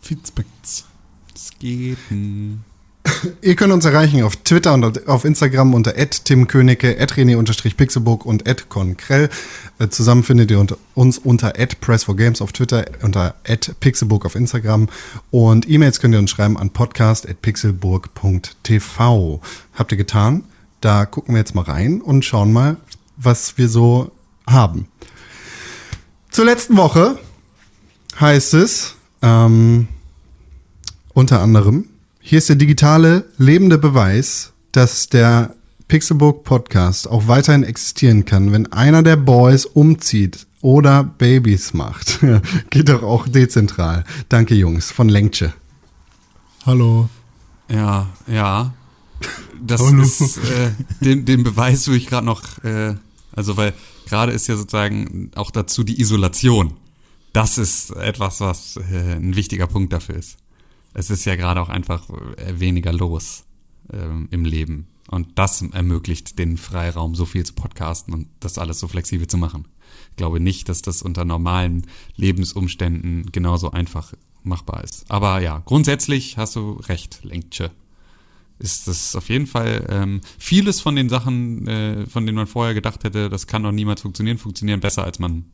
Feedbacks. Es geht. hm. Ihr könnt uns erreichen auf Twitter und auf Instagram unter @timkönigke, @rené_pixelburg und @konkrell. Äh, Zusammen findet ihr unter, uns unter @press4games auf Twitter, unter @pixelburg auf Instagram und E-Mails könnt ihr uns schreiben an podcast@pixelburg.tv. Habt ihr getan? Da gucken wir jetzt mal rein und schauen mal, was wir so haben. Zur letzten Woche heißt es ähm, unter anderem, hier ist der digitale, lebende Beweis, dass der Pixelbook Podcast auch weiterhin existieren kann, wenn einer der Boys umzieht oder Babys macht. Geht doch auch dezentral. Danke, Jungs, von Lenkche. Hallo. Ja, ja. Das no. ist äh, den, den Beweis würde ich gerade noch, äh, also weil gerade ist ja sozusagen auch dazu die Isolation. Das ist etwas, was äh, ein wichtiger Punkt dafür ist. Es ist ja gerade auch einfach äh, weniger los ähm, im Leben. Und das ermöglicht den Freiraum, so viel zu podcasten und das alles so flexibel zu machen. Ich glaube nicht, dass das unter normalen Lebensumständen genauso einfach machbar ist. Aber ja, grundsätzlich hast du recht, Lenkche ist das auf jeden Fall ähm, vieles von den Sachen, äh, von denen man vorher gedacht hätte, das kann doch niemals funktionieren, funktionieren besser, als man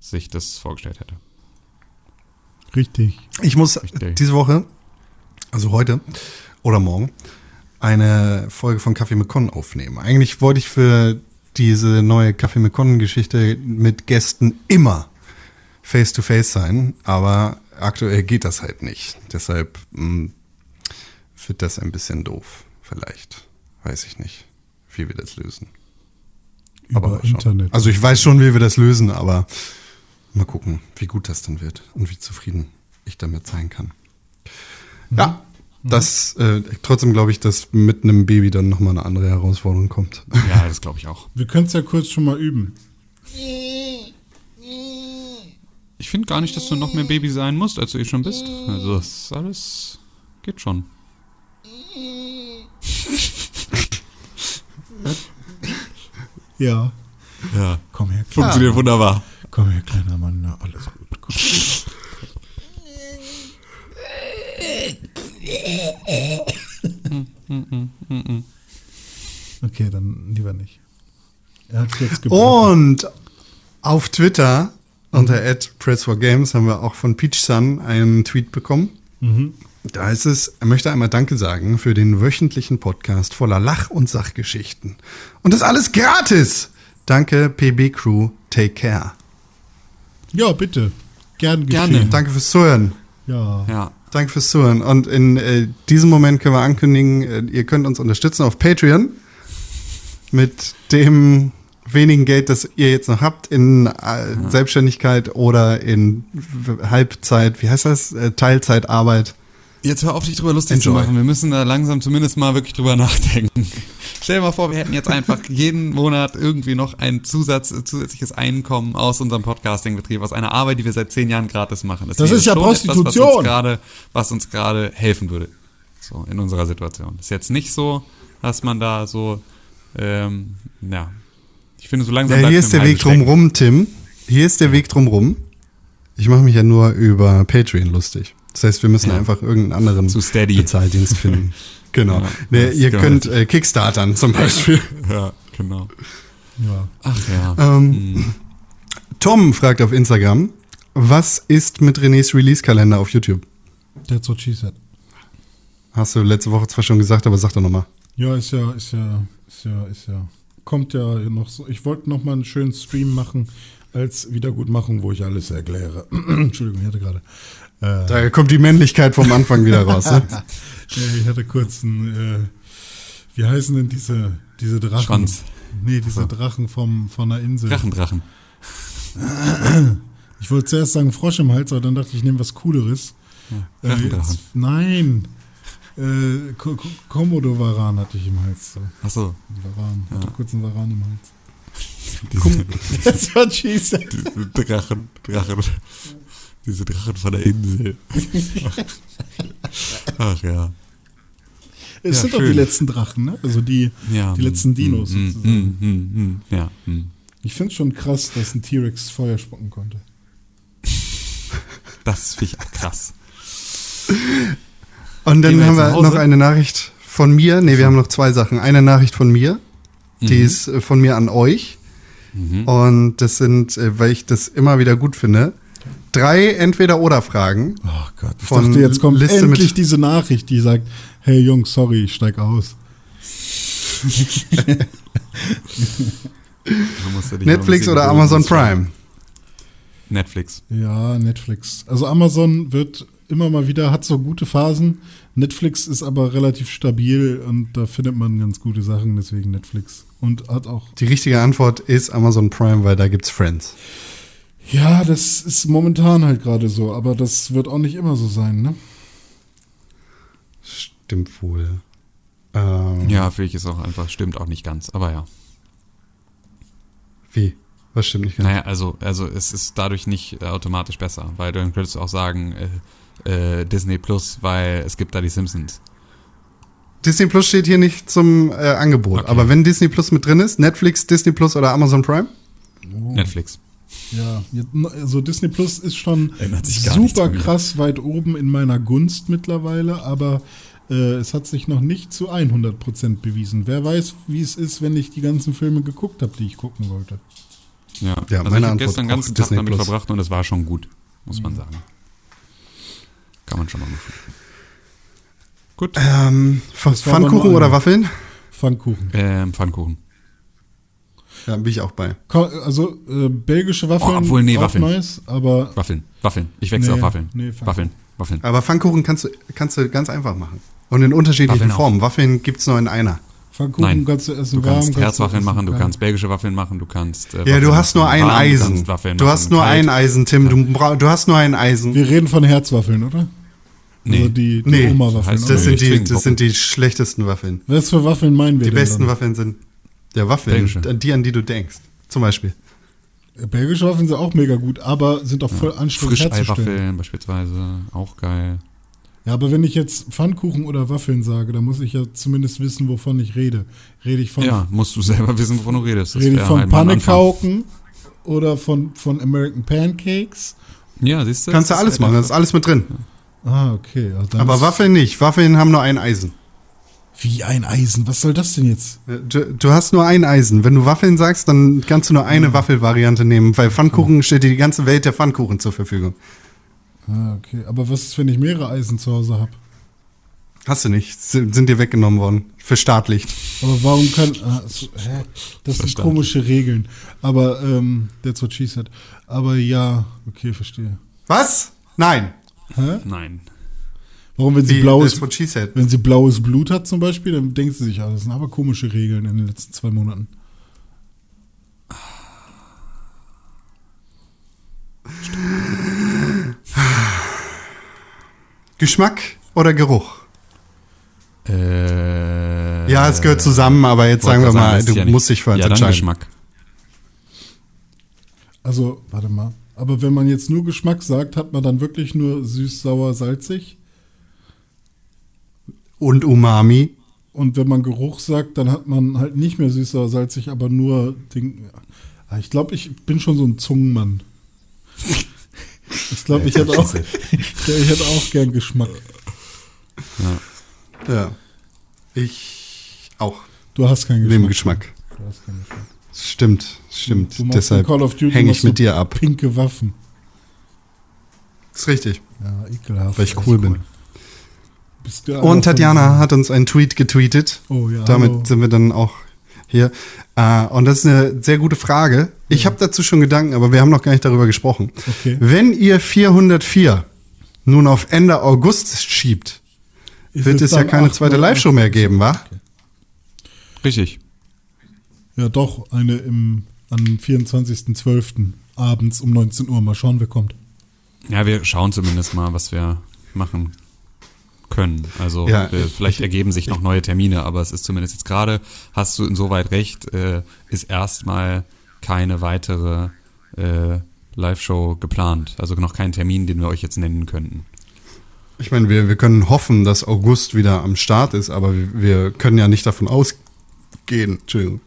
sich das vorgestellt hätte. Richtig. Ich muss Richtig. diese Woche, also heute oder morgen, eine Folge von Kaffee mit Con aufnehmen. Eigentlich wollte ich für diese neue Kaffee mit Con Geschichte mit Gästen immer face to face sein, aber aktuell geht das halt nicht. Deshalb mh, wird das ein bisschen doof. Vielleicht. Weiß ich nicht, wie wir das lösen. Über Aber. Internet. Also ich weiß schon, wie wir das lösen, aber mal gucken, wie gut das dann wird und wie zufrieden ich damit sein kann. Ja, das äh, trotzdem glaube ich, dass mit einem Baby dann nochmal eine andere Herausforderung kommt. Ja, das glaube ich auch. Wir können es ja kurz schon mal üben. Ich finde gar nicht, dass du noch mehr Baby sein musst, als du eh schon bist. Also das ist alles geht schon. Ja. Ja. Komm her, Funktioniert wunderbar. komm her, kleiner Mann. Na, alles gut. Komm. Okay, dann lieber nicht. Er hat jetzt. Und auf Twitter unter @press4games haben wir auch von Peach Sun einen Tweet bekommen. Da heißt es, er möchte einmal Danke sagen für den wöchentlichen Podcast voller Lach- und Sachgeschichten. Und das alles gratis. Danke, PB Crew. Take care. Ja, bitte. Gern Gerne. Danke fürs Zuhören. Ja. Ja. Danke fürs Zuhören. Und in äh, diesem Moment können wir ankündigen, äh, ihr könnt uns unterstützen auf Patreon mit dem wenigen Geld, das ihr jetzt noch habt in äh, Selbstständigkeit oder in Halbzeit, wie heißt das? Äh, Teilzeitarbeit. Jetzt hör auf, dich drüber lustig Enjoy. zu machen. Wir müssen da langsam zumindest mal wirklich drüber nachdenken. Stell dir mal vor, wir hätten jetzt einfach jeden Monat irgendwie noch ein Zusatz, zusätzliches Einkommen aus unserem Podcasting-Betrieb, aus einer Arbeit, die wir seit zehn Jahren gratis machen. Das wäre ist ja Prostitution. Etwas, was uns gerade, was uns gerade helfen würde. So, in unserer Situation. Ist jetzt nicht so, dass man da so, ähm, ja. Ich finde, so langsam. Ja, hier ist der Weg drumrum, Tim. Hier ist der Weg drumrum. Ich mache mich ja nur über Patreon lustig. Das heißt, wir müssen Ja. einfach irgendeinen anderen Zu Steady. Bezahldienst finden. Genau. Ja, nee, ihr könnt äh, Kickstartern zum Beispiel. Ja, genau. Ja. Ach ja. Ähm, Tom fragt auf Instagram, was ist mit Renés Release-Kalender auf YouTube? That's what she said. Hast du letzte Woche zwar schon gesagt, aber sag doch nochmal. Ja, ist ja, ist ja, ist ja, ist ja. Kommt ja noch so. Ich wollte noch mal einen schönen Stream machen als Wiedergutmachung, wo ich alles erkläre. Entschuldigung, ich hatte gerade. Äh, Da kommt die Männlichkeit vom Anfang wieder raus. Ne? ja, ich hatte kurz einen, äh, wie heißen denn diese, diese Drachen? Schwanz. Nee, diese Drachen vom, von der Insel. Drachendrachen. Ich wollte zuerst sagen Frosch im Hals, aber dann dachte ich, ich nehme was Cooleres. Äh, Drachendrachen. jetzt, nein. Äh, Ko- Ko- Komodo-Varan hatte ich im Hals. So. Achso. Ein Varan. Ich hatte kurz einen Varan im Hals. Diese, That's what she said. diese Drachen, Drachen. Diese Drachen von der Insel. Ach ja. Es Ja, sind doch die schön. letzten Drachen, ne? Also die, ja. die letzten Dinos Mm, mm, sozusagen. mm, mm, mm, ja. mm. Ich finde schon krass, dass ein T-Rex Feuer spucken konnte. Das finde ich auch krass. Und dann wir haben wir noch eine Nachricht von mir. Nee, wir haben noch zwei Sachen. Eine Nachricht von mir. Die ist äh, von mir an euch. Und das sind, äh, weil ich das immer wieder gut finde, drei Entweder-Oder-Fragen. Oh Gott, ich Von dachte, jetzt kommt Liste endlich mit- diese Nachricht, die sagt, hey Jungs, sorry, ich steig aus. Netflix oder Amazon Prime? Netflix. Ja, Netflix. Also Amazon wird immer mal wieder, hat so gute Phasen. Netflix ist aber relativ stabil und da findet man ganz gute Sachen, deswegen Netflix. Und hat auch, Die richtige Antwort ist Amazon Prime, weil da gibt's Friends. Ja, das ist momentan halt gerade so, aber das wird auch nicht immer so sein, ne? Stimmt wohl. Ähm, Ja, finde ich ist auch einfach, stimmt auch nicht ganz, aber ja. Wie? Was stimmt nicht ganz? Naja, also, also es ist dadurch nicht äh, automatisch besser, weil dann könntest du auch sagen, äh, äh, Disney Plus, weil es gibt da die Simpsons. Disney Plus steht hier nicht zum äh, Angebot. Okay. Aber wenn Disney Plus mit drin ist, Netflix, Disney Plus oder Amazon Prime? Netflix. Ja, also Disney Plus ist schon super krass weit oben in meiner Gunst mittlerweile, aber äh, es hat sich noch nicht zu 100% bewiesen. Wer weiß, wie es ist, wenn ich die ganzen Filme geguckt habe, die ich gucken wollte. Ja, Ja, also meine ich habe Antwort gestern den ganzen Tag Disney damit Plus. verbracht und es war schon gut, muss man sagen. Kann man schon mal machen. Gut. Ähm, Pfannkuchen oder. Waffeln? Pfannkuchen. Ähm, Pfannkuchen. Ja, bin ich auch bei. Also äh, belgische Waffeln, Oh, obwohl, nee, auch Waffeln. nice, aber Waffeln. Waffeln. Ich wechsle Nee, auf Waffeln. nee, Pfannkuchen. Waffeln. Waffeln. Aber Pfannkuchen kannst du, kannst du ganz einfach machen. Und in unterschiedlichen Waffeln auch. Formen. Waffeln gibt's nur in einer. Pfannkuchen Nein. kannst du essen Du kannst warm, Herzwaffeln essen machen, du kannst belgische Waffeln machen, du kannst. Äh, Ja, Waffeln du hast nur ein warm, Du, Eisen. kannst Du machen hast nur kalt. ein Eisen, Tim. Du, brauch, du hast nur ein Eisen. Wir reden von Herzwaffeln, oder? Nee. Also die, die Nee, Oma-Waffeln. Das Nee, sind, die, das sind die schlechtesten Waffeln. Was für Waffeln meinen wir Die denn besten dann? Waffeln sind ja Waffeln, Belgische. die an die du denkst. Zum Beispiel. Belgische Waffeln sind auch mega gut, aber sind auch voll anstrengend herzustellen. Frischeiwaffeln beispielsweise, auch geil. Ja, aber wenn ich jetzt Pfannkuchen oder Waffeln sage, dann muss ich ja zumindest wissen, wovon ich rede. Rede ich von, Ja, musst du selber wissen, wovon du redest. Das rede ich von halt oder von, von American Pancakes? Ja, siehst du? Kannst du alles ist machen, halt das ist alles mit drin. Ah, okay. Also Aber Waffeln nicht. Waffeln haben nur ein Eisen. Wie ein Eisen. Was soll das denn jetzt? Du, du hast nur ein Eisen. Wenn du Waffeln sagst, dann kannst du nur eine Waffelvariante nehmen, weil Pfannkuchen steht dir die ganze Welt der Pfannkuchen zur Verfügung. Ah, okay. Aber was ist, wenn ich mehrere Eisen zu Hause habe? Hast du nicht. Sind dir weggenommen worden. Verstaatlicht. Aber warum kann. Ah, so, hä? Das sind komische Regeln. Aber, ähm, that's what she said. Aber ja, okay, verstehe. Was? Nein. Hä? Nein. Warum, wenn sie Wie, blaues, wenn sie blaues Blut hat zum Beispiel, dann denkt sie sich, ah, das sind aber komische Regeln in den letzten zwei Monaten. Geschmack oder Geruch? Äh, Ja, es gehört zusammen, aber jetzt sagen wir mal, du ja musst dich für eins Ja, entscheiden. Geschmack. Also, warte mal. Aber wenn man jetzt nur Geschmack sagt, hat man dann wirklich nur süß, sauer, salzig? Und Umami. Und wenn man Geruch sagt, dann hat man halt nicht mehr süß oder salzig, aber nur den. Ich glaube, ich bin schon so ein Zungenmann. Ich glaube, ich, hätte auch- ich hätte auch gern Geschmack. Ja. Ich auch. Du hast keinen Geschmack. Geschmack. Du hast keinen Geschmack. Stimmt, stimmt. Deshalb hänge ich mit dir ab. Pinke Waffen. Ist richtig. Ja, ekelhaft. Weil ich Echt cool bin. Bist du einer Und Tatjana hat uns einen Tweet getweetet. Oh ja. Damit hallo. sind wir dann auch hier. Äh, und das ist eine sehr gute Frage. Ich habe dazu schon Gedanken, aber wir haben noch gar nicht darüber gesprochen. Okay. Wenn ihr 404 nun auf Ende August schiebt, Ist wird es ja dann keine zweite Live-Show mehr geben, wa? Richtig. Ja, doch, eine im, am 24.12. abends um 19 Uhr. Mal schauen, wer kommt. Ja, wir schauen zumindest mal, was wir machen können. Also Ja, äh, vielleicht ergeben sich noch neue Termine, aber es ist zumindest jetzt gerade, hast du insoweit recht, äh, ist erstmal keine weitere äh, Live-Show geplant. Also noch kein Termin, den wir euch jetzt nennen könnten. Ich meine, wir, wir können hoffen, dass August wieder am Start ist, aber wir, wir können ja nicht davon ausgehen, Entschuldigung,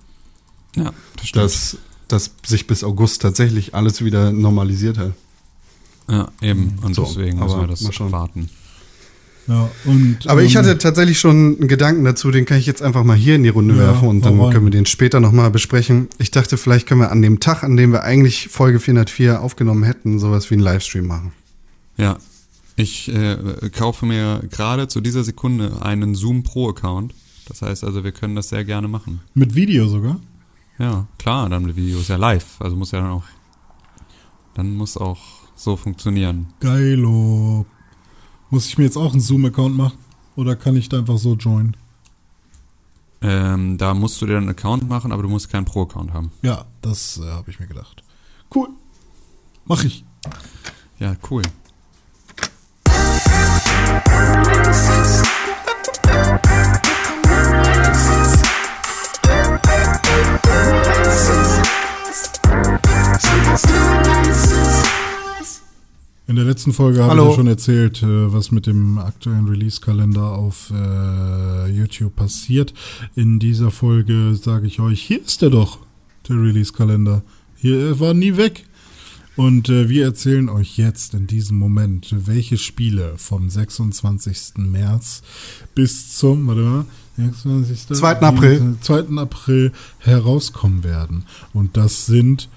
Ja, das dass, dass sich bis August tatsächlich alles wieder normalisiert hat. ja, eben. Und So, deswegen müssen wir das warten. Ja, und. Aber ich ähm, hatte tatsächlich schon einen Gedanken dazu, den kann ich jetzt einfach mal hier in die Runde Ja, werfen und dann rein. können wir den später nochmal besprechen. Ich dachte, vielleicht können wir an dem Tag, an dem wir eigentlich Folge 404 aufgenommen hätten, sowas wie einen Livestream machen. Ja, ich äh, kaufe mir gerade zu dieser Sekunde einen Zoom Pro Account. Das heißt also, wir können das sehr gerne machen. Mit Video sogar. Ja, klar, dann Video ist ja live, also muss ja dann auch, dann muss auch so funktionieren. Geilo. Muss ich mir jetzt auch einen Zoom-Account machen? Oder kann ich da einfach so joinen? Ähm, da musst du dir einen Account machen, aber du musst keinen Pro-Account haben. Ja, das äh, habe ich mir gedacht. Cool. Mach ich. Ja, cool. In der letzten Folge habe ich ja schon erzählt, äh, was mit dem aktuellen Release-Kalender auf äh, YouTube passiert. In dieser Folge sage ich euch, hier ist er doch, der Release-Kalender. Hier er war nie weg. Und äh, wir erzählen euch jetzt in diesem Moment, welche Spiele vom 26. März bis zum, warte mal, 26. 2. April. 2. April herauskommen werden. Und das sind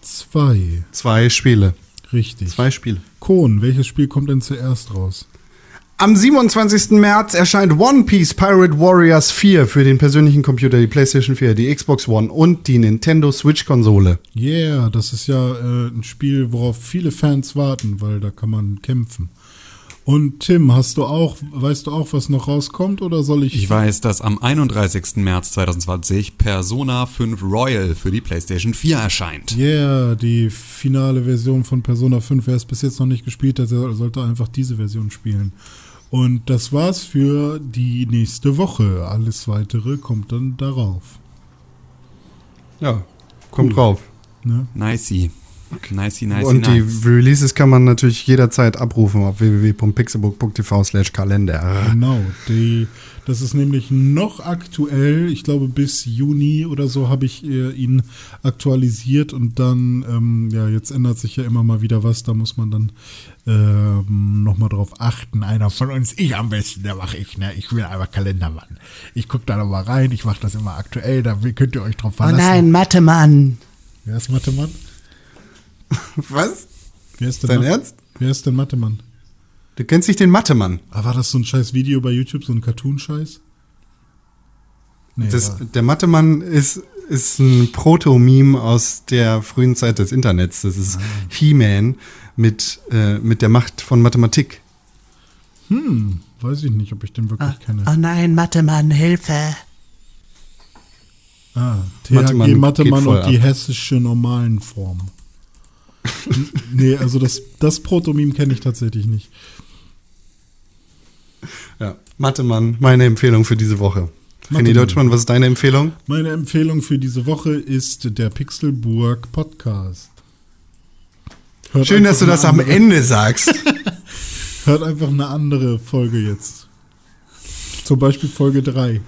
zwei. Zwei Spiele. Richtig. Zwei Spiele. Kohn, welches Spiel kommt denn zuerst raus? Am 27. März erscheint One Piece Pirate Warriors 4 für den persönlichen Computer, die PlayStation 4, die Xbox One und die Nintendo Switch Konsole. Yeah, das ist ja äh, ein Spiel, worauf viele Fans warten, weil da kann man kämpfen. Und Tim, hast du auch, weißt du auch, was noch rauskommt oder soll ich? Ich weiß, dass am 31. März 2020 Persona 5 Royal für die PlayStation 4 erscheint. Yeah, die finale Version von Persona 5. Wer es bis jetzt noch nicht gespielt hat, der sollte einfach diese Version spielen. Und das war's für die nächste Woche. Alles weitere kommt dann darauf. Ja, kommt Cool. drauf. Ne? Nicey. Nicey, nicey, und die nice. Releases kann man natürlich jederzeit abrufen auf www.pixelbook.tv slash Kalender. Genau, die, das ist nämlich noch aktuell. Ich glaube, bis Juni oder so habe ich äh, ihn aktualisiert und dann, ähm, ja, jetzt ändert sich ja immer mal wieder was. Da muss man dann ähm, nochmal drauf achten. Einer von uns, ich am besten, der mache ich, ne? Ich bin einfach Kalendermann. Ich gucke da nochmal rein, ich mache das immer aktuell, da könnt ihr euch drauf Oh verlassen. nein, Mathe-Mann. Wer ist Mathemann? Was? Wer ist denn, Dein Ma- Ernst? Wer ist denn Mathemann? Du kennst nicht den Mathe-Mann. Ah, war das so ein scheiß Video bei YouTube, so ein Cartoon-Scheiß? Nee, Das, der Mathe-Mann ist, ist ein Proto-Meme aus der frühen Zeit des Internets. Das ist He-Man mit, äh, mit der Macht von Mathematik. Hm, weiß ich nicht, ob ich den wirklich kenne. Oh nein, Mathe-Mann, Hilfe. Ah, Mathemann THG Mathemann geht voll und die ab. hessische normalen Form. Nee, also das, das Protomeme kenne ich tatsächlich nicht. Ja. Mathe-Mann, meine Empfehlung für diese Woche. René. Deutschmann, was ist deine Empfehlung? Meine Empfehlung für diese Woche ist der Pixelburg Podcast. Hört Schön, dass du das eine am andere- Ende sagst. Hört einfach eine andere Folge jetzt. Zum Beispiel Folge 3.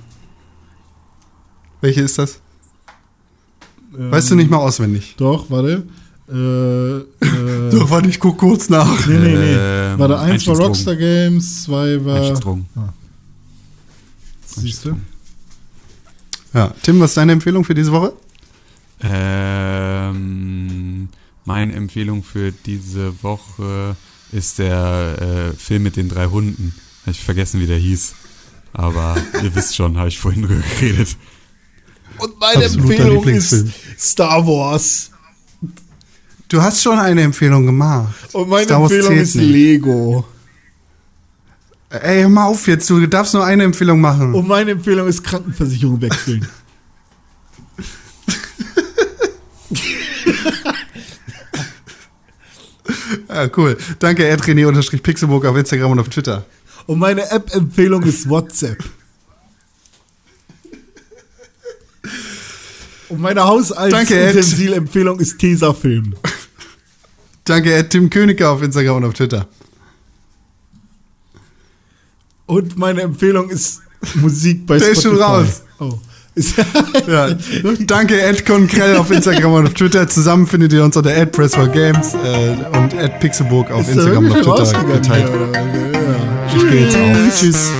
Welche ist das? Weißt du nicht mal auswendig? Doch, warte. Äh, äh, Doch, warte, ich guck kurz nach. nee, nee, nee. Ähm, warte, eins war. Rockstar Games, zwei war. Einstiegsdrogen. Siehst du? Ja, Tim, was ist deine Empfehlung für diese Woche? Ähm, meine Empfehlung für diese Woche ist der äh, Film mit den drei Hunden. Habe ich vergessen, wie der hieß. Aber ihr wisst schon, habe ich vorhin drüber geredet. Und meine Absoluter Empfehlung ist. Star Wars. Du hast schon eine Empfehlung gemacht. Und meine Empfehlung ist nicht. Lego. Ey, hör mal auf jetzt, du darfst nur eine Empfehlung machen. Und meine Empfehlung ist Krankenversicherung wechseln. Ja, cool. Danke, erdrené-pixelburg auf Instagram und auf Twitter. Und meine App-Empfehlung ist WhatsApp. Und meine. Haushaltsutensil-Empfehlung ist Tesafilm. Danke, Ed Tim Königer auf Instagram und auf Twitter. Und meine Empfehlung ist Musik bei Der ist Spotify. schon raus. Oh. Ist, Ja. Danke, Ed Konkrell auf Instagram und auf Twitter. Zusammen findet ihr uns unter Press for Games äh, und Ed Pixelburg auf ist der Instagram und auf Twitter geteilt. oder? Ja. Ich gehe jetzt auch. Tschüss.